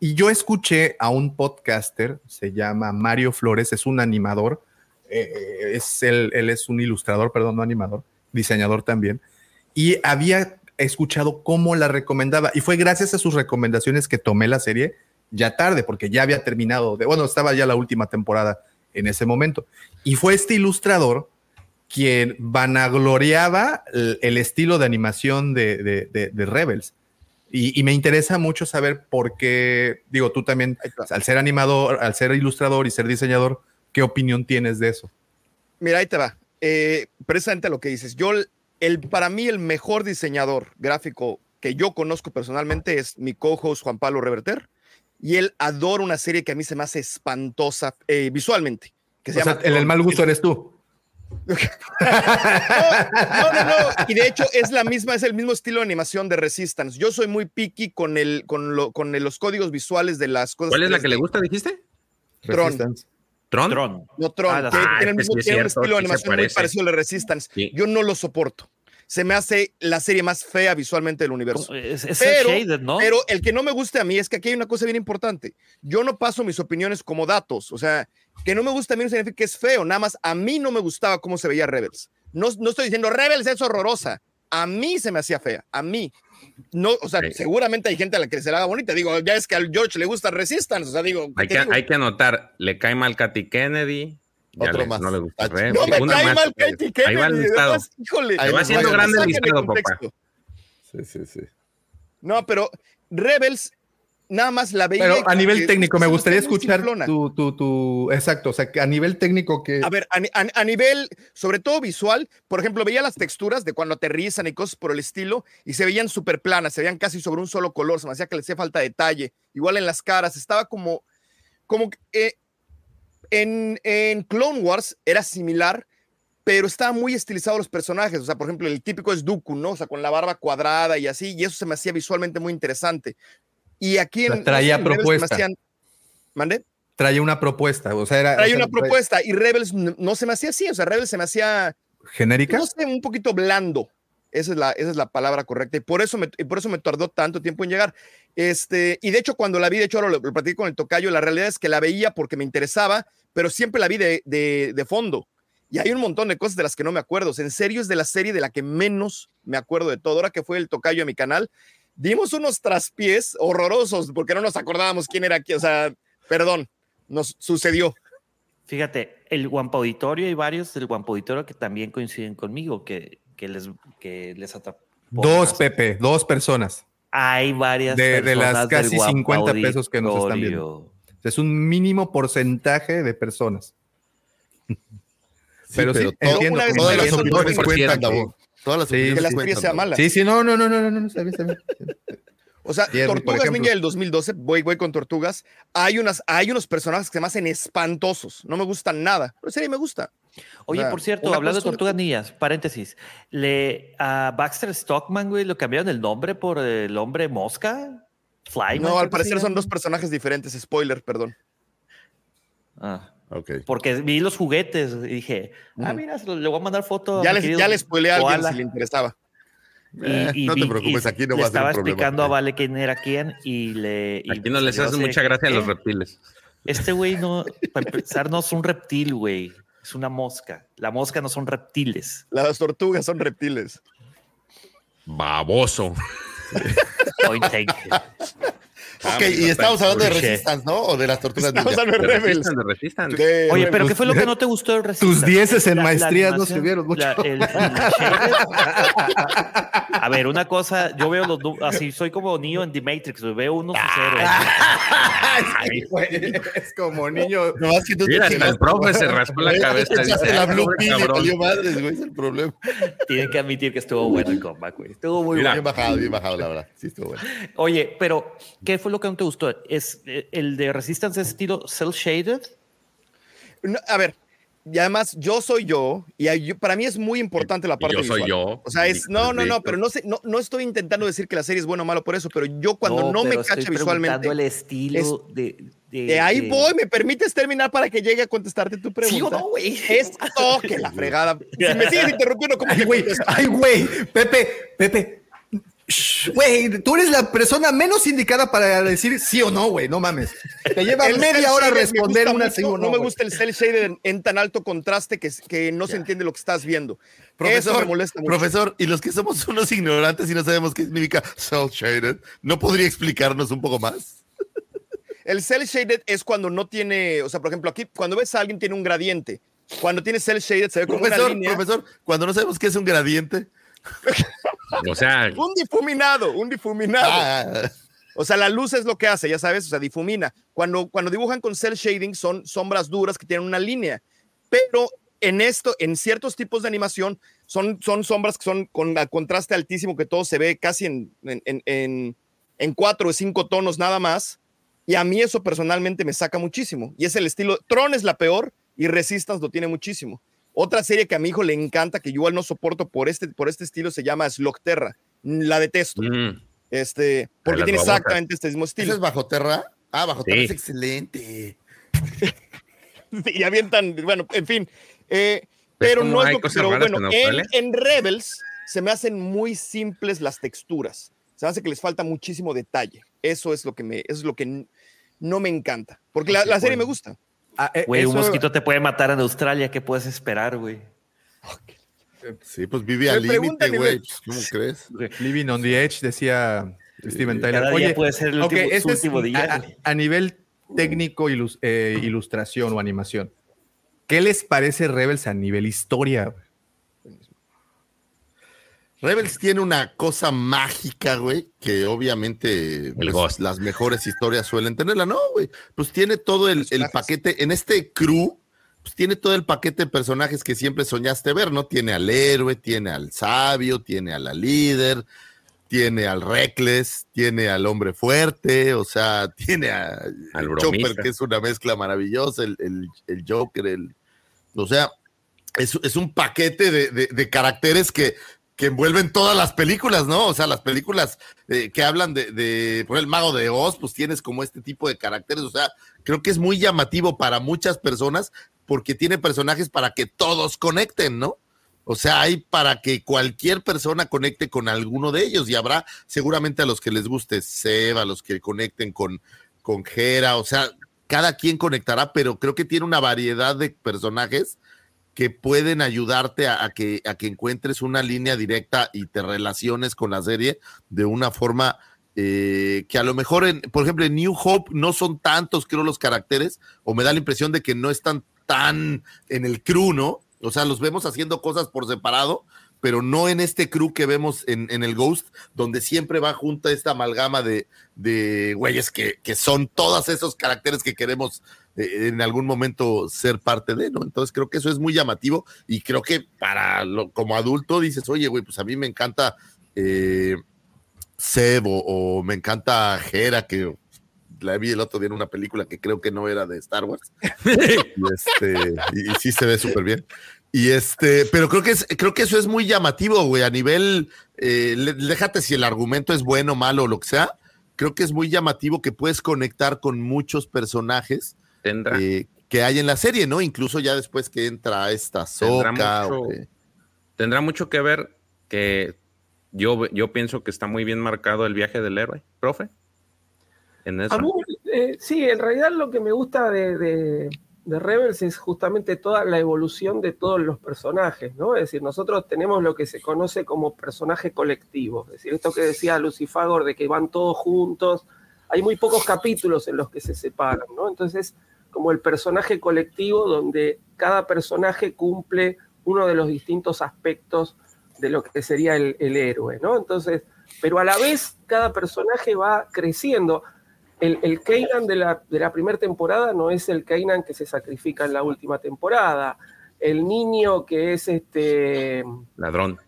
Y yo escuché a un podcaster, se llama Mario Flores, es un animador, eh, eh, es él, él es un ilustrador, perdón, no animador, diseñador también, y había escuchado cómo la recomendaba, y fue gracias a sus recomendaciones que tomé la serie ya tarde, porque ya había terminado, de, bueno, estaba ya la última temporada en ese momento, y fue este ilustrador quien vanagloriaba el, el estilo de animación de, de- de- de Rebels. Y, y me interesa mucho saber por qué, digo, tú también, al ser animador, al ser ilustrador y ser diseñador, ¿qué opinión tienes de eso? Mira, ahí te va. Eh, precisamente lo que dices. Yo, el, para mí, el mejor diseñador gráfico que yo conozco personalmente es mi co-host Juan Pablo Reverter. Y él adora una serie que a mí se me hace espantosa eh, visualmente. Que se O sea, llama el, el mal gusto eres tú. No, no, no. Y de hecho es la misma, es el mismo estilo de animación de Resistance. Yo soy muy picky con el, con lo, con el- los códigos visuales de las cosas. ¿Cuál es la que 3D. le gusta, dijiste? Tron. Resistance. ¿Tron? Tron. No, Tron, Ah, la- que Ah, tiene, el mismo- es tiene un cierto, estilo de animación muy parecido al de Resistance. Sí. Yo no lo soporto. Se me hace la serie más fea visualmente del universo. Es, es Pero- shaded, ¿no? Pero el que no me guste a mí es que aquí hay una cosa bien importante. Yo no paso mis opiniones como datos. O sea, que no me gusta a mí no significa que es feo. Nada más a mí no me gustaba cómo se veía Rebels. No, no estoy diciendo Rebels es horrorosa. A mí se me hacía fea. A mí. No, o sea, Ok. seguramente hay gente a la que se la haga bonita. Digo, ya es que al George le gusta Resistance. O sea, digo, Hay ¿qué que, digo? hay que anotar, le cae mal Katy Kennedy. Ya Otro le- más. No le gusta. Ah, Rebels. no me Una cae más, mal. Katie Kennedy. Ahí va el listado. además, híjole, Ahí va Saquen grande el listado, papá. Sí, sí, sí. No, pero Rebels nada más la veía. Pero a nivel técnico, me gustaría escuchar tu, tu, tu, exacto, o sea, a nivel técnico que... A ver, a, ni- a- a nivel, sobre todo visual, por ejemplo, veía las texturas de cuando aterrizan y cosas por el estilo y se veían súper planas, se veían casi sobre un solo color, se me hacía que le hacía falta detalle. Igual en las caras, estaba como, como eh, en, en Clone Wars era similar, pero estaba muy estilizado los personajes. O sea, por ejemplo, el típico es Dooku, ¿no? O sea, con la barba cuadrada y así, y eso se me hacía visualmente muy interesante. Y aquí O sea, en. traía en Rebels se me propuesta. hacían- ¿Mande? traía una propuesta, o sea, era... Traía o sea, una propuesta y Rebels no, se me hacía así, o sea, Rebels se me hacía... ¿Genérica? No sé, un poquito blando. Esa es la, esa es la palabra correcta. Y por eso me, por eso me tardó tanto tiempo en llegar. Este, y de hecho, cuando la vi, de hecho, ahora lo, lo platiqué con el tocayo, la realidad es que la veía porque me interesaba, pero siempre la vi de, de, de fondo. Y hay un montón de cosas de las que no me acuerdo. En serio, es de la serie de la que menos me acuerdo de todo. Ahora que fue el tocayo a mi canal, dimos unos traspiés horrorosos porque no nos acordábamos quién era aquí. O sea, perdón, nos sucedió. Fíjate, el Guampa Auditorio, hay varios del Guampa Auditorio que también coinciden conmigo, que, que les, que les atrapó. Dos, Pepe, dos personas. Hay varias de, de las personas casi del Guampa 50 pesos que nos están viendo. Es un mínimo porcentaje de personas. pero, pero sí, todo- entiendo. una vez todas las opiniones cuentan. Todas las Sí, Que la sí, serie sea mala. Sí, sí, no, no, no, no, no, no, está bien, está bien. O sea, Jerry, Tortugas. Ninja del 2012, voy, voy con Tortugas. Hay, unas, hay unos personajes que se me hacen espantosos. No me gustan nada. Pero en serie me gusta. Oye, O sea, por cierto, hablando de Tortugas Niñas, paréntesis, le, a Baxter Stockman, güey, lo cambiaron el nombre por el hombre mosca. Flyman. No, al parecer son dos personajes diferentes. Spoiler, perdón. Ah, Porque vi los juguetes y dije, ah, mira, se lo- le voy a mandar foto. a Ya mi les, ya les spoileé a alguien si le interesaba. Y, Eh, y no te preocupes, aquí no va a ser estaba problema. explicando a Vale quién era quién y le. y Aquí no les yo hace mucha gracia a los "¿Qué? reptiles. Este güey no, para empezar, no es un reptil, güey. Es una mosca. La mosca no son reptiles. Las tortugas son reptiles. Baboso. Point taken. Ok, y estamos hablando de. Resistance, ¿no? O de las tortugas Estamos ninja. hablando de Rebels. resistan, de resistan. De Oye, Rebels. pero ¿qué fue lo que no te gustó de Resistance? Tus dieces en La- la maestrías no sirvieron mucho. la- el- el shaded. A ver, una cosa, yo veo los así, soy como niño en The Matrix, veo unos y ceros. Es como niño. No más que tú Mira, te el profe se raspó la cabeza. Dice, la "Ah, blue pill y cabrón". valió madres, güey, es el problema. Tienen que admitir que estuvo bueno el comeback, güey. Estuvo muy Mira. bueno. Bien bajado, bien bajado, la verdad. Sí, estuvo bueno. Oye, pero ¿qué fue lo que no te gustó? ¿Es eh, el de Resistance es estilo cel shaded? No, a ver, y además yo soy yo, y hay- para mí es muy importante la parte yo soy visual. yo. O sea, es, no, no, no, pero no, sé, no, no estoy intentando decir que la serie es buena o mala por eso, pero yo cuando no, me pero cacha estoy visualmente, el estilo de, de- de ahí de- voy, ¿me permites terminar para que llegue a contestarte tu pregunta? ¿Sí o no, güey? Esto, que la fregada. Si me sigues interrumpiendo, ¿cómo Ay, güey, ay, güey, Pepe, Pepe. Güey, tú eres la persona menos indicada para decir sí o no, güey, no mames. Te lleva El media hora responder una mucho, sí o no. No me gusta el cel shaded en, en tan alto contraste que, que no se entiende lo que estás viendo. Eso Profesor, me molesta mucho. profesor, y los que somos unos ignorantes y no sabemos qué significa cel shaded, ¿no podría explicarnos un poco más? El cel shaded es cuando no tiene, o sea, por ejemplo, aquí cuando ves a alguien tiene un gradiente. Cuando tiene cel shaded se ve como Profesor, una línea. profesor, cuando no sabemos qué es un gradiente. O sea, Un difuminado, un difuminado. Ah, O sea, la luz es lo que hace, ya sabes, o sea, difumina. Cuando, cuando dibujan con cel shading son sombras duras que tienen una línea. Pero en esto, en ciertos tipos de animación, son, son sombras que son con contraste altísimo, que todo se ve casi en, en, en, en- en cuatro o cinco tonos nada más. Y a mí eso personalmente me saca muchísimo. Y es el estilo, Tron es la peor y Resistance lo tiene muchísimo. Otra serie que a mi hijo le encanta, que yo igual no soporto por este, por este estilo, se llama Slugterra. La detesto. mm, Este, porque tiene exactamente este mismo ¿Eso estilo. es bajo terra? Ah, bajo terra Sí. es excelente. y avientan, bueno, en fin. eh, ¿Ves pero no es lo que, pero bueno, en en, en Rebels se me hacen muy simples las texturas. Se me hace que les falta muchísimo detalle. Eso es lo que me, eso es lo que no me encanta. Porque la, la serie me gusta. Ah, eh, Güey, un mosquito te puede matar en Australia, ¿qué puedes esperar, güey? Sí, pues vive al límite, güey. pues, ¿Cómo crees? Living on the Edge, decía Steven Tyler. Cada día Oye, puede ser el último, este es último día. a, nivel técnico, ilus- eh, ilustración o animación, ¿qué les parece Rebels a nivel historia? Rebels tiene una cosa mágica, güey, que obviamente pues, las mejores historias suelen tenerla, ¿no, güey? Pues tiene todo el, paquete, en este crew, pues tiene todo el paquete de personajes que siempre soñaste ver, ¿no? Tiene al héroe, tiene al sabio, tiene a la líder, tiene al reckless, tiene al hombre fuerte, o sea, tiene a Al Chopper, bromista. que es una mezcla maravillosa, el, el- el Joker, el, o sea, es, es un paquete de, de- de caracteres que, que envuelven todas las películas, ¿no? O sea, las películas eh, que hablan de, por el mago de Oz, pues tienes como este tipo de caracteres, o sea, creo que es muy llamativo para muchas personas porque tiene personajes para que todos conecten, ¿no? O sea, hay para que cualquier persona conecte con alguno de ellos y habrá seguramente a los que les guste Seba, a los que conecten con, con Jera, o sea, cada quien conectará, pero creo que tiene una variedad de personajes que pueden ayudarte a, que, a que encuentres una línea directa y te relaciones con la serie de una forma eh, que a lo mejor, en, por ejemplo, en New Hope no son tantos, creo, los caracteres, o me da la impresión de que no están tan en el crew, ¿no? O sea, los vemos haciendo cosas por separado, pero no en este crew que vemos en, el Ghost, donde siempre va junta esta amalgama de, de güeyes que, que, son todos esos caracteres que queremos eh, en algún momento ser parte de, ¿no? Entonces creo que eso es muy llamativo y creo que para lo, como adulto dices, oye, güey, pues a mí me encanta eh, Seb o, me encanta Hera, que la vi el otro día en una película que creo que no era de Star Wars. y, este, y sí se ve súper bien. Y este, pero creo que es, creo que eso es muy llamativo, güey, a nivel, eh, déjate si el argumento es bueno, malo o lo que sea, creo que es muy llamativo que puedes conectar con muchos personajes eh, que hay en la serie, ¿no? Incluso ya después que entra esta soca. Tendrá mucho, tendrá mucho que ver que yo, yo pienso que está muy bien marcado el viaje del héroe, profe. En eso. Eh, sí, en realidad lo que me gusta de de Rebels es justamente toda la evolución de todos los personajes, ¿no? Es decir, nosotros tenemos lo que se conoce como personaje colectivo, es decir, esto que decía Lucifagor de que van todos juntos, hay muy pocos capítulos en los que se separan, ¿no? Entonces, como el personaje colectivo donde cada personaje cumple uno de los distintos aspectos de lo que sería el, el héroe, ¿no? Entonces, pero a la vez cada personaje va creciendo el, el de la, de la primera temporada no es el Kanan que se sacrifica en la última temporada. El niño que es este. Ladrón.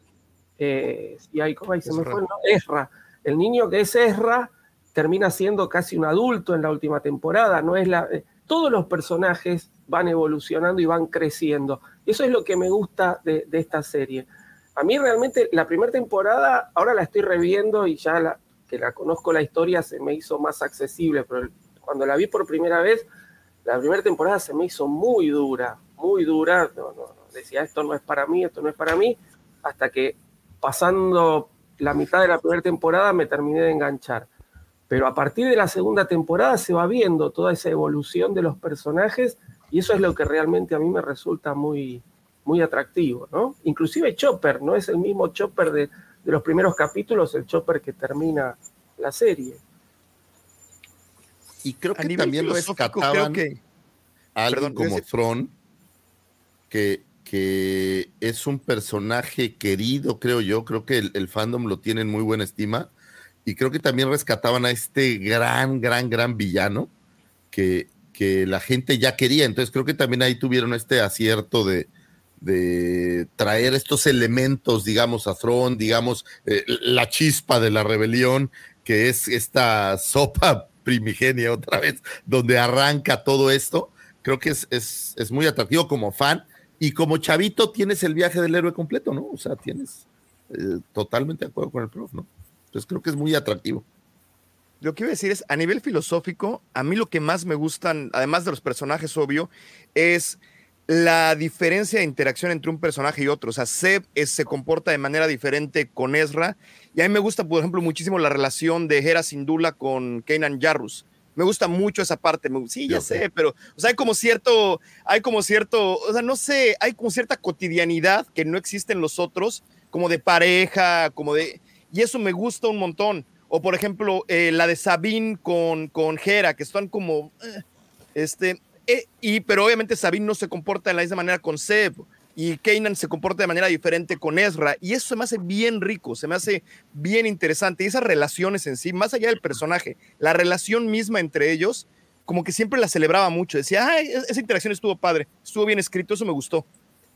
Eh, y ahí, ¿cómo ahí se me fue? No, Ezra. El niño que es Ezra termina siendo casi un adulto en la última temporada. No es la, eh, todos los personajes van evolucionando y van creciendo. Eso es lo que me gusta de, esta serie. A mí realmente la primera temporada, ahora la estoy reviendo y ya la, que la conozco la historia se me hizo más accesible, pero cuando la vi por primera vez, la primera temporada se me hizo muy dura, muy dura. No, decía, esto no es para mí, esto no es para mí, hasta que pasando la mitad de la primera temporada me terminé de enganchar. Pero a partir de la segunda temporada se va viendo toda esa evolución de los personajes y eso es lo que realmente a mí me resulta muy, muy atractivo, ¿no? Inclusive Chopper, no es el mismo Chopper de, de los primeros capítulos, el Chopper que termina la serie. Y creo que también rescataban que, alguien como Thron, que, que es un personaje querido, creo yo, creo que el, fandom lo tiene en muy buena estima, y creo que también rescataban a este gran, gran, gran villano que, que la gente ya quería, entonces creo que también ahí tuvieron este acierto de, de traer estos elementos, digamos, a Throne, digamos, eh, la chispa de la rebelión, que es esta sopa primigenia otra vez, donde arranca todo esto. Creo que es, es, muy atractivo como fan. Y como chavito tienes el viaje del héroe completo, ¿no? O sea, tienes eh, totalmente de acuerdo con el prof, ¿no? Entonces creo que es muy atractivo. Lo que iba a decir es, a nivel filosófico, a mí lo que más me gustan, además de los personajes, obvio, es la diferencia de interacción entre un personaje y otro. O sea, Seb se comporta de manera diferente con Ezra. Y a mí me gusta, por ejemplo, muchísimo la relación de Hera Sindula con Kanan Jarrus. Me gusta mucho esa parte. Sí, ya sé, pero o sea, hay como cierto, hay como cierto, o sea, no sé, hay como cierta cotidianidad que no existe en los otros, como de pareja, como de, y eso me gusta un montón. O por ejemplo, eh, la de Sabine con, con Hera, que están como, eh, este, eh, y, pero obviamente Sabine no se comporta de la misma manera con Seb y Kanan se comporta de manera diferente con Ezra y eso se me hace bien rico, se me hace bien interesante y esas relaciones en sí, más allá del personaje, la relación misma entre ellos, como que siempre la celebraba mucho, decía, Ay, esa interacción estuvo padre, estuvo bien escrito, eso me gustó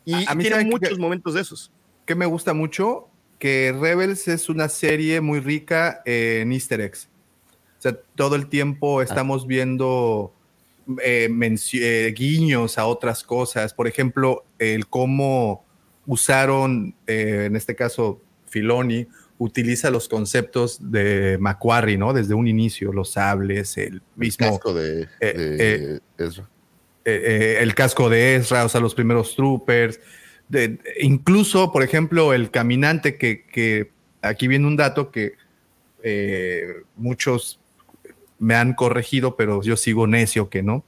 y a, mí tiene muchos momentos de esos. Que me gusta mucho que Rebels es una serie muy rica en Easter eggs. O sea, todo el tiempo estamos viendo eh, eh, guiños a otras cosas. Por ejemplo, el cómo usaron, eh, en este caso, Filoni, utiliza los conceptos de Macquarie, ¿no? Desde un inicio, los sables, el mismo... El casco de, eh, Ezra. el casco de Ezra, o sea, los primeros troopers. Incluso, por ejemplo, el caminante que, aquí viene un dato que muchos me han corregido, pero yo sigo necio que no.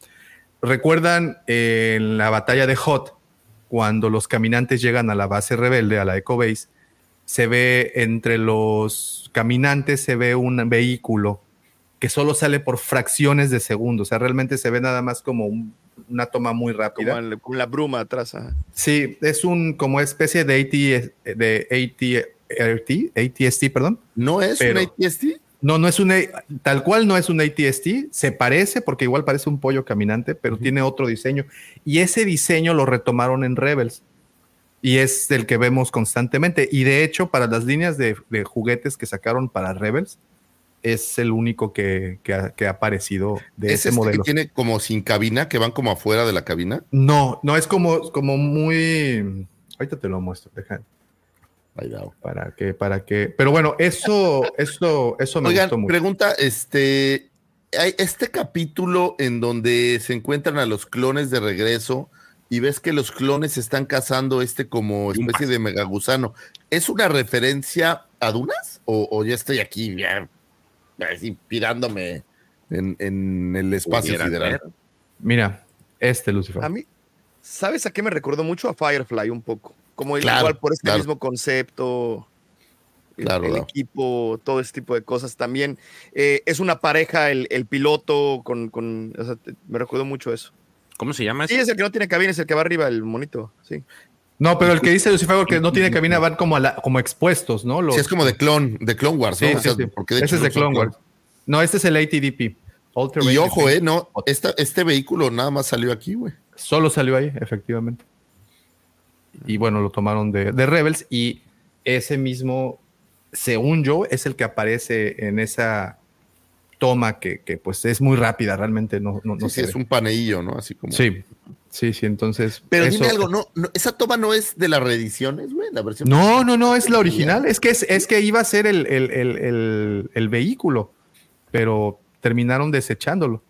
¿Recuerdan en la batalla de Hot, cuando los caminantes llegan a la base rebelde, a la Eco Base, se ve entre los caminantes, se ve un vehículo que solo sale por fracciones de segundos, o sea, realmente se ve nada más como una toma muy rápida. Como con la bruma atrás. Sí, es un como especie de AT, de AT, ATST, perdón. ¿No es un ATST? No, no es un tal cual no es un ATST, se parece porque igual parece un pollo caminante, pero tiene otro diseño. Y ese diseño lo retomaron en Rebels. Y es el que vemos constantemente. Y de hecho, para las líneas de, juguetes que sacaron para Rebels, es el único que, ha, aparecido de ese este modelo. Que tiene como sin cabina, que van como afuera de la cabina? No, no, es como, como muy. Ahorita te lo muestro, deja. Para que, para que. Pero bueno, eso, eso, eso me gustó mucho. Pregunta, este. Hay este capítulo en donde se encuentran a los clones de regreso y ves que los clones están cazando este como especie de megagusano. ¿Es una referencia a Dunas? ¿O, ya estoy aquí ya, pirándome en, el espacio sideral? Mira, este Lucifer. A mí, ¿sabes a qué me recordó mucho? A Firefly un poco. Como igual por este mismo concepto. el, equipo, todo ese tipo de cosas. También eh, es una pareja, el, piloto, con, me recuerdo mucho eso. ¿Cómo se llama? Sí, es el que no tiene cabina, es el que va arriba, el monito, sí. No, pero el que dice Lucifer que no tiene cabina van como, como expuestos, ¿no? Sí, es como de clon, de Clone Wars, ¿no? Ese es de Clone Wars. No, este es el ATDP. y ojo, eh, no, este vehículo nada más salió aquí, güey. Solo salió ahí, efectivamente y bueno, lo tomaron de, Rebels y ese mismo, según yo, es el que aparece en esa toma que, pues es muy rápida, realmente no, no, no es un paneillo, ¿no? Así como. Sí, sí, sí, entonces. Pero dime algo, no, esa toma no es de las reediciones, güey, la versión. No, no, no, es la original, es que, es, es que iba a ser el, el, vehículo, pero terminaron desechándolo.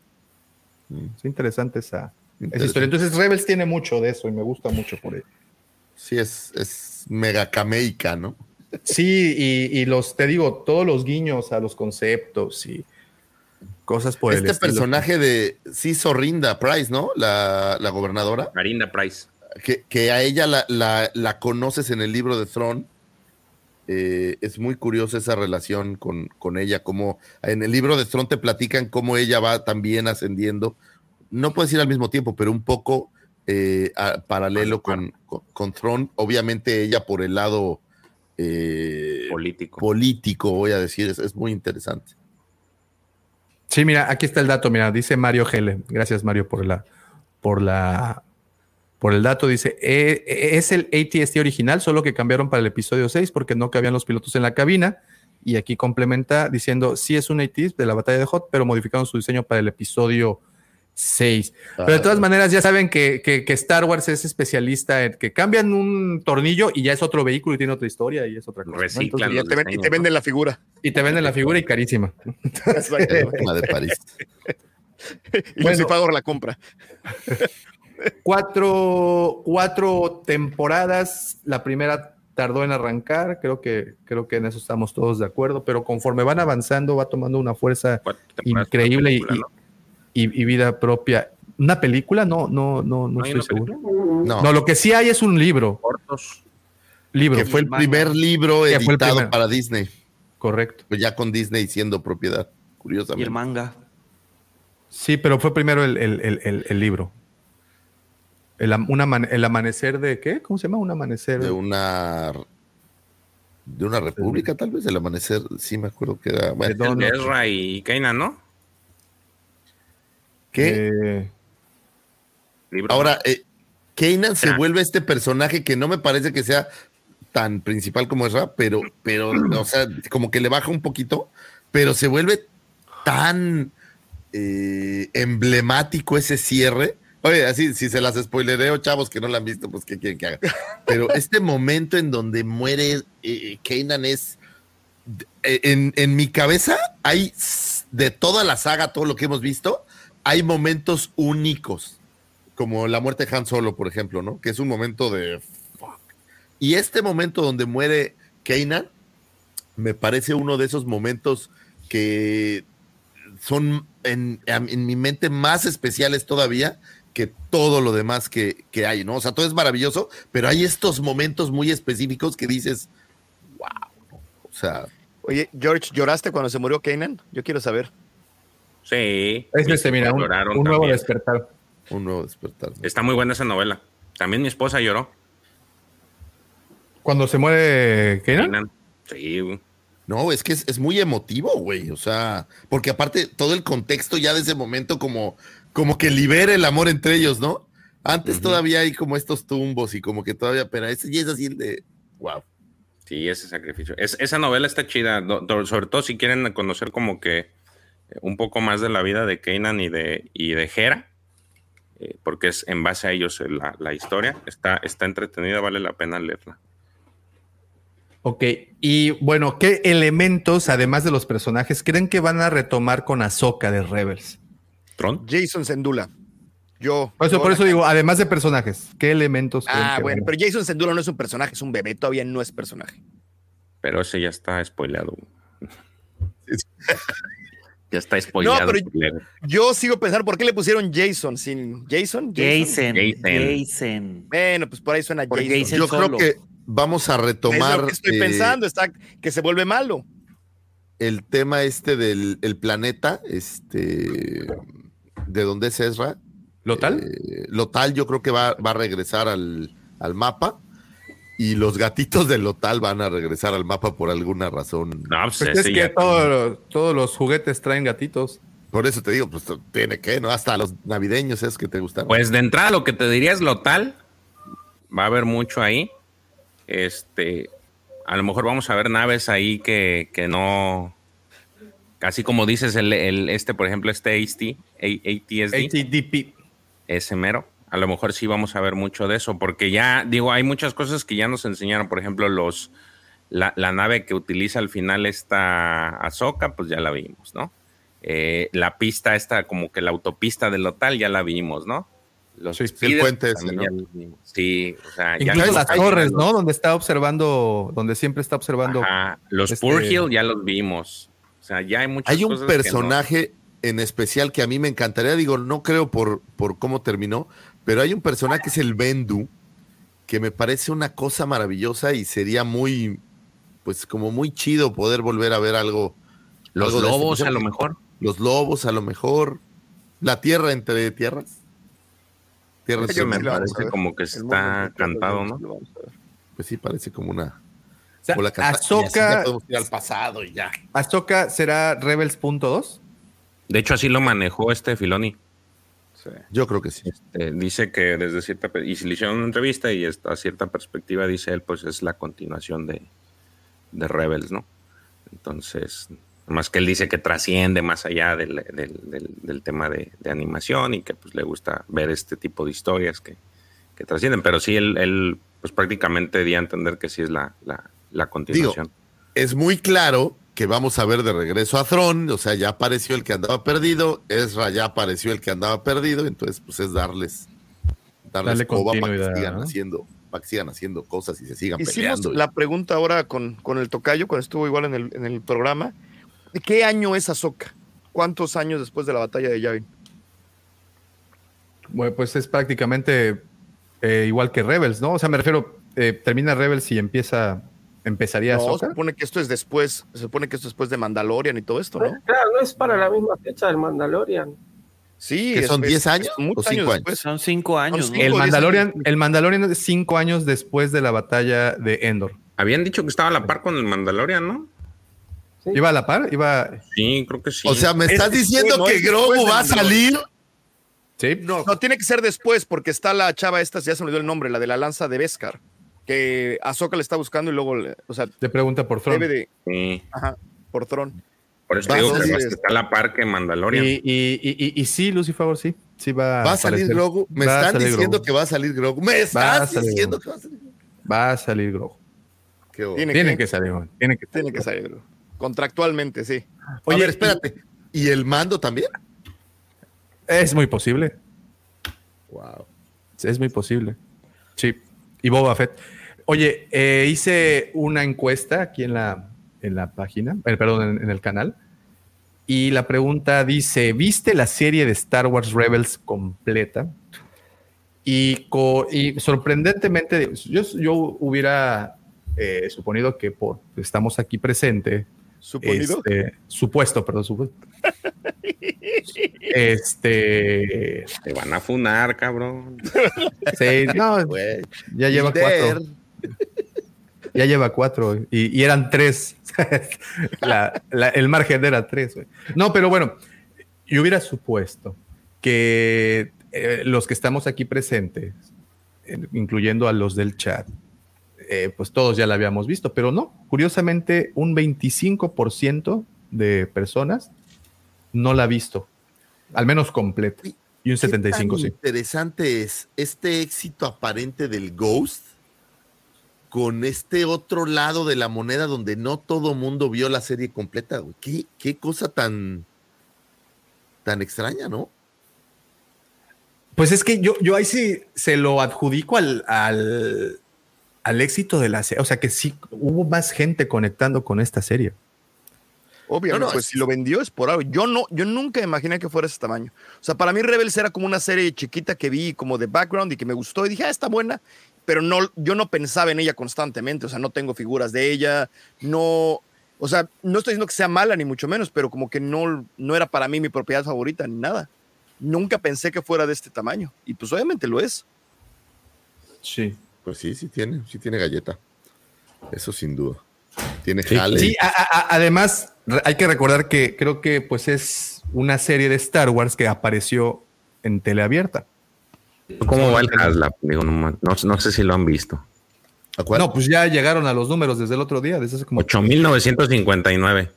Mm. Es interesante esa, esa historia. Entonces Rebels tiene mucho de eso y me gusta mucho por ello. Sí, es, es mega cameica, ¿no? Sí, y, los, te digo, todos los guiños a los conceptos y cosas por este personaje de sí, Sorrinda Price, ¿no? La, gobernadora. Marinda Price. Que, a ella la, conoces en el libro de Throne. Eh, es muy curiosa esa relación con, con, ella, como en el libro de Throne te platican cómo ella va también ascendiendo. No puedes ir al mismo tiempo, pero un poco eh, paralelo con, con, Tron, obviamente ella por el lado eh, político. político, voy a decir, es, muy interesante. Sí, mira, aquí está el dato, mira, dice Mario Gele, gracias Mario por la, por la, por el dato, dice, eh, es el ATST original, solo que cambiaron para el episodio 6 porque no cabían los pilotos en la cabina. Y aquí complementa diciendo, sí es un ATST de la batalla de Hot, pero modificaron su diseño para el episodio 6. Pero de todas maneras, ya saben que, que, Star Wars es especialista en que cambian un tornillo y ya es otro vehículo y tiene otra historia y es otra cosa. y, te venden la figura. Y te venden la figura y carísima. de París. y bueno, pago la compra. cuatro, cuatro temporadas. La primera tardó en arrancar, creo que, creo que en eso estamos todos de acuerdo, pero conforme van avanzando va tomando una fuerza increíble y, y, vida propia. ¿Una película? No, no, no, no, estoy seguro. No. lo que sí hay es un libro. Cortos. Libro. Que fue el primer libro editado para Disney. Correcto. Pues ya con Disney siendo propiedad, curiosamente. Y el manga. Sí, pero fue primero el, libro. El, el amanecer de qué? ¿Cómo se llama? Un amanecer. De una de una república, tal vez, el amanecer, sí me acuerdo que era. Bueno, de Ezra y Kaina, ¿no? ¿Qué? Eh, Ahora, eh, se vuelve este personaje que no me parece que sea tan principal como es pero, pero, o sea, como que le baja un poquito, pero se vuelve tan eh, emblemático ese cierre. Oye, así, si se las spoilereo, chavos que no la han visto, pues qué quieren que haga. Pero este momento en donde muere eh, es en, en mi cabeza hay de toda la saga, todo lo que hemos visto, hay momentos únicos, como la muerte de Han Solo, por ejemplo, ¿no? Que es un momento de fuck. Y este momento donde muere Kanan, me parece uno de esos momentos que son en, mi mente más especiales todavía que todo lo demás que, que, hay, ¿no? O sea, todo es maravilloso, pero hay estos momentos muy específicos que dices, wow, o sea... Oye, George, ¿lloraste cuando se murió Kanan? Yo quiero saber. Sí. Es que se mira, un, un nuevo despertar. Un nuevo despertar. Está muy buena esa novela. También mi esposa lloró. ¿Cuando se muere Kanan? Sí. No, es que es, es muy emotivo, güey. O sea, porque aparte todo el contexto ya de ese momento como, como que libera el amor entre ellos, ¿no? Antes todavía hay como estos tumbos y como que todavía, pero ese ya es así el de, wow. Sí, ese sacrificio. Es, esa novela está chida, sobre todo si quieren conocer como que un poco más de la vida de Kanan y de, y de Hera, eh, porque es en base a ellos la, la, historia. Está, está entretenida, vale la pena leerla. Ok, y bueno, ¿qué elementos, además de los personajes, creen que van a retomar con Ahsoka de Rebels? ¿Tron? Jason Sendula. Yo. Por eso, yo por eso digo, además de personajes, ¿qué elementos? Ah, bueno, pero Jason Sendula no es un personaje, es un bebé, todavía no es personaje. Pero ese ya está spoileado. ya está spoileado. No, pero yo sigo pensando, ¿por qué le pusieron Jason sin Jason? Jason. Jason. Bueno, pues por ahí suena por Jason. Jason Yo solo. creo que vamos a retomar. Es lo que estoy eh, pensando, está que se vuelve malo. El tema este del el planeta, este, de donde es Ezra. ¿Lotal? Eh, Lotal, yo creo que va, va a regresar al, al, mapa. Y los gatitos de Lotal van a regresar al mapa por alguna razón. No, pues, Pues es que todo, todos los juguetes traen gatitos. Por eso te digo, pues tiene que, ¿no? Hasta los navideños es que te gustan. Pues de entrada lo que te diría es Lotal. Va a haber mucho ahí. Este, a lo mejor vamos a ver naves ahí que, que no. Así como dices, el, el, este, por ejemplo, este ATSD, ATSD. ATDP. Ese mero. A lo mejor sí vamos a ver mucho de eso, porque ya, digo, hay muchas cosas que ya nos enseñaron. Por ejemplo, los la, la nave que utiliza al final esta Ahsoka, pues ya la vimos, ¿no? Eh, la pista esta, como que la autopista del hotel, ya la vimos, ¿no? Los sí, el puente ese, ¿no? Sí, o sea, Incluso ya las torres, ¿no? Donde está observando, donde siempre está observando. Ajá. Los este... Purhill ya los vimos. O sea, ya hay muchas Hay un personaje no... en especial que a mí me encantaría, digo, no creo por, por cómo terminó, pero hay un personaje que es el Bendu, que me parece una cosa maravillosa y sería muy, pues como muy chido poder volver a ver algo. Los algo lobos, este. a lo mejor. Los lobos, a lo mejor. La tierra entre tierras. Tierra sí, me parece como que está cantado, ¿no? Pues sí, parece como una. O sea, la Ahsoka, podemos ir al pasado y ya. ¿Ahsoka será Rebels.2? De hecho, así lo manejó este Filoni. Sí. Yo creo que sí. Este, dice que desde cierta. Y si le hicieron una entrevista y a cierta perspectiva, dice él, pues es la continuación de, de Rebels, ¿no? Entonces, más que él dice que trasciende más allá del, del, del, del tema de, de, animación y que pues le gusta ver este tipo de historias que, que trascienden, pero sí él, él, pues prácticamente dio a entender que sí es la, la, la continuación. Digo, es muy claro que vamos a ver de regreso a Throne, o sea, ya apareció el que andaba perdido, Ezra ya apareció el que andaba perdido, entonces pues es darles, darles Dale coba para que ¿no? sigan haciendo para que sigan haciendo cosas y se sigan Hicimos peleando. la pregunta ahora con, con el tocayo, cuando estuvo igual en el, en el programa. ¿De qué año es Ahsoka? ¿Cuántos años después de la batalla de Yavin? Bueno, pues es prácticamente eh, igual que Rebels, ¿no? O sea, me refiero, eh, termina Rebels y empieza, empezaría no, Ahsoka. se supone que esto es después, se supone que esto es después de Mandalorian y todo esto, ¿no? Claro, no es para la misma fecha del Mandalorian. Sí, ¿Que son es- 10 es- años es muchos o cinco años? después. Son cinco años, Son ¿no? cinco. El Mandalorian, años. el Mandalorian es cinco años después de la batalla de Endor. Habían dicho que estaba a la par con el Mandalorian, ¿no? Sí. ¿Iba a la par? ¿Iba...? Sí, creo que sí. O sea, ¿me Es estás diciendo no que Grogu va a salir? Sí. No, tiene que ser después, porque está la chava esta, ya se me olvidó el nombre, la de la lanza de Beskar, que Ahsoka le está buscando y luego, le- o sea, Te pregunta por debe de, Sí. ajá, por Tron. Por eso digo que está a la par que Mandalorian. Y, y, y, y, y sí, Lucy Favor, sí. Sí va, ¿Va a salir aparecer. Grogu? Me Va están diciendo Grogu. que va a salir Grogu. Me estás diciendo Grogu. que va a salir Grogu. Va a salir Grogu. Qué. Tiene, Tienen que, que salir, güey. Tienen que tiene que salir. Contractualmente, sí. Oye, a ver, espérate. ¿Y el mando también? Es muy posible. Wow. Es muy posible. Sí. Y Boba Fett. Oye, eh, hice una encuesta aquí en la, en la página, eh, perdón, en, el canal. Y la pregunta dice: ¿Viste la serie de Star Wars Rebels completa? Y, sorprendentemente, yo, yo hubiera eh, suponido que por estamos aquí presente. ¿Suponido? Este, supuesto, perdón, supuesto. este. Te van a funar, cabrón. Sí, no, ya lleva cuatro. Ya lleva cuatro y, eran tres. el margen era tres. No, pero bueno, yo hubiera supuesto que eh, los que estamos aquí presentes, incluyendo a los del chat, eh, pues todos ya la habíamos visto, pero no, curiosamente un 25% de personas no la ha visto, al menos completo, y un 75% sí. Interesante es este éxito aparente del Ghost con este otro lado de la moneda donde no todo mundo vio la serie completa. ¿Qué, qué cosa tan, tan extraña, ¿no? Pues es que yo, yo ahí sí se lo adjudico al, al, al éxito de la serie. O sea que sí hubo más gente conectando con esta serie. Obvio, pues si lo vendió es por algo. Yo no, yo nunca imaginé que fuera ese tamaño. O sea, para mí Rebels era como una serie chiquita que vi como de background y que me gustó y dije, ah, está buena, pero no, yo no pensaba en ella constantemente. O sea, no tengo figuras de ella, no, o sea, no estoy diciendo que sea mala ni mucho menos, pero como que no, no era para mí mi propiedad favorita ni nada nunca pensé que fuera de este tamaño. Y pues obviamente lo es. Sí. Pues sí, sí tiene, sí tiene galleta. Eso sin duda. Tiene sí, Sí, además hay que recordar que creo que pues es una serie de Star Wars que apareció en teleabierta. ¿Cómo va el HasLab? Digo, no, no, sé si lo han visto. No, pues ya llegaron a los números desde el otro día, desde hace como 8959.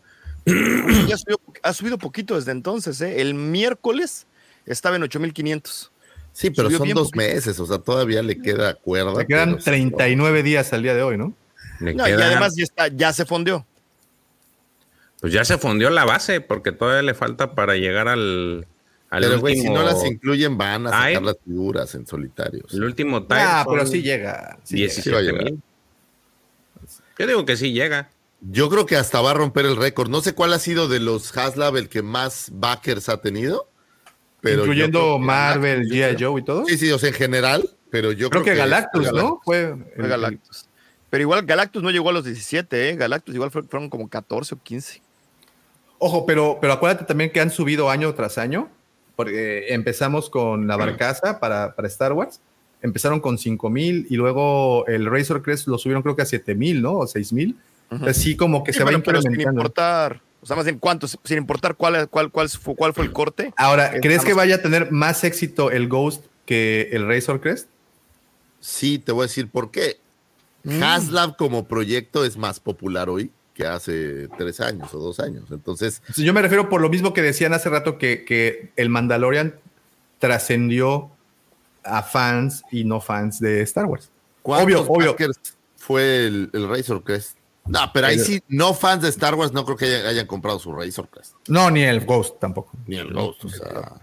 ya subido, ha subido poquito desde entonces, ¿eh? El miércoles estaba en 8500. Sí, pero son dos meses, o sea, todavía le queda cuerda. Le quedan 39 días al día de hoy, ¿no? Y además ya, está, ya se fondeó. Pues ya se fondeó la base, porque todavía le falta para llegar al. al pero, güey, si no las incluyen, van a sacar las figuras en solitarios. El último Ah, pero sí llega. Sí Yo digo que sí llega. Yo creo que hasta va a romper el récord. No sé cuál ha sido de los Haslab el que más backers ha tenido. Incluyendo Marvel, G.I. Joe y todo. Sí, sí, o sea, en general, pero yo creo, que, Galactus, ¿no? Fue, Galactus. Pero igual Galactus no llegó a los 17, ¿eh? Galactus igual fueron como 14 o 15. Ojo, pero, pero acuérdate también que han subido año tras año, porque empezamos con la barcaza para, para Star Wars, empezaron con 5 mil y luego el Razor Crest lo subieron creo que a 7 mil, ¿no? O 6 mil. Así como que se va incrementando. Sin importar o sea, más bien cuántos, sin importar cuál, cuál, cuál, fue, cuál fue el corte. Ahora, ¿crees que vaya a tener más éxito el Ghost que el Razor Crest? Sí, te voy a decir por qué. Mm. Haslab como proyecto es más popular hoy que hace tres años o dos años. Entonces. Yo me refiero por lo mismo que decían hace rato que, que el Mandalorian trascendió a fans y no fans de Star Wars. Obvio, obvio. Fue el, el Razor Crest. No, pero ahí sí, no fans de Star Wars no creo que hayan, comprado su Razor Crest. No, ni el Ghost tampoco. Ni el Ghost, o sea.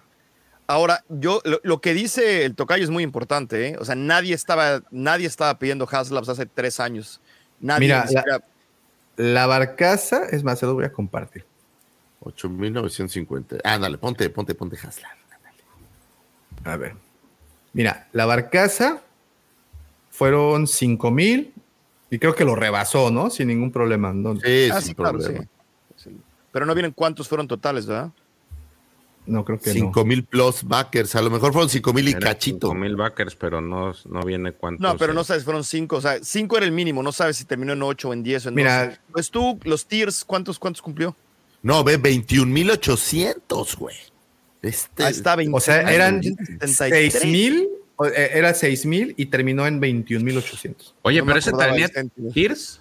Ahora, yo lo, que dice el tocayo es muy importante, ¿eh? O sea, nadie estaba, nadie estaba pidiendo Haslabs hace tres años. Nadie. Mira, la, barcaza, es más, se lo voy a compartir. 8.950. Ah, dale, ponte, ponte, ponte Haslab. A ver. Mira, la barcaza fueron 5.000 y creo que lo rebasó, ¿no? Sin ningún problema. Sí, ah, sin problema. Pero no vienen cuántos fueron totales, ¿verdad? No, creo que 5 mil plus backers. A lo mejor fueron 5 mil y cachito. 5 mil backers, pero no, no viene cuántos. No, pero no sabes, fueron 5. O sea, 5 era el mínimo. No sabes si terminó en 8 o en 10 o en Mira, Pues tú, los tiers, ¿cuántos, cuántos cumplió? No, ve, 21 mil 800, güey. Este, Ahí está, 20, o sea, eran 6 mil eh, era 6 mil y terminó en 21 mil 800. Oye, pero ese tenía Tears.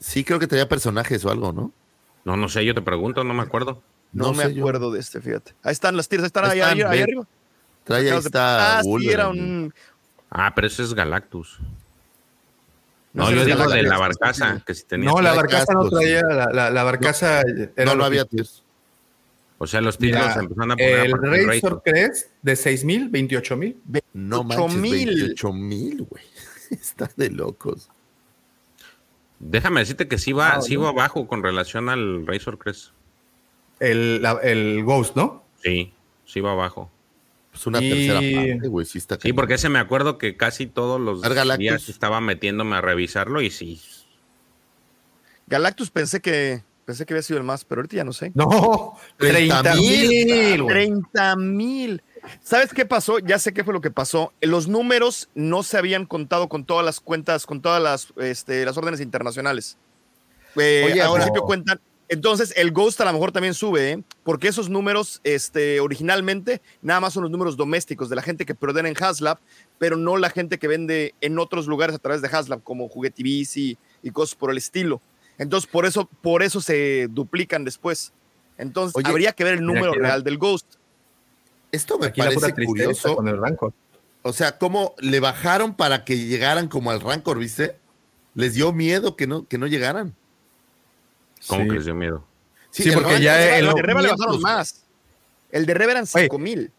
Sí, creo que tenía personajes o algo, ¿no? No, no sé, yo te pregunto, no me acuerdo. No, me acuerdo de este, fíjate. Ahí están las tiras, están, ahí, ahí, arriba. Trae ahí está. Ah, sí, era un. Ah, pero ese es Galactus. No, yo digo de la barcaza, que si tenía. No, la barcaza no traía, la, la, barcaza. No, no, había tiros. O sea, los tiros empezaron a poner. El Razor Crest de 6 mil, 28 mil. No manches, 28 mil, güey. Está de locos. Déjame decirte que sí va, ah, sí va abajo con relación al Razor Crest. El, el Ghost, ¿no? Sí, sí va abajo. Pues una tercera parte, güey. Sí, está sí, porque ese me acuerdo que casi todos los días estaba metiéndome a revisarlo y sí. Galactus pensé que pensé que había sido el más, pero ahorita ya no sé. No, 30 mil. 30 mil. ¿Sabes qué pasó? Ya sé qué fue lo que pasó. Los números no se habían contado con todas las cuentas, con todas las, este, las órdenes internacionales. Eh, Oye, al principio cuentan, entonces, el Ghost a lo mejor también sube, ¿eh? porque esos números, este, originalmente, nada más son los números domésticos de la gente que preordena en Haslab, pero no la gente que vende en otros lugares a través de Haslab, como Juguetivis y, y cosas por el estilo. Entonces, por eso, por eso se duplican después. Entonces, habría que ver el número real del Ghost. Esto me parece curioso. Con el Rancor. O sea, ¿cómo le bajaron para que llegaran como al Rancor, viste? Les dio miedo que no, que no llegaran. ¿Cómo que les dio miedo? Sí, porque ya el, de Reba le bajaron más. El de Reba eran 5 mil.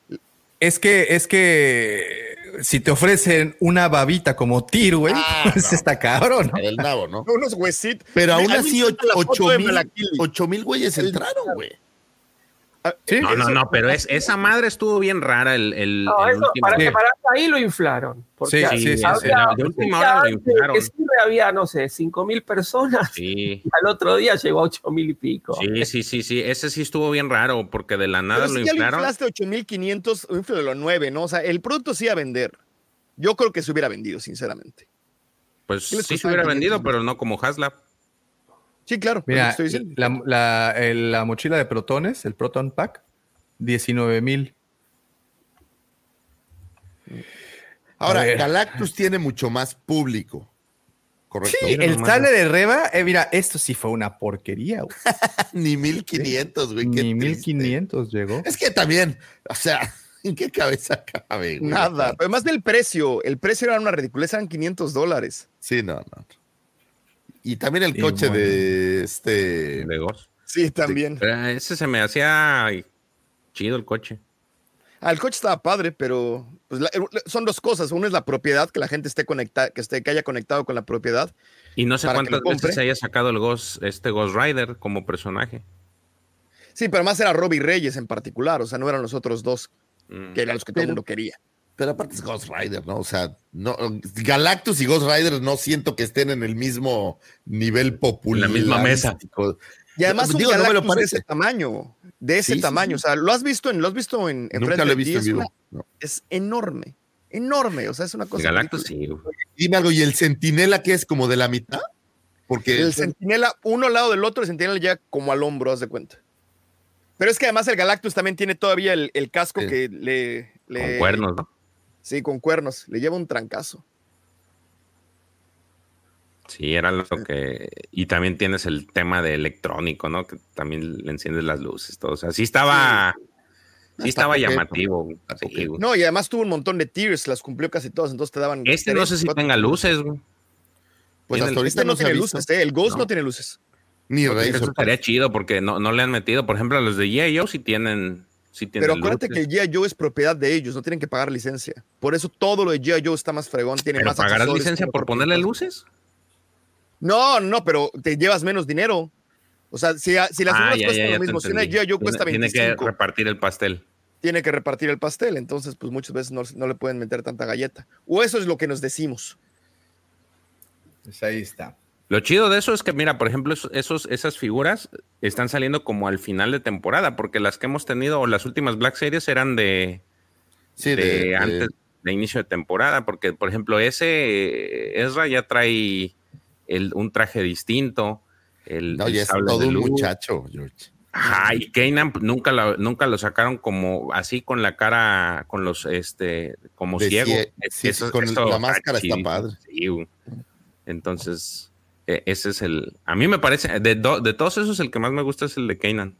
Es que, es que si te ofrecen una babita como tir, güey, ah, pues está cabrón. ¿no? Del nabo, ¿no? Unos huesitos. Pero aún así, 8 mil güeyes entraron, güey. Ah, no, no, no, pero es, esa madre estuvo bien rara el, el, no, eso, para, para, ahí lo inflaron. Porque sí, sí, sí, de última hora lo inflaron. Que siempre había, no sé, 5 mil personas y al otro día llegó a 8 mil y pico. Sí, sí, sí, sí, ese sí estuvo bien raro porque de la nada pero lo si inflaron. Ya lo inflaste 8 mil 500, los 9, ¿no? O sea, el producto sí iba a vender. Yo creo que se hubiera vendido, sinceramente. Pues sí se hubiera vendido, pero no como Haslab. Sí, claro. Mira, la, mochila de protones, el Proton Pack, 19 mil. Ahora, Galactus tiene mucho más público. Correcto. Sí, el sale de Reba, eh, mira, esto sí fue una porquería. Ni 1500, güey. Ni 1500 llegó. Es que también, o sea, ¿en qué cabeza cabe? Güey? Nada. Además del precio, el precio era una ridiculez, eran 500 dólares. Sí, no, no. Y también el coche de este. De Ghost. Sí, también. ese se me hacía chido el coche. Ah, el coche estaba padre, pero pues, son dos cosas. Uno es la propiedad, que la gente esté conectada, que esté, que haya conectado con la propiedad. Y no sé cuántas veces se haya sacado el Ghost, este Ghost Rider como personaje. Sí, pero más era Robbie Reyes en particular, o sea, no eran los otros dos, mm. que eran los que todo el mundo quería. Pero aparte es Ghost Rider, ¿no? O sea, no, Galactus y Ghost Rider no siento que estén en el mismo nivel popular. En la misma mesa. Y además un Galactus de ese tamaño, de ese tamaño. O sea, ¿lo has visto en, lo has visto en, en Nunca lo he visto en vivo. Es enorme, enorme. O sea, es una cosa. Galactus sí. Dime algo, ¿y el Centinela que es como de la mitad? Porque el Centinela, uno al lado del otro, el Centinela llega como al hombro, haz de cuenta. Pero es que además el Galactus también tiene todavía el, el casco que le, le, Con cuernos, ¿no? Sí, con cuernos. Le lleva un trancazo. Sí, era lo que. Y también tienes el tema de electrónico, ¿no? Que también le enciendes las luces, todo. O sea, sí estaba. Sí, estaba llamativo. no, y además tuvo un montón de tiers, las cumplió casi todas, entonces te daban. Este no sé si tenga luces, güey. Pues hasta ahorita este no, tiene luces, ¿eh? El Ghost no, tiene luces. Ni. Eso estaría chido porque no, no le han metido. Por ejemplo, a los de G.I. sí tienen pero acuérdate que el G.I. Joe es propiedad de ellos, no tienen que pagar licencia. Por eso todo lo de G.I. Joe está más fregón, tiene ¿Pero más ¿Pagarás licencia por ponerle luces? No, no, pero te llevas menos dinero. O sea, si, si las ah, cuestan lo mismo, si una G.I. Joe cuesta 25. Tiene que repartir el pastel. Tiene que repartir el pastel, entonces pues muchas veces no, le pueden meter tanta galleta. O eso es lo que nos decimos. Pues ahí está. Lo chido de eso es que, mira, por ejemplo, esos, esas figuras están saliendo como al final de temporada, porque las que hemos tenido, o las últimas Black Series eran de, sí, de, antes de inicio de temporada, porque, por ejemplo, ese Ezra ya trae el, un traje distinto. El, no, ya es todo un muchacho, George. Ajá, y Kanan nunca, nunca lo sacaron como así con la cara, con los, este, como ciego. Sí, con la máscara está padre. Sí, entonces, e, ese es el. A mí me parece. De, de todos esos, el que más me gusta es el de Kanan.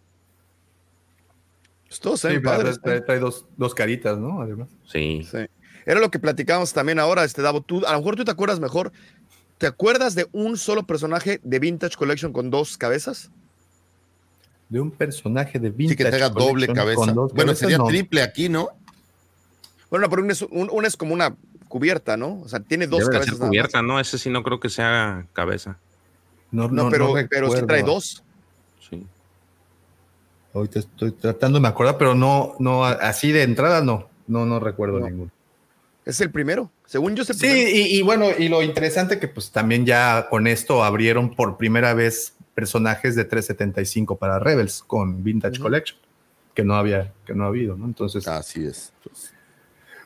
Pues todos sí, padres. Trae, trae dos, dos, caritas, ¿no? Además. Sí. sí. Era lo que platicamos también ahora, este Davo. Tú, a lo mejor tú te acuerdas mejor. ¿te acuerdas de un solo personaje de Vintage Collection con dos cabezas? De un personaje de Vintage Sí, que tenga doble cabeza. Bueno, sería triple aquí, ¿no? Bueno, pero uno es, como una cubierta, ¿no? O sea, tiene dos Debe cabezas. cubierta, ¿no? Ese sí no creo que sea cabeza. No, no, pero, pero sí trae dos. Sí. Ahorita estoy tratando de me acordar, pero no, no, así de entrada no, no, no recuerdo ninguno. Es el primero, según yo es el sí, y, bueno, y lo interesante que pues también ya con esto abrieron por primera vez personajes de 375 para Rebels con Vintage Collection, que no había, que no ha habido, ¿no? Entonces. Así es.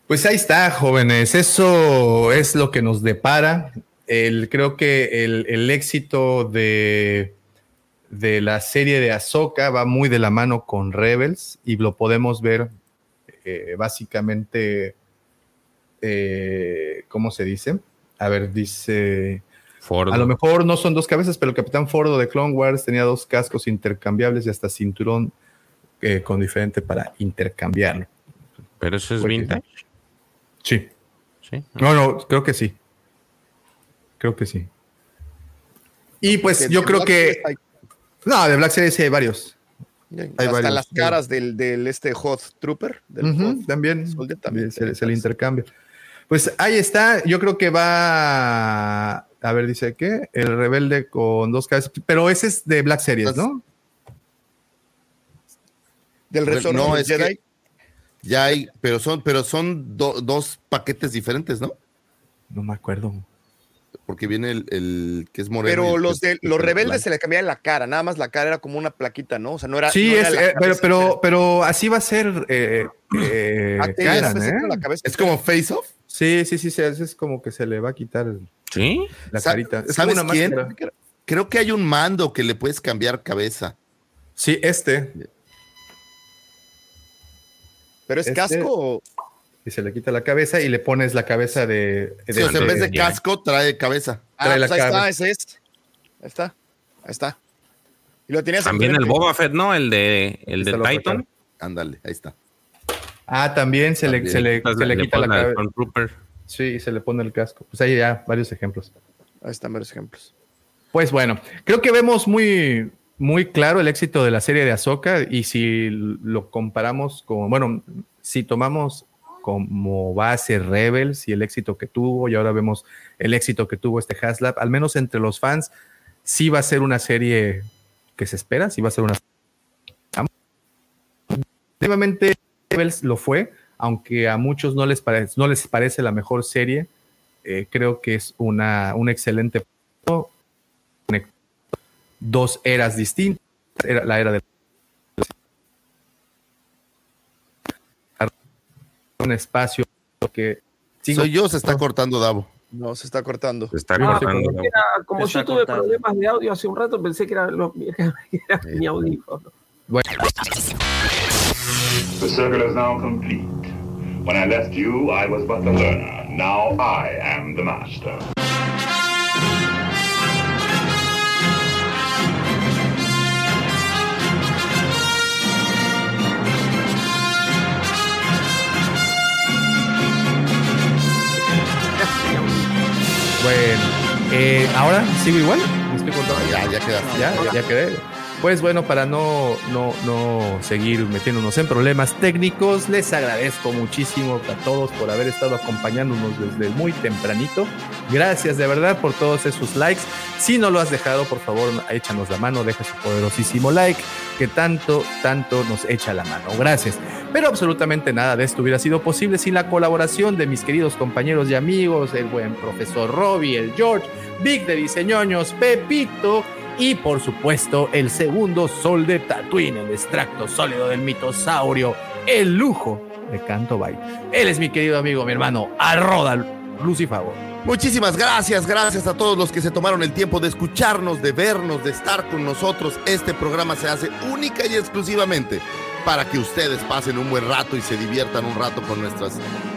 Pues ahí está, jóvenes. Eso es lo que nos depara. El, creo que el, éxito de, de, la serie de Ahsoka va muy de la mano con Rebels y lo podemos ver eh, básicamente eh, ¿cómo se dice? A ver, dice... A lo mejor no son dos cabezas, pero el Capitán Fordo de Clone Wars tenía dos cascos intercambiables y hasta cinturón eh, con diferente para intercambiarlo. ¿Pero eso es vintage? Sí. ¿Sí? No, no, creo que sí. Creo que sí. Y pues yo creo que... No, de Black Series hay varios. Hay hasta las caras del, este Hot Trooper. también, también se, se, le intercambia. Pues ahí está, yo creo que va, a ver, dice que el rebelde con dos cabezas, pero ese es de Black Series, ¿no? Del retorno no, es Jedi. Ya hay, pero son, pero son dos paquetes diferentes, ¿no? No me acuerdo. Porque viene el, que es moreno. Pero los de los rebeldes se le cambiaban la cara, nada más la cara era como una plaquita, ¿no? O sea, no era. Sí, eh, pero, pero, pero, así va a ser. Eh, eh, ah, es como face off. Sí, sí, sí, es como que se le va a quitar ¿Sí? la carita. ¿Sabes quién? Creo que hay un mando que le puedes cambiar cabeza. Sí, este. ¿Pero es este, casco Y se le quita la cabeza y le pones la cabeza de. sí, o sea, en vez de casco, trae cabeza. Ah, trae pues ahí está, ese es. Ahí está. Ahí está. Y lo tienes También el Boba Fett, ¿no? El de, el de Titan. Ándale, ahí está. Ah, también se le, se le, quita la cabeza. Sí, se le pone el casco. Pues hay ya varios ejemplos. Ahí están varios ejemplos. Pues bueno, creo que vemos muy, muy claro el éxito de la serie de Ahsoka y si lo comparamos con, bueno, si tomamos como base Rebels y el éxito que tuvo y ahora vemos el éxito que tuvo este Haslab, al menos entre los fans, sí va a ser una serie que se espera, sí va a ser una... Nuevamente lo fue, aunque a muchos no les, parece, no les parece la mejor serie, eh, creo que es una, un excelente dos eras distintas, era la era de un espacio que soy yo se está cortando. Davo. No se está cortando. Se está ah, cortando como yo tuve problemas de audio hace un rato pensé que era, lo, era mi audífono. Bueno. The circle is now complete. When I left you, I was but the learner. Now I am the master. Bueno, eh, ahora sigo igual. ¿Me estoy Ya, ya quedaste. Ya, ya quedé. Pues bueno, para no, no, no seguir metiéndonos en problemas técnicos, les agradezco muchísimo a todos por haber estado acompañándonos desde muy tempranito. Gracias de verdad por todos esos likes. Si no lo has dejado, por favor, échanos la mano, deja su poderosísimo like, que tanto, tanto nos echa la mano. Gracias. Pero absolutamente nada de esto hubiera sido posible sin la colaboración de mis queridos compañeros y amigos, el buen profesor Robbie, el George, Big de Diseñoños, Pepito y por supuesto el segundo sol de Tatooine, el extracto sólido del mitosaurio, el lujo de Canto Bay. Él es mi querido amigo, mi hermano, Arroda Lucifago. Muchísimas gracias, gracias a todos los que se tomaron el tiempo de escucharnos, de vernos, de estar con nosotros. Este programa se hace única y exclusivamente para que ustedes pasen un buen rato y se diviertan un rato con nuestros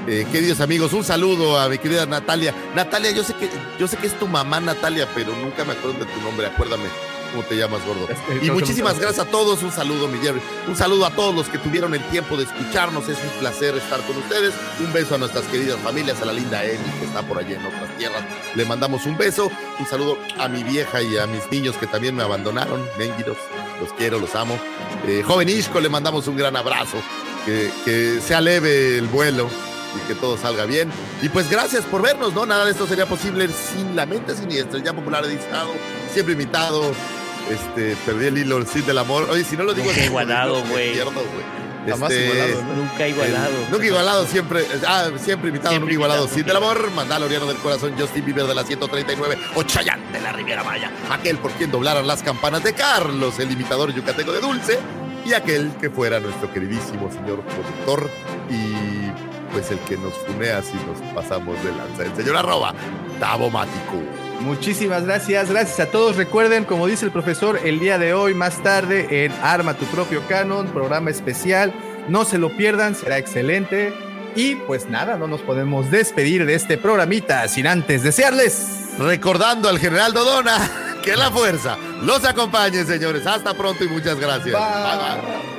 eh, queridos amigos. Un saludo a mi querida Natalia. Natalia, yo sé que yo sé que es tu mamá Natalia, pero nunca me acuerdo de tu nombre, acuérdame. cómo te llamas, gordo. Y muchísimas gracias a todos. Un saludo, mi Jerry. Un saludo a todos los que tuvieron el tiempo de escucharnos. Es un placer estar con ustedes. Un beso a nuestras queridas familias, a la linda Emi, que está por allá en otras tierras. Le mandamos un beso. Un saludo a mi vieja y a mis niños que también me abandonaron. Menguidos. Los quiero, los amo. Eh, joven Isco, le mandamos un gran abrazo. Que, que sea leve el vuelo y que todo salga bien. Y pues gracias por vernos, ¿no? Nada de esto sería posible sin la mente siniestra, ya popular editado, siempre invitado. Este, perdí el hilo, el Cid del amor. Oye, si no lo digo. Nunca igualado, güey. Jamás este, igualado, Nunca igualado. nunca igualado, siempre. Ah, siempre invitado, nunca igualado. Cid del amor, Mandaloriano del corazón, Justin Bieber de la 139, o Chayanne de la Riviera Maya. Aquel por quien doblaron las campanas de Carlos, el imitador yucateco de Dulce. Y aquel que fuera nuestro queridísimo señor productor y pues el que nos funea si nos pasamos de lanza. El señor arroba, Tabomático. Muchísimas gracias, gracias a todos. Recuerden, como dice el profesor, el día de hoy, más tarde, en Arma tu propio canon, programa especial. No se lo pierdan, será excelente. Y pues nada, no nos podemos despedir de este programita sin antes desearles. Recordando al general Dodona que la fuerza los acompañe, señores. Hasta pronto y muchas gracias. bye. bye.